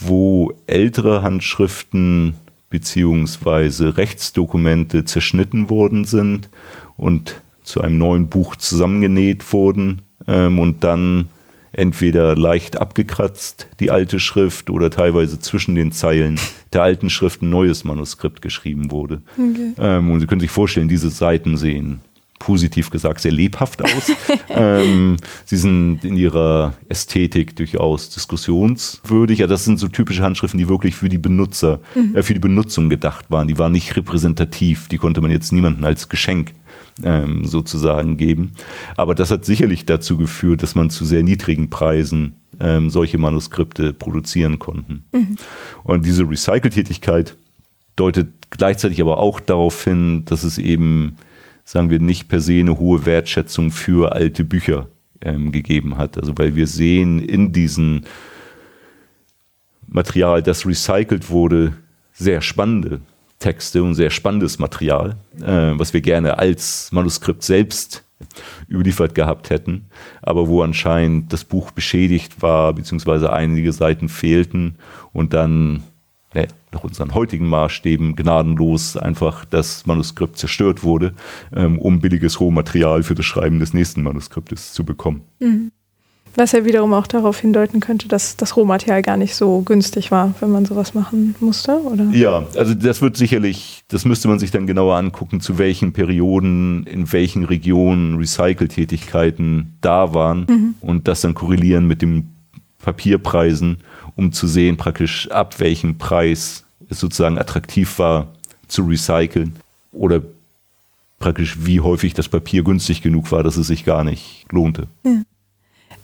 wo ältere Handschriften beziehungsweise Rechtsdokumente zerschnitten worden sind und zu einem neuen Buch zusammengenäht wurden ähm, und dann entweder leicht abgekratzt, die alte Schrift, oder teilweise zwischen den Zeilen der alten Schrift ein neues Manuskript geschrieben wurde. Okay. Ähm, und Sie können sich vorstellen, diese Seiten sehen positiv gesagt sehr lebhaft aus. ähm, sie sind in ihrer Ästhetik durchaus diskussionswürdig. Ja, das sind so typische Handschriften, die wirklich für die Benutzer, mhm. äh, für die Benutzung gedacht waren. Die waren nicht repräsentativ. Die konnte man jetzt niemandem als Geschenk ähm, sozusagen geben. Aber das hat sicherlich dazu geführt, dass man zu sehr niedrigen Preisen ähm, solche Manuskripte produzieren konnten. Mhm. Und diese Recycle-Tätigkeit deutet gleichzeitig aber auch darauf hin, dass es eben, sagen wir, nicht per se eine hohe Wertschätzung für alte Bücher ähm, gegeben hat. Also weil wir sehen in diesem Material, das recycelt wurde, sehr spannende Texte und sehr spannendes Material, äh, was wir gerne als Manuskript selbst überliefert gehabt hätten, aber wo anscheinend das Buch beschädigt war, beziehungsweise einige Seiten fehlten und dann ne, nach unseren heutigen Maßstäben gnadenlos einfach das Manuskript zerstört wurde, ähm, um billiges Rohmaterial für das Schreiben des nächsten Manuskriptes zu bekommen. Mhm. Was ja wiederum auch darauf hindeuten könnte, dass das Rohmaterial gar nicht so günstig war, wenn man sowas machen musste, oder? Ja, also das wird sicherlich, das müsste man sich dann genauer angucken, zu welchen Perioden, in welchen Regionen Recycle-Tätigkeiten da waren mhm. und das dann korrelieren mit den Papierpreisen, um zu sehen praktisch ab welchem Preis es sozusagen attraktiv war zu recyceln oder praktisch wie häufig das Papier günstig genug war, dass es sich gar nicht lohnte. Ja.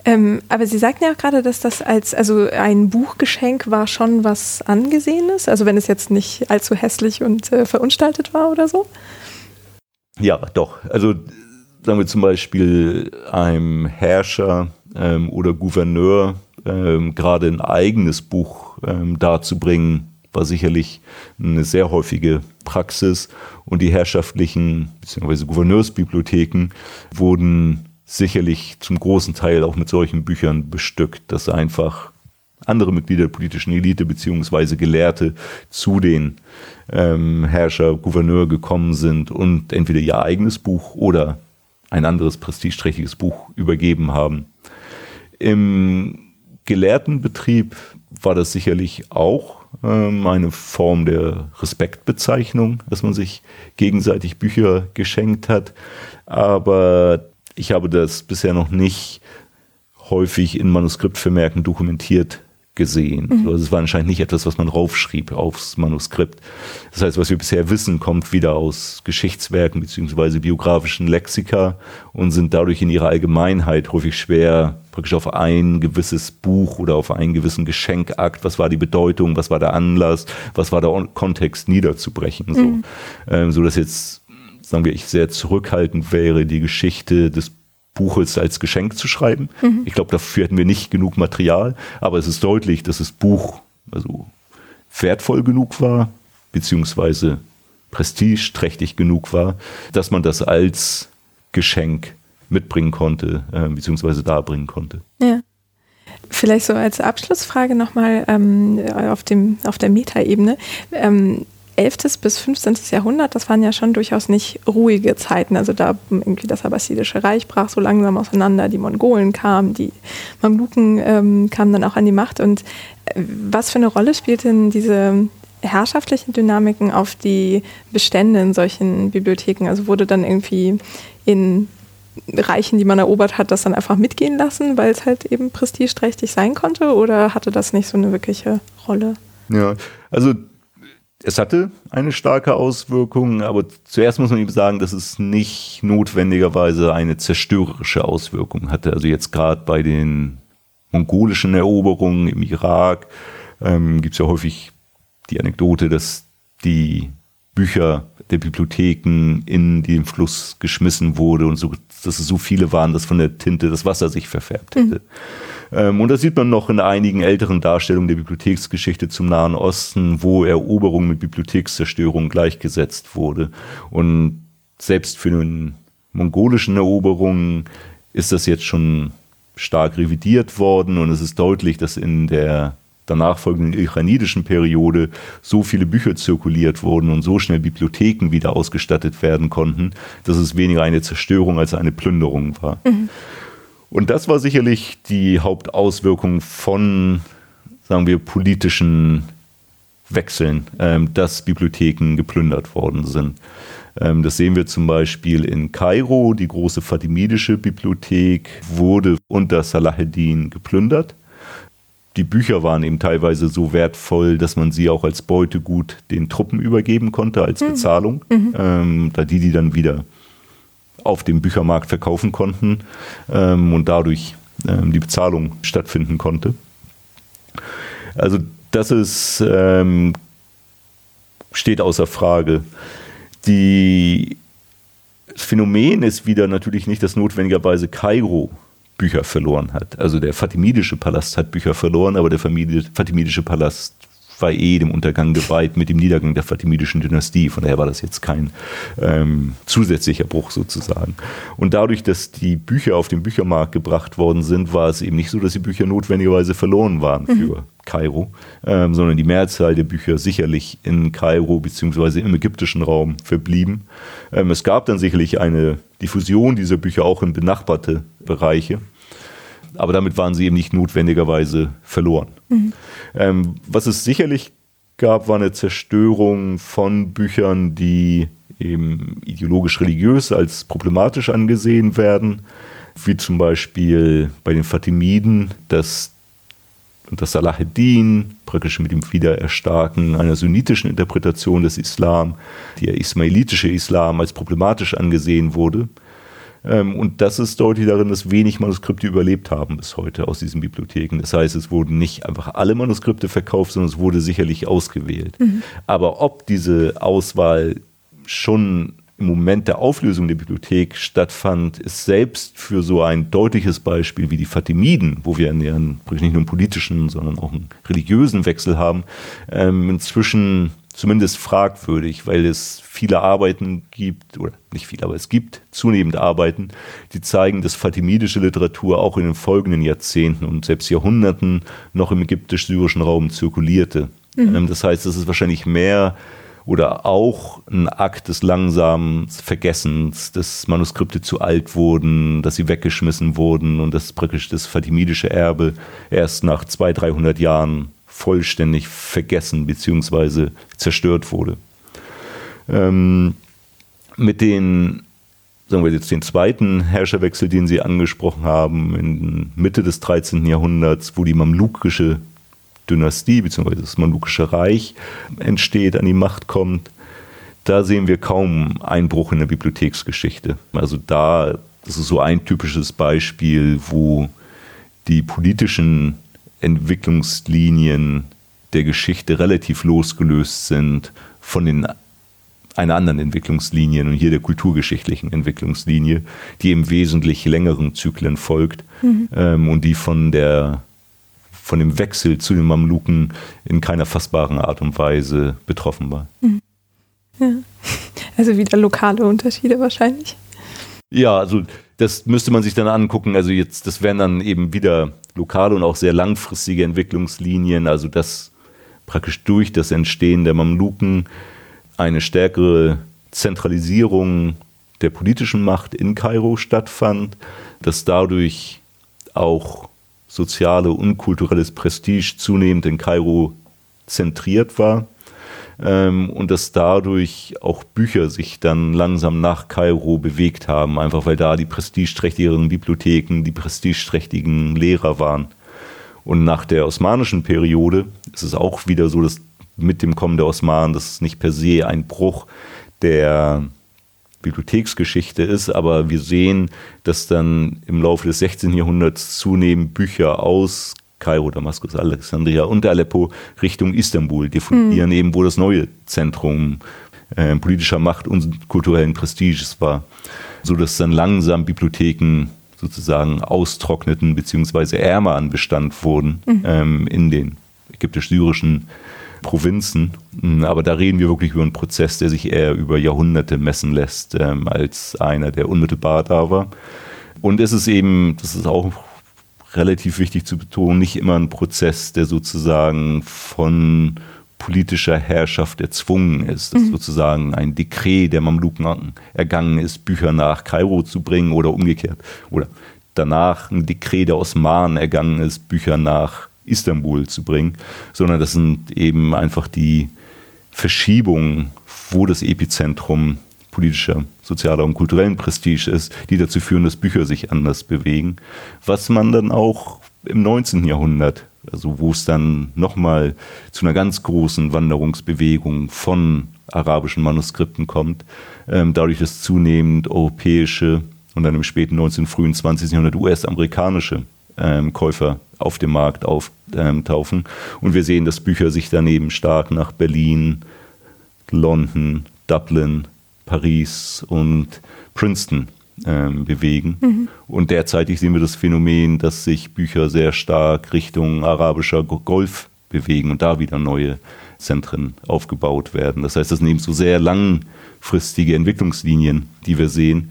Ähm, aber Sie sagten ja auch gerade, dass das als, also ein Buchgeschenk war schon was Angesehenes, also wenn es jetzt nicht allzu hässlich und äh, verunstaltet war oder so? Ja, doch. Also sagen wir zum Beispiel einem Herrscher ähm, oder Gouverneur ähm, gerade ein eigenes Buch ähm, darzubringen, war sicherlich eine sehr häufige Praxis und die herrschaftlichen bzw. Gouverneursbibliotheken wurden sicherlich zum großen Teil auch mit solchen Büchern bestückt, dass einfach andere Mitglieder der politischen Elite beziehungsweise Gelehrte zu den ähm, Herrscher, Gouverneur gekommen sind und entweder ihr eigenes Buch oder ein anderes prestigeträchtiges Buch übergeben haben. Im Gelehrtenbetrieb war das sicherlich auch ähm, eine Form der Respektbezeichnung, dass man sich gegenseitig Bücher geschenkt hat. Aber ich habe das bisher noch nicht häufig in Manuskriptvermerken dokumentiert gesehen. Mhm. Also es war anscheinend nicht etwas, was man raufschrieb aufs Manuskript. Das heißt, was wir bisher wissen, kommt wieder aus Geschichtswerken beziehungsweise biografischen Lexika und sind dadurch in ihrer Allgemeinheit häufig schwer praktisch auf ein gewisses Buch oder auf einen gewissen Geschenkakt, was war die Bedeutung, was war der Anlass, was war der Kontext niederzubrechen. So, mhm. ähm, so dass jetzt sagen wir, ich sehr zurückhaltend wäre, die Geschichte des Buches als Geschenk zu schreiben. Mhm. Ich glaube, dafür hätten wir nicht genug Material, aber es ist deutlich, dass das Buch also wertvoll genug war, beziehungsweise prestigeträchtig genug war, dass man das als Geschenk mitbringen konnte, äh, beziehungsweise darbringen konnte. Ja. Vielleicht so als Abschlussfrage nochmal ähm, auf, auf der Metaebene. Ähm, 11. bis 15. Jahrhundert, das waren ja schon durchaus nicht ruhige Zeiten. Also da irgendwie das Abbasidische Reich brach so langsam auseinander, die Mongolen kamen, die Mamluken ähm, kamen dann auch an die Macht. Und äh, was für eine Rolle spielten diese herrschaftlichen Dynamiken auf die Bestände in solchen Bibliotheken? Also wurde dann irgendwie in Reichen, die man erobert hat, das dann einfach mitgehen lassen, weil es halt eben prestigeträchtig sein konnte? Oder hatte das nicht so eine wirkliche Rolle? Ja, also es hatte eine starke Auswirkung, aber zuerst muss man eben sagen, dass es nicht notwendigerweise eine zerstörerische Auswirkung hatte. Also jetzt gerade bei den mongolischen Eroberungen im Irak ähm, gibt es ja häufig die Anekdote, dass die Bücher der Bibliotheken in den Fluss geschmissen wurde und so, dass es so viele waren, dass von der Tinte das Wasser sich verfärbt hätte. Mhm. Ähm, und das sieht man noch in einigen älteren Darstellungen der Bibliotheksgeschichte zum Nahen Osten, wo Eroberung mit Bibliothekszerstörung gleichgesetzt wurde. Und selbst für den mongolischen Eroberungen ist das jetzt schon stark revidiert worden und es ist deutlich, dass in der danach folgenden iranidischen Periode so viele Bücher zirkuliert wurden und so schnell Bibliotheken wieder ausgestattet werden konnten, dass es weniger eine Zerstörung als eine Plünderung war. Mhm. Und das war sicherlich die Hauptauswirkung von, sagen wir, politischen Wechseln, ähm, dass Bibliotheken geplündert worden sind. Ähm, das sehen wir zum Beispiel in Kairo. Die große Fatimidische Bibliothek wurde unter Salahuddin geplündert. Die Bücher waren eben teilweise so wertvoll, dass man sie auch als Beutegut den Truppen übergeben konnte, als mhm. Bezahlung, mhm. ähm, da die die dann wieder auf dem Büchermarkt verkaufen konnten ähm, und dadurch ähm, die Bezahlung stattfinden konnte. Also das ist, ähm, steht außer Frage. Die, das Phänomen ist wieder natürlich nicht, dass notwendigerweise Kairo Bücher verloren hat. Also der Fatimidische Palast hat Bücher verloren, aber der Fatimidische Palast war eh dem Untergang geweiht mit dem Niedergang der Fatimidischen Dynastie. Von daher war das jetzt kein ähm, zusätzlicher Bruch sozusagen. Und dadurch, dass die Bücher auf den Büchermarkt gebracht worden sind, war es eben nicht so, dass die Bücher notwendigerweise verloren waren mhm. für Kairo, ähm, sondern die Mehrzahl der Bücher sicherlich in Kairo beziehungsweise im ägyptischen Raum verblieben. Ähm, es gab dann sicherlich eine Diffusion dieser Bücher auch in benachbarte Bereiche aber damit waren sie eben nicht notwendigerweise verloren. Mhm. Ähm, was es sicherlich gab, war eine Zerstörung von Büchern, die eben ideologisch-religiös als problematisch angesehen werden, wie zum Beispiel bei den Fatimiden, dass das Salaheddin, praktisch mit dem Wiedererstarken einer sunnitischen Interpretation des Islam, der ismailitische Islam als problematisch angesehen wurde. Ähm, und das ist deutlich darin, dass wenig Manuskripte überlebt haben bis heute aus diesen Bibliotheken. Das heißt, es wurden nicht einfach alle Manuskripte verkauft, sondern es wurde sicherlich ausgewählt. Mhm. Aber ob diese Auswahl schon im Moment der Auflösung der Bibliothek stattfand, ist selbst für so ein deutliches Beispiel wie die Fatimiden, wo wir nicht nur einen politischen, sondern auch einen religiösen Wechsel haben, ähm, inzwischen zumindest fragwürdig, weil es viele Arbeiten gibt, oder nicht viele, aber es gibt zunehmend Arbeiten, die zeigen, dass fatimidische Literatur auch in den folgenden Jahrzehnten und selbst Jahrhunderten noch im ägyptisch-syrischen Raum zirkulierte. Mhm. Ähm, das heißt, es ist wahrscheinlich mehr oder auch ein Akt des langsamen Vergessens, dass Manuskripte zu alt wurden, dass sie weggeschmissen wurden und dass praktisch das fatimidische Erbe erst nach 200, 300 Jahren vollständig vergessen bzw. zerstört wurde. Ähm, mit den, sagen wir jetzt den zweiten Herrscherwechsel, den Sie angesprochen haben, in Mitte des 13. Jahrhunderts, wo die mamlukische Dynastie bzw. das Mamlukische Reich entsteht, an die Macht kommt, da sehen wir kaum Einbruch in der Bibliotheksgeschichte. Also da, das ist so ein typisches Beispiel, wo die politischen Entwicklungslinien der Geschichte relativ losgelöst sind von den einer anderen Entwicklungslinien und hier der kulturgeschichtlichen Entwicklungslinie, die im wesentlich längeren Zyklen folgt mhm. ähm, und die von der von dem Wechsel zu den Mamluken in keiner fassbaren Art und Weise betroffen war. Mhm. Ja. Also wieder lokale Unterschiede wahrscheinlich. Ja, also das müsste man sich dann angucken. Also jetzt, das wären dann eben wieder lokale und auch sehr langfristige Entwicklungslinien, also dass praktisch durch das Entstehen der Mamluken eine stärkere Zentralisierung der politischen Macht in Kairo stattfand, dass dadurch auch soziale und kulturelles Prestige zunehmend in Kairo zentriert war ähm, und dass dadurch auch Bücher sich dann langsam nach Kairo bewegt haben, einfach weil da die prestigeträchtigeren Bibliotheken, die prestigeträchtigen Lehrer waren. Und nach der osmanischen Periode ist es auch wieder so, dass mit dem Kommen der Osmanen, das nicht per se ein Bruch der Bibliotheksgeschichte ist, aber wir sehen, dass dann im Laufe des 16. Jahrhunderts zunehmend Bücher aus Kairo, Damaskus, Alexandria und Aleppo Richtung Istanbul diffundieren, mhm. eben wo das neue Zentrum äh, politischer Macht und kulturellen Prestiges war, so dass dann langsam Bibliotheken sozusagen austrockneten beziehungsweise ärmer an Bestand wurden mhm. ähm, in den ägyptisch-syrischen Provinzen. Hm, aber da reden wir wirklich über einen Prozess, der sich eher über Jahrhunderte messen lässt, ähm, als einer, der unmittelbar da war. Und es ist eben, das ist auch relativ wichtig zu betonen, nicht immer ein Prozess, der sozusagen von politischer Herrschaft erzwungen ist, dass mhm. sozusagen ein Dekret der Mamluken ergangen ist, Bücher nach Kairo zu bringen oder umgekehrt. Oder danach ein Dekret der Osmanen ergangen ist, Bücher nach Istanbul zu bringen, sondern das sind eben einfach die Verschiebungen, wo das Epizentrum politischer, sozialer und kulturellen Prestige ist, die dazu führen, dass Bücher sich anders bewegen. Was man dann auch im 19. Jahrhundert, also wo es dann nochmal zu einer ganz großen Wanderungsbewegung von arabischen Manuskripten kommt, ähm, dadurch, dass zunehmend europäische und dann im späten 19., frühen 20. Jahrhundert US-amerikanische ähm, Käufer auf dem Markt auftauchen. Und wir sehen, dass Bücher sich daneben stark nach Berlin, London, Dublin, Paris und Princeton ähm, bewegen. Mhm. Und derzeitig sehen wir das Phänomen, dass sich Bücher sehr stark Richtung arabischer Golf bewegen und da wieder neue Zentren aufgebaut werden. Das heißt, das sind eben so sehr langfristige Entwicklungslinien, die wir sehen,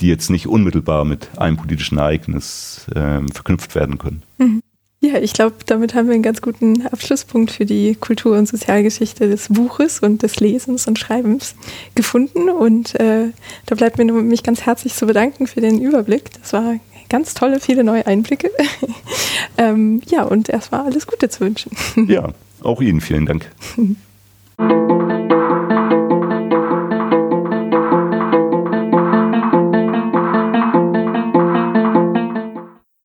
die jetzt nicht unmittelbar mit einem politischen Ereignis ähm, verknüpft werden können. Mhm. Ja, ich glaube, damit haben wir einen ganz guten Abschlusspunkt für die Kultur- und Sozialgeschichte des Buches und des Lesens und Schreibens gefunden. Und äh, da bleibt mir nur, mich ganz herzlich zu bedanken für den Überblick. Das war ganz tolle, viele neue Einblicke. ähm, ja, und erstmal alles Gute zu wünschen. Ja, auch Ihnen vielen Dank.